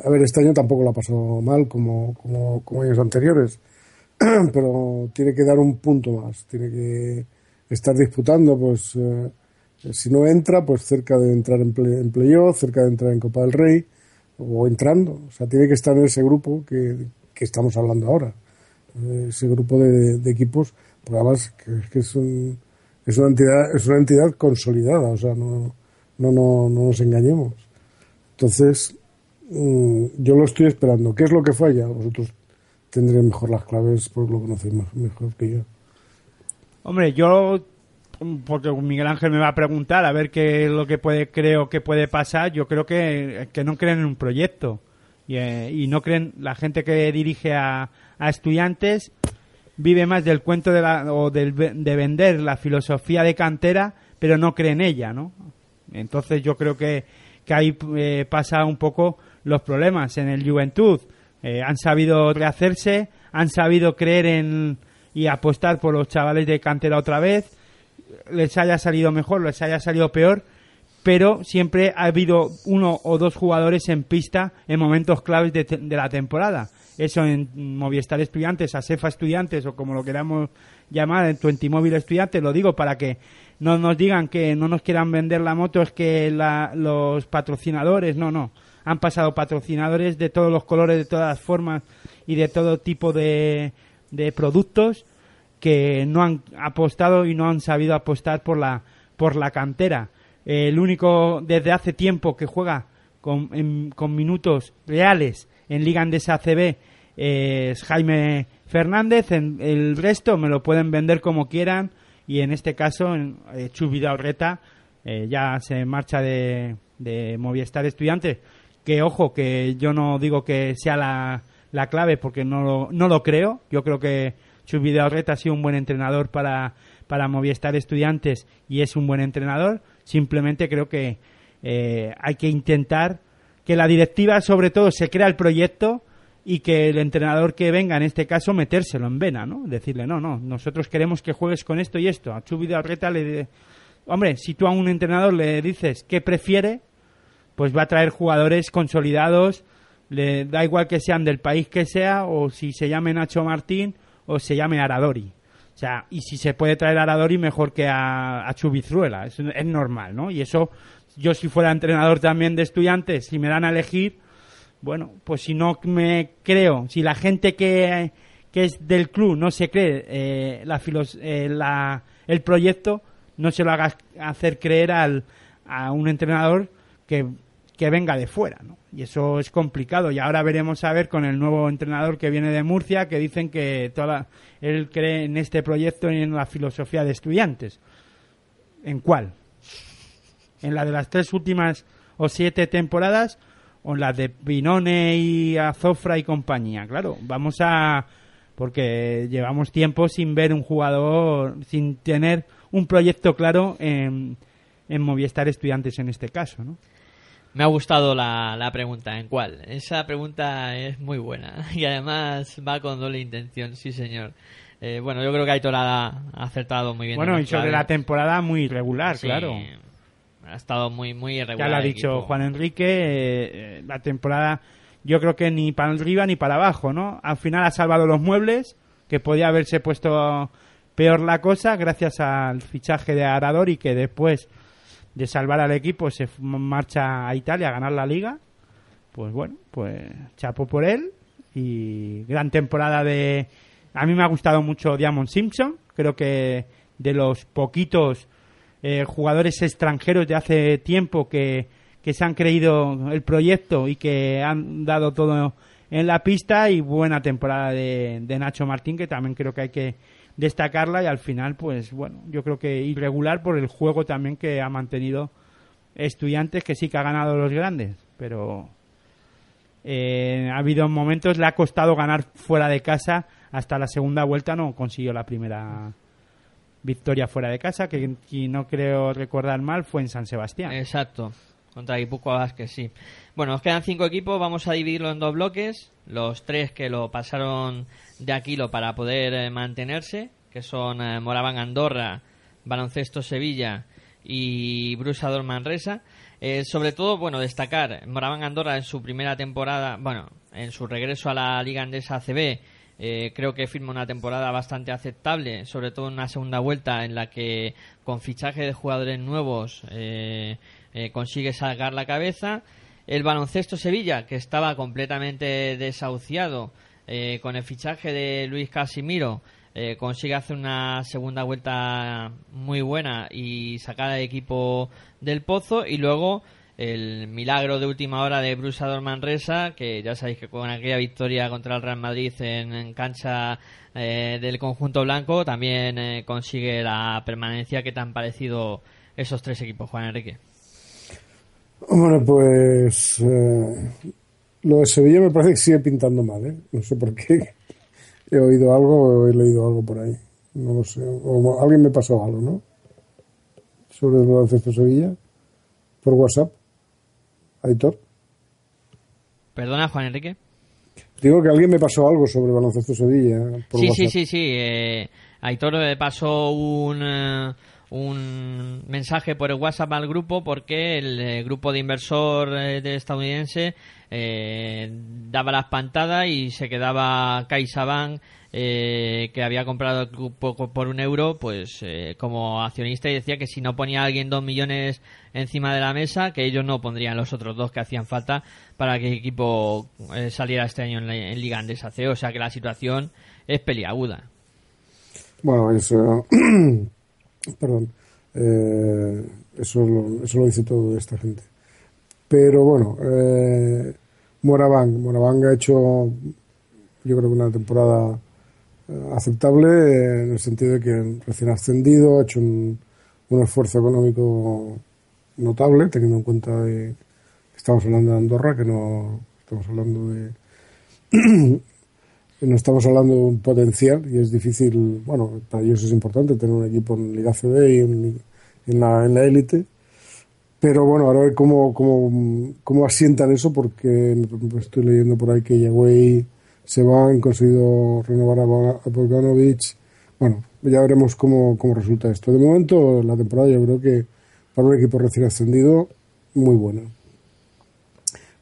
a ver, este año tampoco lo ha pasado mal como, como, como años anteriores, pero tiene que dar un punto más, tiene que estar disputando, pues eh, si no entra, pues cerca de entrar en, play, en playoff, cerca de entrar en Copa del Rey, o entrando, o sea, tiene que estar en ese grupo que, que estamos hablando ahora, eh, ese grupo de, equipos, porque además que, que es, un- es una entidad, es una entidad consolidada, o sea, no, no, no, no nos engañemos. Entonces, Mm, yo lo estoy esperando. ¿Qué es lo que falla? Vosotros tendréis mejor las claves porque lo conocéis mejor que yo. Hombre, yo porque Miguel Ángel me va a preguntar a ver qué es lo que puede, creo que puede pasar. Yo creo que, que no creen en un proyecto. Y, eh, y no creen, la gente que dirige a, a estudiantes vive más del cuento de, la, o del, de vender la filosofía de cantera, pero no cree en ella, ¿no? Entonces yo creo que, que ahí eh, pasa un poco los problemas en el Juventud. Eh, han sabido rehacerse, han sabido creer en y apostar por los chavales de cantera otra vez, les haya salido mejor, les haya salido peor, pero siempre ha habido uno o dos jugadores en pista en momentos claves de, la temporada. Eso en Movistar Estudiantes, Asefa Estudiantes o como lo queramos llamar, en Twentimóvil Estudiantes, lo digo para que no nos digan que no nos quieran vender la moto, es que la- los patrocinadores, no, no. Han pasado patrocinadores de todos los colores, de todas las formas y de todo tipo de, de productos que no han apostado y no han sabido apostar por la por la cantera. El único desde hace tiempo que juega con, con minutos reales en Liga Andesa ACB eh, es Jaime Fernández. El resto me lo pueden vender como quieran y en este caso en, eh, Chus Vidaurreta eh, ya se marcha de, de Movistar Estudiantes. Que ojo, que yo no digo que sea la, la clave porque no lo, no lo creo. Yo creo que Chus Vidaurreta ha sido un buen entrenador para, para Movistar Estudiantes y es un buen entrenador. Simplemente creo que eh, hay que intentar que la directiva, sobre todo, se crea el proyecto y que el entrenador que venga, en este caso, metérselo en vena, ¿no? Decirle, no, no, nosotros queremos que juegues con esto y esto. A Chus Vidaurreta le... Hombre, si tú a un entrenador le dices qué prefiere, pues va a traer jugadores consolidados, le da igual que sean del país que sea, o si se llame Nacho Martín o se llame Aradori. O sea, y si se puede traer a Aradori mejor que a, a es, normal, ¿no? Y eso, yo si fuera entrenador también de estudiantes, si me dan a elegir, bueno, pues si no me creo, si la gente que, que es del club no se cree eh, la, filos- eh, la- el proyecto, no se lo hagas hacer creer al, a un entrenador que, venga de fuera, ¿no? Y eso es complicado. Y ahora veremos a ver con el nuevo entrenador que viene de Murcia, que dicen que toda, él cree en este proyecto y en la filosofía de estudiantes. ¿En cuál? ¿En la de las tres últimas o siete temporadas? ¿O en la de Pinone y Azofra y compañía? Claro, vamos a... Porque llevamos tiempo sin ver un jugador, sin tener un proyecto claro en, en Movistar Estudiantes en este caso, ¿no? Me ha gustado la, la pregunta, ¿en cuál? Esa pregunta es muy buena y además va con doble intención, sí señor. Eh, bueno, yo creo que Aitor ha, ha acertado muy bien. Bueno, en y sobre la temporada muy irregular, Sí, claro. Ha estado muy, muy irregular. Ya lo ha dicho equipo. Juan Enrique, eh, eh, la temporada yo creo que ni para arriba ni para abajo, ¿no? Al final ha salvado los muebles, que podía haberse puesto peor la cosa gracias al fichaje de Aradori que después de salvar al equipo se marcha a Italia a ganar la liga. Pues bueno, pues chapo por él y gran temporada de... A mí me ha gustado mucho Diamond Simpson, creo que de los poquitos eh, jugadores extranjeros de hace tiempo que, que se han creído el proyecto y que han dado todo en la pista y buena temporada de, de Nacho Martín que también creo que hay que destacarla y al final pues bueno yo creo que irregular por el juego también que ha mantenido estudiantes que sí que ha ganado los grandes pero eh, ha habido momentos le ha costado ganar fuera de casa hasta la segunda vuelta no consiguió la primera victoria fuera de casa que no creo recordar mal fue en San Sebastián Exacto. Contra Guipúzcoa Vázquez, sí. Bueno, nos quedan cinco equipos, vamos a dividirlo en dos bloques. Los tres que lo pasaron de Aquilo para poder eh, mantenerse, que son eh, Moraván Andorra, Baloncesto Sevilla y Brusador Manresa. Eh, sobre todo, bueno, destacar Moraván Andorra en su primera temporada, bueno, en su regreso a la Liga Andesa ACB, eh, creo que firma una temporada bastante aceptable, sobre todo en una segunda vuelta en la que con fichaje de jugadores nuevos eh, consigue sacar la cabeza. El baloncesto Sevilla, que estaba completamente desahuciado eh, con el fichaje de Luis Casimiro, eh, consigue hacer una segunda vuelta muy buena y sacar al equipo del pozo. Y luego el milagro de última hora de Brusador Manresa, que ya sabéis que con aquella victoria contra el Real Madrid en, cancha eh, del conjunto blanco también consigue la permanencia que te han parecido esos tres equipos, Juan Enrique. Bueno, pues lo de Sevilla me parece que sigue pintando mal, ¿eh? No sé por qué. He oído algo o he leído algo por ahí. No lo sé. O alguien me pasó algo, ¿no? Sobre el baloncesto de Sevilla. Por WhatsApp. Aitor. Perdona, Juan Enrique. Digo que alguien me pasó algo sobre baloncesto Sevilla. ¿eh? Por sí, WhatsApp. sí, sí, sí, eh, Aitor eh, pasó un, eh, un mensaje por el WhatsApp al grupo porque el eh, grupo de inversor de estadounidense eh, daba la espantada y se quedaba CaixaBank eh, que había comprado el co- por un euro pues eh, como accionista y decía que si no ponía alguien dos millones encima de la mesa que ellos no pondrían los otros dos que hacían falta para que el equipo eh, saliera este año en, la- en Liga Andesa C o sea que la situación es peliaguda Bueno, eso. perdón. Eso, lo, eso lo dice todo esta gente. Pero bueno, eh, Moraván. Moraván ha hecho, yo creo que una temporada eh, aceptable en el sentido de que recién ascendido, ha hecho un, esfuerzo económico notable, teniendo en cuenta que estamos hablando de Andorra, que no estamos hablando de no estamos hablando de un potencial y es difícil, bueno, para ellos es importante tener un equipo en Liga CB y en la élite, pero bueno, ahora a ver cómo, cómo, cómo asientan eso porque estoy leyendo por ahí que Yagüey se va, han conseguido renovar a Boga- a Bogdanovic, bueno, ya veremos cómo, cómo resulta esto. De momento, la temporada yo creo que para un equipo recién ascendido, muy buena.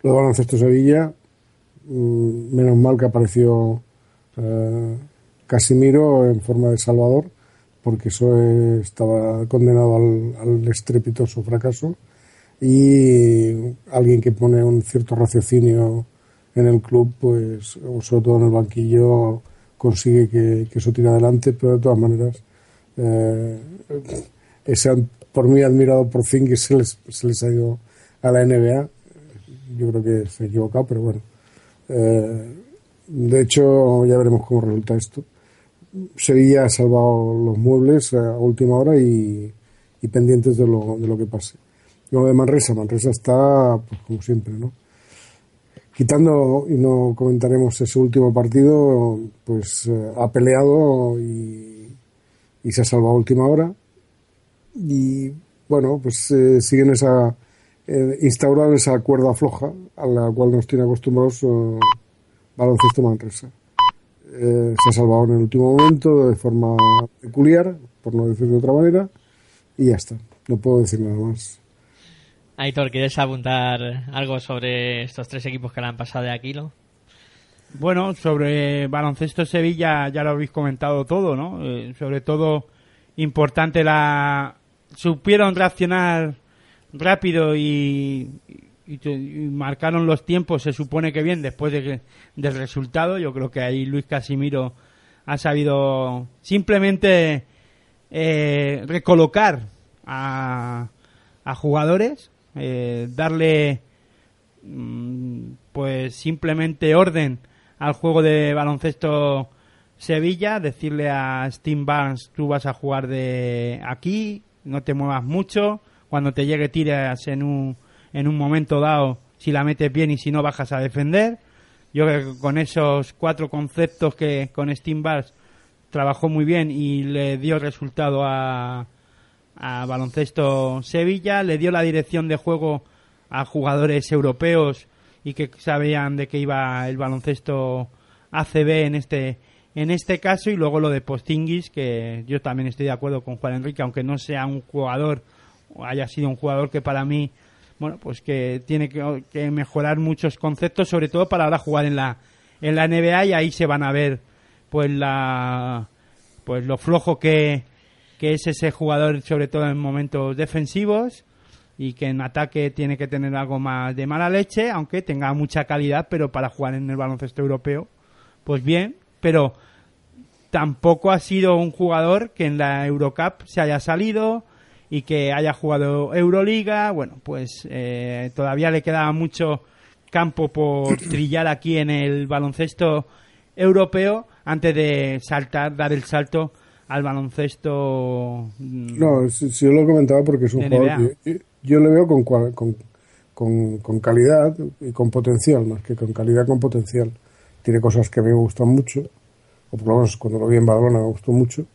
Lo de baloncesto Sevilla, mm, menos mal que apareció eh, Casimiro en forma de Salvador, porque eso estaba condenado al estrepitoso fracaso. Y alguien que pone un cierto raciocinio en el club, pues, o sobre todo en el banquillo, consigue que, eso tire adelante, pero de todas maneras, eh, ese por mí admirado por fin que se les, se les ha ido a la NBA. Yo creo que se ha equivocado, pero bueno. Eh, de hecho, ya veremos cómo resulta esto. Sevilla ha salvado los muebles a última hora y, y pendientes de lo, de lo que pase. Lo de Manresa, Manresa está, pues como siempre, ¿no? Quitando, y no comentaremos ese último partido, pues eh, ha peleado y, y se ha salvado a última hora. Y bueno, pues eh, siguen esa, eh, instaurado esa cuerda floja a la cual nos tiene acostumbrados eh, baloncesto Manresa. Eh, se ha salvado en el último momento de forma peculiar, por no decir de otra manera, y ya está. No puedo decir nada más. Aitor, ¿quieres apuntar algo sobre estos tres equipos que le han pasado de Aquilo? Bueno, sobre baloncesto Sevilla ya lo habéis comentado todo, ¿no? Eh, sobre todo importante la supieron reaccionar rápido y, marcaron los tiempos, se supone que bien después del resultado. Yo creo que ahí Luis Casimiro ha sabido simplemente eh, recolocar a, a jugadores, eh, darle mm, pues simplemente orden al juego de baloncesto Sevilla, decirle a Steam Barnes tú vas a jugar de aquí, no te muevas mucho, cuando te llegue tiras en un, en un momento dado, si la metes bien y si no bajas a defender. Yo creo que con esos cuatro conceptos que con Steam Barnes trabajó muy bien y le dio resultado a, a Baloncesto Sevilla, le dio la dirección de juego a jugadores europeos y que sabían de qué iba el baloncesto ACB en este en este caso. Y luego lo de Postingis que yo también estoy de acuerdo con Juan Enrique aunque no sea un jugador o haya sido un jugador que para mí bueno pues que tiene que, que mejorar muchos conceptos sobre todo para ahora jugar en la en la NBA y ahí se van a ver pues la pues lo flojo que que es ese jugador sobre todo en momentos defensivos y que en ataque tiene que tener algo más de mala leche, aunque tenga mucha calidad, pero para jugar en el baloncesto europeo, pues bien, pero tampoco ha sido un jugador que en la Eurocup se haya salido y que haya jugado Euroliga, bueno, pues eh, todavía le quedaba mucho campo por trillar aquí en el baloncesto europeo antes de saltar, dar el salto al baloncesto. mm, No, si, si yo lo comentaba porque es un jugador yo- yo le veo con, con, con, con calidad y con potencial, más que con calidad, con potencial. Tiene cosas que a mí me gustan mucho, o por lo menos cuando lo vi en Badalona me gustó mucho,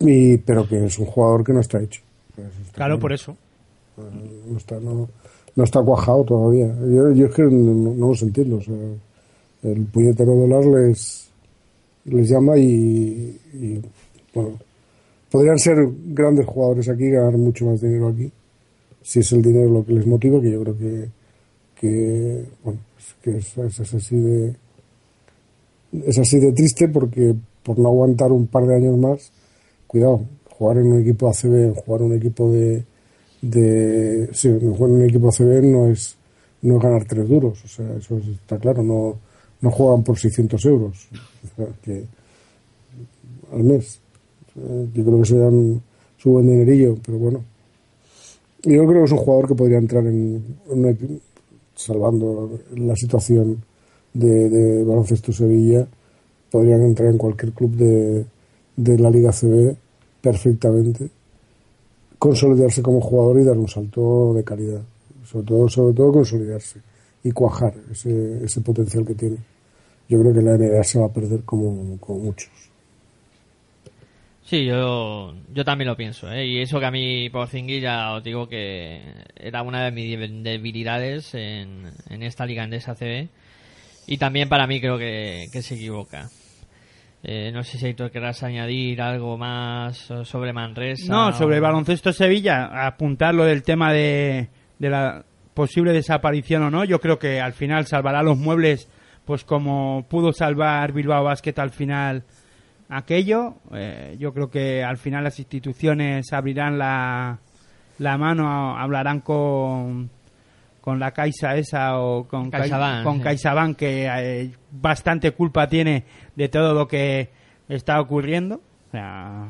y, pero que es un jugador que no está hecho. Pues está Claro, por eso. no está, no, no está cuajado todavía. Yo, yo es que no, no los entiendo. O sea, el puñetero dólar les, les llama y, y, bueno, podrían ser grandes jugadores aquí, ganar mucho más dinero aquí, si es el dinero lo que les motiva, que yo creo que, que bueno, es, que es- es así de es así de triste porque por no aguantar un par de años más, cuidado, jugar en un equipo ACB, jugar en un equipo de, de sí, jugar en un equipo ACB no es no es ganar tres duros, o sea, eso está claro, no, no juegan por 600 euros o sea, que, al mes. Eh, Yo creo que se dan su buen dinerillo, pero bueno. Yo creo que es un jugador que podría entrar en, salvando la situación de, de baloncesto Sevilla, podrían entrar en cualquier club de, de la Liga CB perfectamente, consolidarse como jugador y dar un salto de calidad, sobre todo, sobre todo consolidarse y cuajar ese, ese potencial que tiene. Yo creo que la NBA se va a perder como, como muchos. Sí, yo, yo también lo pienso, ¿eh? Y eso que a mí, por ya os digo que era una de mis debilidades en, en esta liga andesa CB. Y también para mí creo que, que se equivoca. Eh, no sé si Aitor querrás añadir algo más sobre Manresa. No, sobre baloncesto Sevilla, apuntar lo del tema de, de la posible desaparición o no. Yo creo que al final salvará los muebles, pues como pudo salvar Bilbao Basket al final aquello. Eh, yo creo que al final las instituciones abrirán la, la mano, hablarán con con la Caixa esa o con Cai- CaixaBank, con sí. CaixaBank que eh, bastante culpa tiene de todo lo que está ocurriendo. O sea,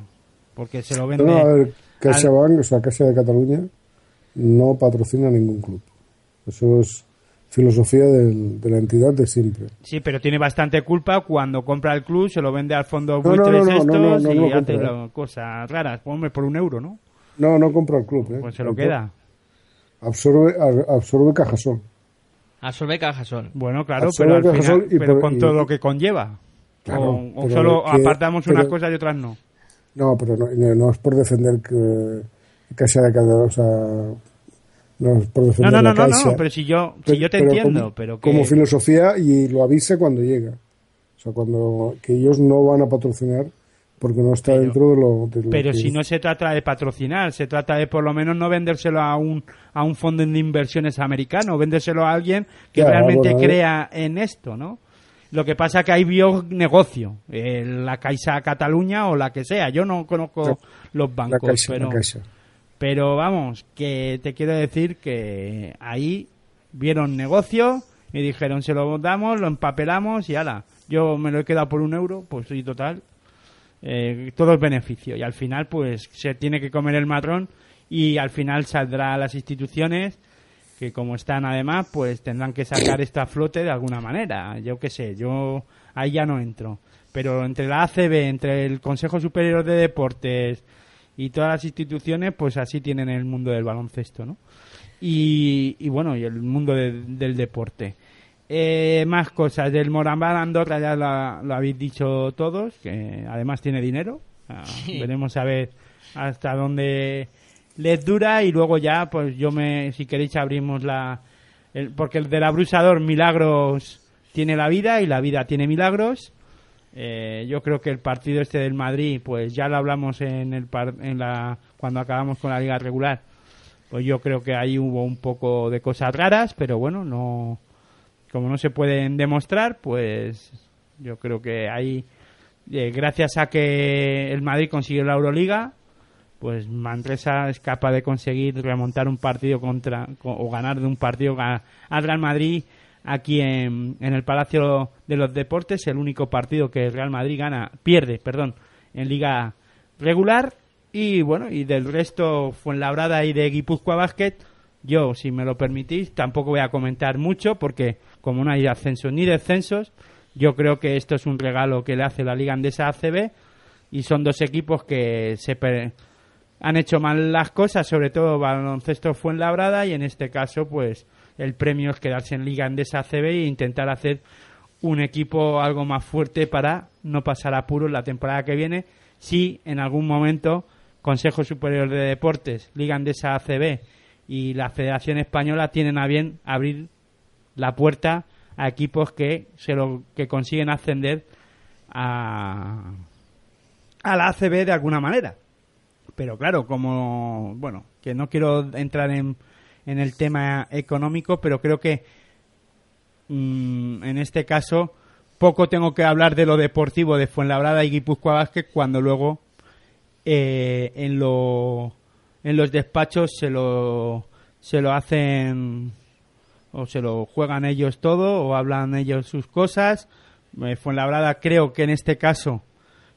porque se lo vende No, a ver, CaixaBank, o sea, Caixa de Cataluña, no patrocina ningún club. Eso es filosofía del- de la entidad de siempre. Sí, pero tiene bastante culpa cuando compra el club, se lo vende al fondo No, no, no, no, estos no, no, no y hace lo- cosas raras. Pues, Hombre, por un euro, ¿no? No, no compra el club. ¿eh? Pues se lo queda. Absorbe, absorbe Cajasol. Absorbe Cajasol. Bueno, claro, Absorbe pero al final, y pero con y- todo lo que conlleva. Claro, o solo que- apartamos pero- unas cosas y otras no. No, pero no, es por defender que Caixa de Cataluña, o sea, no por No, defender no, no, la no, Caixa. no, pero si yo, si yo te pero entiendo, como, pero que... como filosofía y lo avise cuando llega. O sea, cuando que ellos no van a patrocinar porque no está Pero- dentro de lo, de lo Pero que si es. no se trata de patrocinar, se trata de por lo menos no vendérselo a un, a un fondo de inversiones americano, vendérselo a alguien que realmente bueno, crea en esto, ¿no? Lo que pasa que hay vio negocio, eh, la Caixa Cataluña o la que sea. Yo no conozco La- los la bancos, Caixa, pero, la Caixa. Pero vamos, que te quiero decir que ahí vieron negocio y dijeron se lo damos, lo empapelamos y ala. Yo me lo he quedado por un euro, pues sí, total. Eh, todo es beneficio y al final pues se tiene que comer el matrón y al final saldrá a las instituciones que como están además pues tendrán que sacar esto a flote de alguna manera yo qué sé yo ahí ya no entro pero entre la ACB entre el Consejo Superior de Deportes y todas las instituciones pues así tienen el mundo del baloncesto no y, y bueno y el mundo de- del deporte. Eh, más cosas. Del Morambal Andorra ya lo, lo habéis dicho todos que además tiene dinero. Ah, Sí. veremos a ver hasta dónde les dura y luego ya pues yo me si queréis abrimos la el- porque el del abrusador milagros tiene la vida y la vida tiene milagros Eh, yo creo que el partido este del Madrid pues ya lo hablamos en el par- en la cuando acabamos con la liga regular. Pues yo creo que ahí hubo un poco de cosas raras pero bueno no como no se pueden demostrar pues yo creo que ahí eh, gracias a que el Madrid consiguió la Euroliga pues Manresa es capaz de conseguir remontar un partido contra co- o ganar de un partido al Real Madrid aquí en, en el Palacio de los Deportes el único partido que el Real Madrid gana pierde perdón en liga regular. Y bueno, y del resto, Fuenlabrada y de Guipúzcoa Basket, yo, si me lo permitís, tampoco voy a comentar mucho porque como no hay ascensos ni descensos, yo creo que esto es un regalo que le hace la Liga Andesa ACB y son dos equipos que se han hecho mal las cosas, sobre todo baloncesto Fuenlabrada y en este caso pues el premio es quedarse en Liga Andesa ACB e intentar hacer un equipo algo más fuerte para no pasar apuros la temporada que viene si en algún momento Consejo Superior de Deportes, Liga Andesa ACB y la Federación Española tienen a bien abrir la puerta a equipos que se lo que consiguen ascender a, a la ACB de alguna manera. Pero claro, como bueno, que no quiero entrar en, en el tema económico, pero creo que mm, en este caso poco tengo que hablar de lo deportivo de Fuenlabrada y Guipúzcoa Vázquez cuando luego eh, en lo en los despachos se lo se lo hacen o se lo juegan ellos todo o hablan ellos sus cosas. Eh, Fuenlabrada creo que en este caso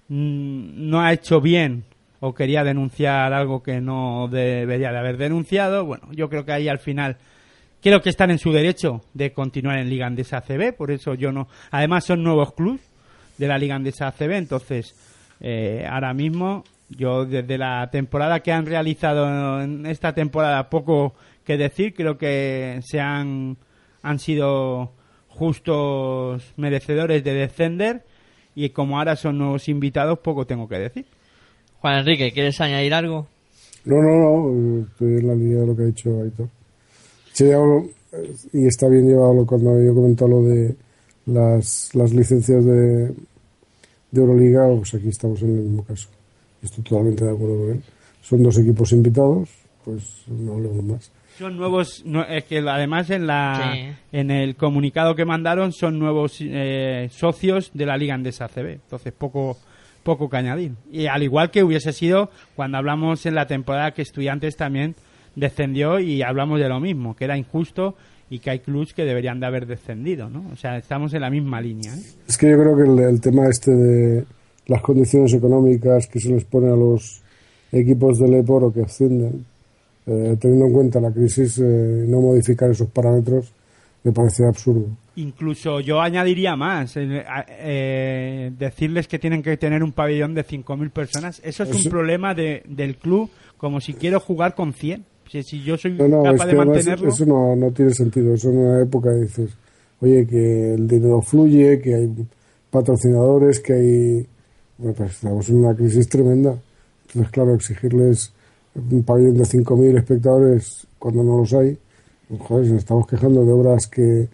mm, no ha hecho bien o quería denunciar algo que no debería de haber denunciado bueno yo creo que ahí al final creo que están en su derecho de continuar en Liga Andesa ACB, por eso yo no. Además son nuevos clubs de la Liga Andesa ACB, entonces eh, ahora mismo yo desde la temporada que han realizado en esta temporada poco que decir, creo que se han han sido justos merecedores de descender y como ahora son nuevos invitados poco tengo que decir. Juan Enrique, ¿quieres añadir algo? No, no, no, estoy en la línea de lo que ha dicho Aitor. Sí, y está bien llevado cuando yo comentado lo de las, las licencias de, de Euroliga, pues aquí estamos en el mismo caso. Estoy totalmente de acuerdo con él. Son dos equipos invitados, pues no hablemos más. Son nuevos, no- es que además en la Sí. en el comunicado que mandaron son nuevos eh, socios de la Liga Andesa ACB, entonces poco poco que añadir. Y al igual que hubiese sido cuando hablamos en la temporada que Estudiantes también descendió y hablamos de lo mismo, que era injusto y que hay clubs que deberían de haber descendido, ¿no? O sea, estamos en la misma línea. ¿eh? Es que yo creo que el, tema este de las condiciones económicas que se les pone a los equipos del Eporo que ascienden, eh, teniendo en cuenta la crisis, eh, no modificar esos parámetros me parece absurdo. Incluso yo añadiría más, eh, eh, decirles que tienen que tener un pabellón de 5.000 personas. Eso es un problema de, del club, como si quiero jugar con 100. Si, si yo soy No, no, es capaz que de mantenerlo... eso no, no tiene sentido. Eso en una época dices, oye, que el dinero fluye, que hay patrocinadores, que hay. Bueno, pues estamos en una crisis tremenda. Entonces, claro, exigirles un pabellón de 5.000 espectadores cuando no los hay, pues, joder, si nos estamos quejando de obras que,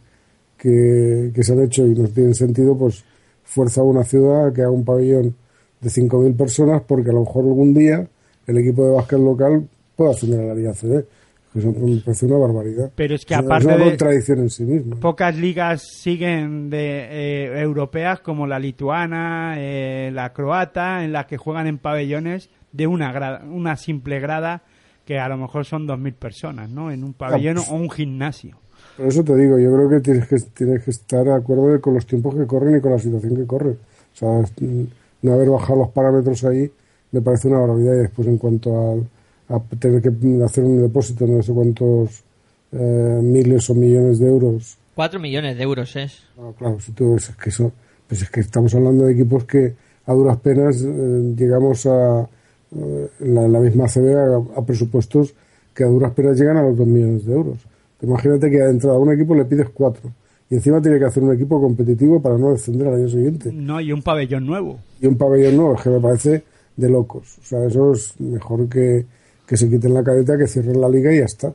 que, que se han hecho y no tienen sentido, pues fuerza a una ciudad a que haga un pabellón de 5.000 personas porque a lo mejor algún día el equipo de básquet local pueda ascender a la Liga CD. Eso me parece una barbaridad. Pero es que aparte es una de- contradicción en sí misma. Pocas ligas siguen de eh, europeas como la lituana, eh, la croata, en las que juegan en pabellones de una grada, una simple grada que a lo mejor son 2.000 personas, ¿no? En un pabellón pues- o un gimnasio. Por eso te digo, yo creo que tienes que, tienes que estar de acuerdo con los tiempos que corren y con la situación que corre. O sea, mm, no haber bajado los parámetros ahí me parece una barbaridad. Y después, en cuanto al- a, tener que hacer un depósito de no sé cuántos eh, miles o millones de euros, 4 millones de euros es. no, claro, si tú ves, es que eso, pues es que estamos hablando de equipos que a duras penas eh, llegamos a eh, la, misma CB a, a presupuestos que a duras penas llegan a los 2 millones de euros. Imagínate que de entrada a un equipo le pides 4 y encima tiene que hacer un equipo competitivo para no descender al año siguiente. No, y un pabellón nuevo. Y un pabellón nuevo, es que me parece de locos. O sea, eso es mejor que, que se quiten la careta, que cierren la liga y ya está.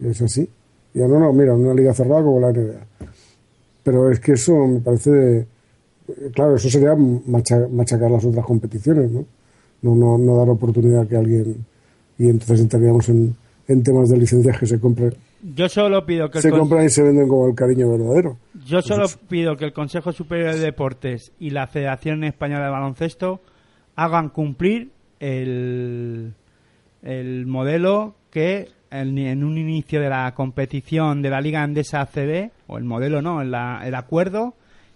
Y es así. Ya no, no, mira, una liga cerrada como la NBA. Pero es que eso me parece de- Claro, eso sería macha- machacar las otras competiciones, ¿no? No, no, no dar oportunidad a que alguien... Y entonces entraríamos en, en temas de licencias que se compren. Yo solo pido que el Se compran y se venden como el cariño verdadero. Yo solo pido que el Consejo Superior de Deportes y la Federación Española de Baloncesto hagan cumplir el, el modelo que en, en un inicio de la competición de la Liga Andesa ACB, o el modelo no, el, el acuerdo,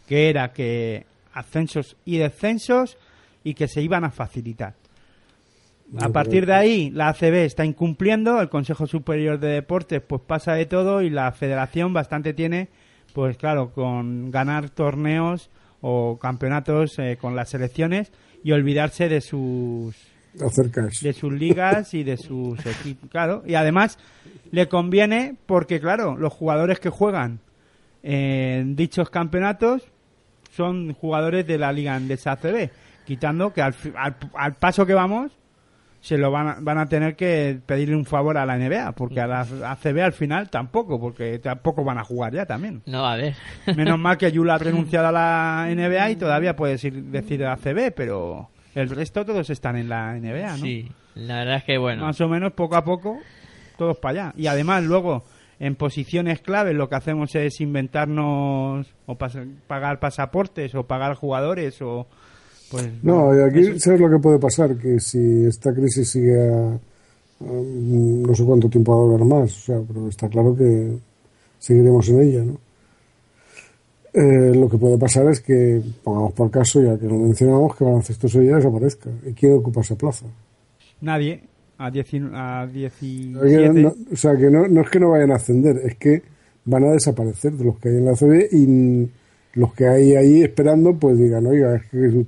que era que ascensos y descensos y que se iban a facilitar. A partir de ahí, la ACB está incumpliendo, el Consejo Superior de Deportes pues pasa de todo y la Federación bastante tiene, pues claro, con ganar torneos o campeonatos eh, con las selecciones y olvidarse de sus de sus ligas y de sus equipos, claro. Y además le conviene porque, claro, los jugadores que juegan en dichos campeonatos son jugadores de la liga andesa ACB, quitando que al, al, al paso que vamos se lo van a, van a tener que pedirle un favor a la NBA, porque a la ACB al final tampoco, porque tampoco van a jugar ya también. No, a ver. Menos mal que Yula ha renunciado a la NBA y todavía puedes ir, decir ACB, pero el resto todos están en la NBA, ¿no? Sí, la verdad es que bueno. Más o menos poco a poco, todos para allá. Y además luego, en posiciones clave, lo que hacemos es inventarnos o pas- pagar pasaportes o pagar jugadores o... Pues, No, y aquí sabes lo que puede pasar, que si esta crisis sigue a, no sé cuánto tiempo va a durar más, o sea, pero está claro que seguiremos en ella, ¿no? Eh, lo que puede pasar es que, pongamos por caso, ya que lo mencionamos, que Baloncesto Sevilla desaparezca. ¿Y quién ocupa esa plaza? Nadie. A, a O sea, que 17. no, o sea, que no, no es que no vayan a ascender, es que van a desaparecer de los que hay en la CB y los que hay ahí esperando, pues digan, oiga, es que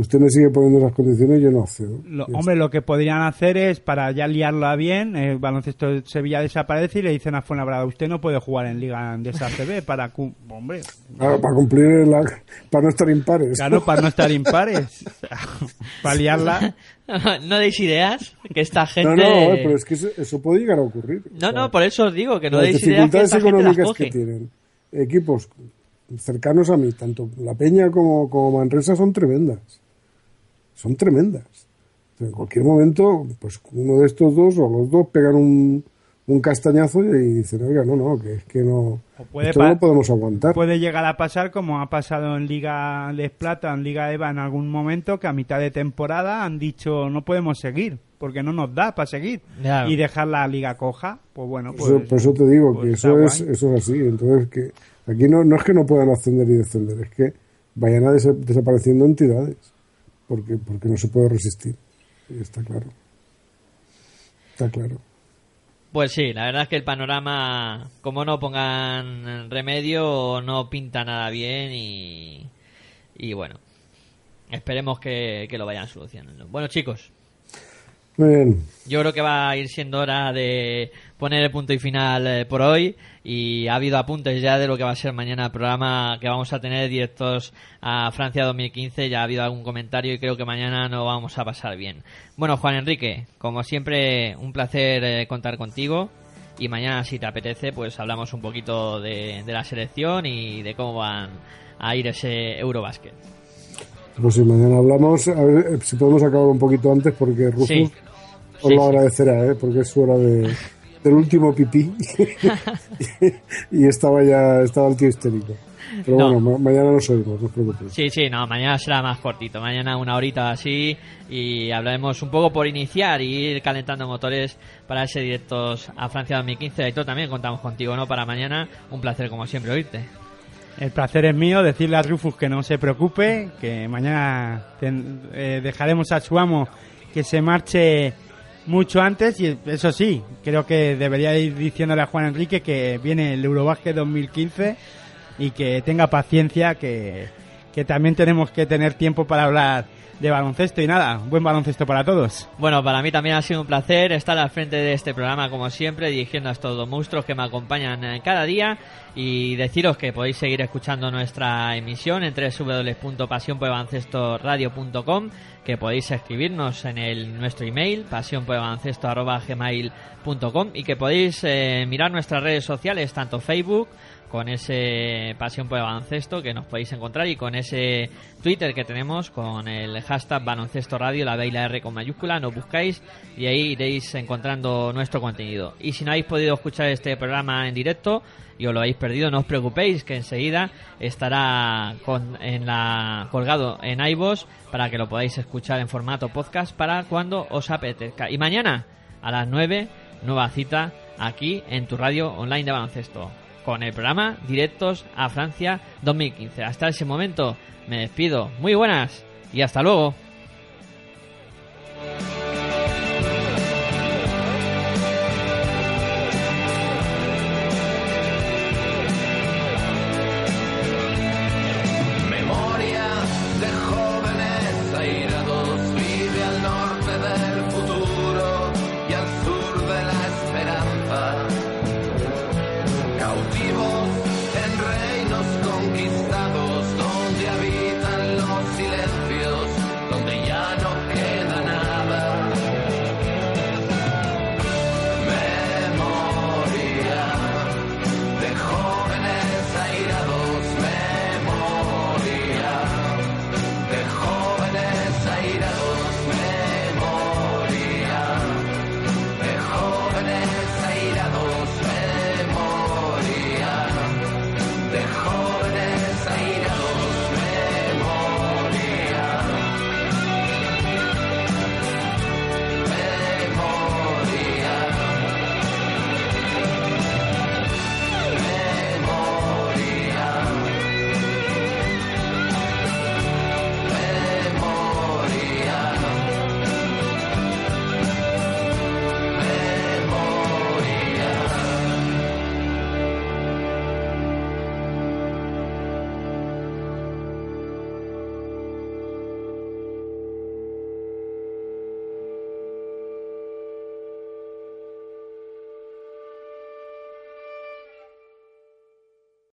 usted me sigue poniendo esas condiciones y yo no accedo. Lo- hombre, lo que podrían hacer es, para ya liarla bien, el baloncesto de Sevilla desaparece y le dicen a Fuenlabrada, usted no puede jugar en Liga Andesa ACB para... cu- Hombre, Claro, para cumplir la, para no estar impares. claro, para no estar impares. para liarla... no deis ideas, que esta gente... no, no, eh, pero es que eso, eso puede llegar a ocurrir. O No, sea, no, por eso os digo que no las deis ideas que dificultades esta gente las económicas que tienen equipos cercanos a mí, tanto La Peña como, como Manresa, son tremendas. Son tremendas. En cualquier momento, pues uno de estos dos o los dos pegan un, un castañazo y dicen, oiga, no, no, que es que no, O puede esto no podemos aguantar. Puede llegar a pasar como ha pasado en Liga Les Plata, en Liga EVA en algún momento, que a mitad de temporada han dicho no podemos seguir, porque no nos da para seguir. Claro. Y dejar la liga coja, pues bueno, Por eso, pues... por eso te digo pues que está eso es, guay. eso es así. Entonces, que aquí no, no es que no puedan ascender y descender, es que vayan a desa- desapareciendo entidades. Porque, porque no se puede resistir. Está claro. Está claro. Pues sí, la verdad es que el panorama, como no pongan remedio, no pinta nada bien y, y bueno, esperemos que, que lo vayan solucionando. Bueno chicos, Muy bien. yo creo que va a ir siendo hora de poner el punto y final eh, por hoy y ha habido apuntes ya de lo que va a ser mañana el programa que vamos a tener directos a Francia 2015, ya ha habido algún comentario y creo que mañana no vamos a pasar bien. Bueno, Juan Enrique, como siempre, un placer eh, contar contigo y mañana si te apetece pues hablamos un poquito de, de la selección y de cómo van a ir ese Eurobásquet. Pues si mañana hablamos, a ver eh, si podemos acabar un poquito antes, porque Rufus Sí. Os Sí, lo agradecerá, ¿eh? porque es su hora de, del último pipí. y estaba ya estaba el tío histérico. Pero No. bueno, ma- mañana nos oímos, no os preocupéis. Sí, sí, no, mañana será más cortito. Mañana una horita así y hablaremos un poco por iniciar y ir calentando motores para ese directos a Francia 2015. Aitor, también contamos contigo, ¿no? Para mañana. Un placer, como siempre, oírte. El placer es mío decirle a Rufus que no se preocupe, que mañana ten- eh, dejaremos a su amo que se marche mucho antes y eso sí, creo que debería ir diciéndole a Juan Enrique que viene el Eurobasket 2015 y que tenga paciencia, que, que también tenemos que tener tiempo para hablar de baloncesto y nada, buen baloncesto para todos. Bueno, para mí también ha sido un placer estar al frente de este programa, como siempre, dirigiendo a estos dos monstruos que me acompañan eh, cada día y deciros que podéis seguir escuchando nuestra emisión en www.pasionporbaloncestoradio.com que podéis escribirnos en el nuestro email pasionporbaloncesto@gmail.com y que podéis eh, mirar nuestras redes sociales, tanto Facebook con ese Pasión por el Baloncesto que nos podéis encontrar y con ese Twitter que tenemos con el hashtag Baloncesto Radio, la B R con mayúscula, nos buscáis y ahí iréis encontrando nuestro contenido. Y si no habéis podido escuchar este programa en directo y os lo habéis perdido, no os preocupéis que enseguida estará con, en la, colgado en iVoox para que lo podáis escuchar en formato podcast para cuando os apetezca. Y mañana a las 9, nueva cita aquí en tu radio online de baloncesto con el programa Directos a Francia 2015. Hasta ese momento me despido. Muy buenas y hasta luego.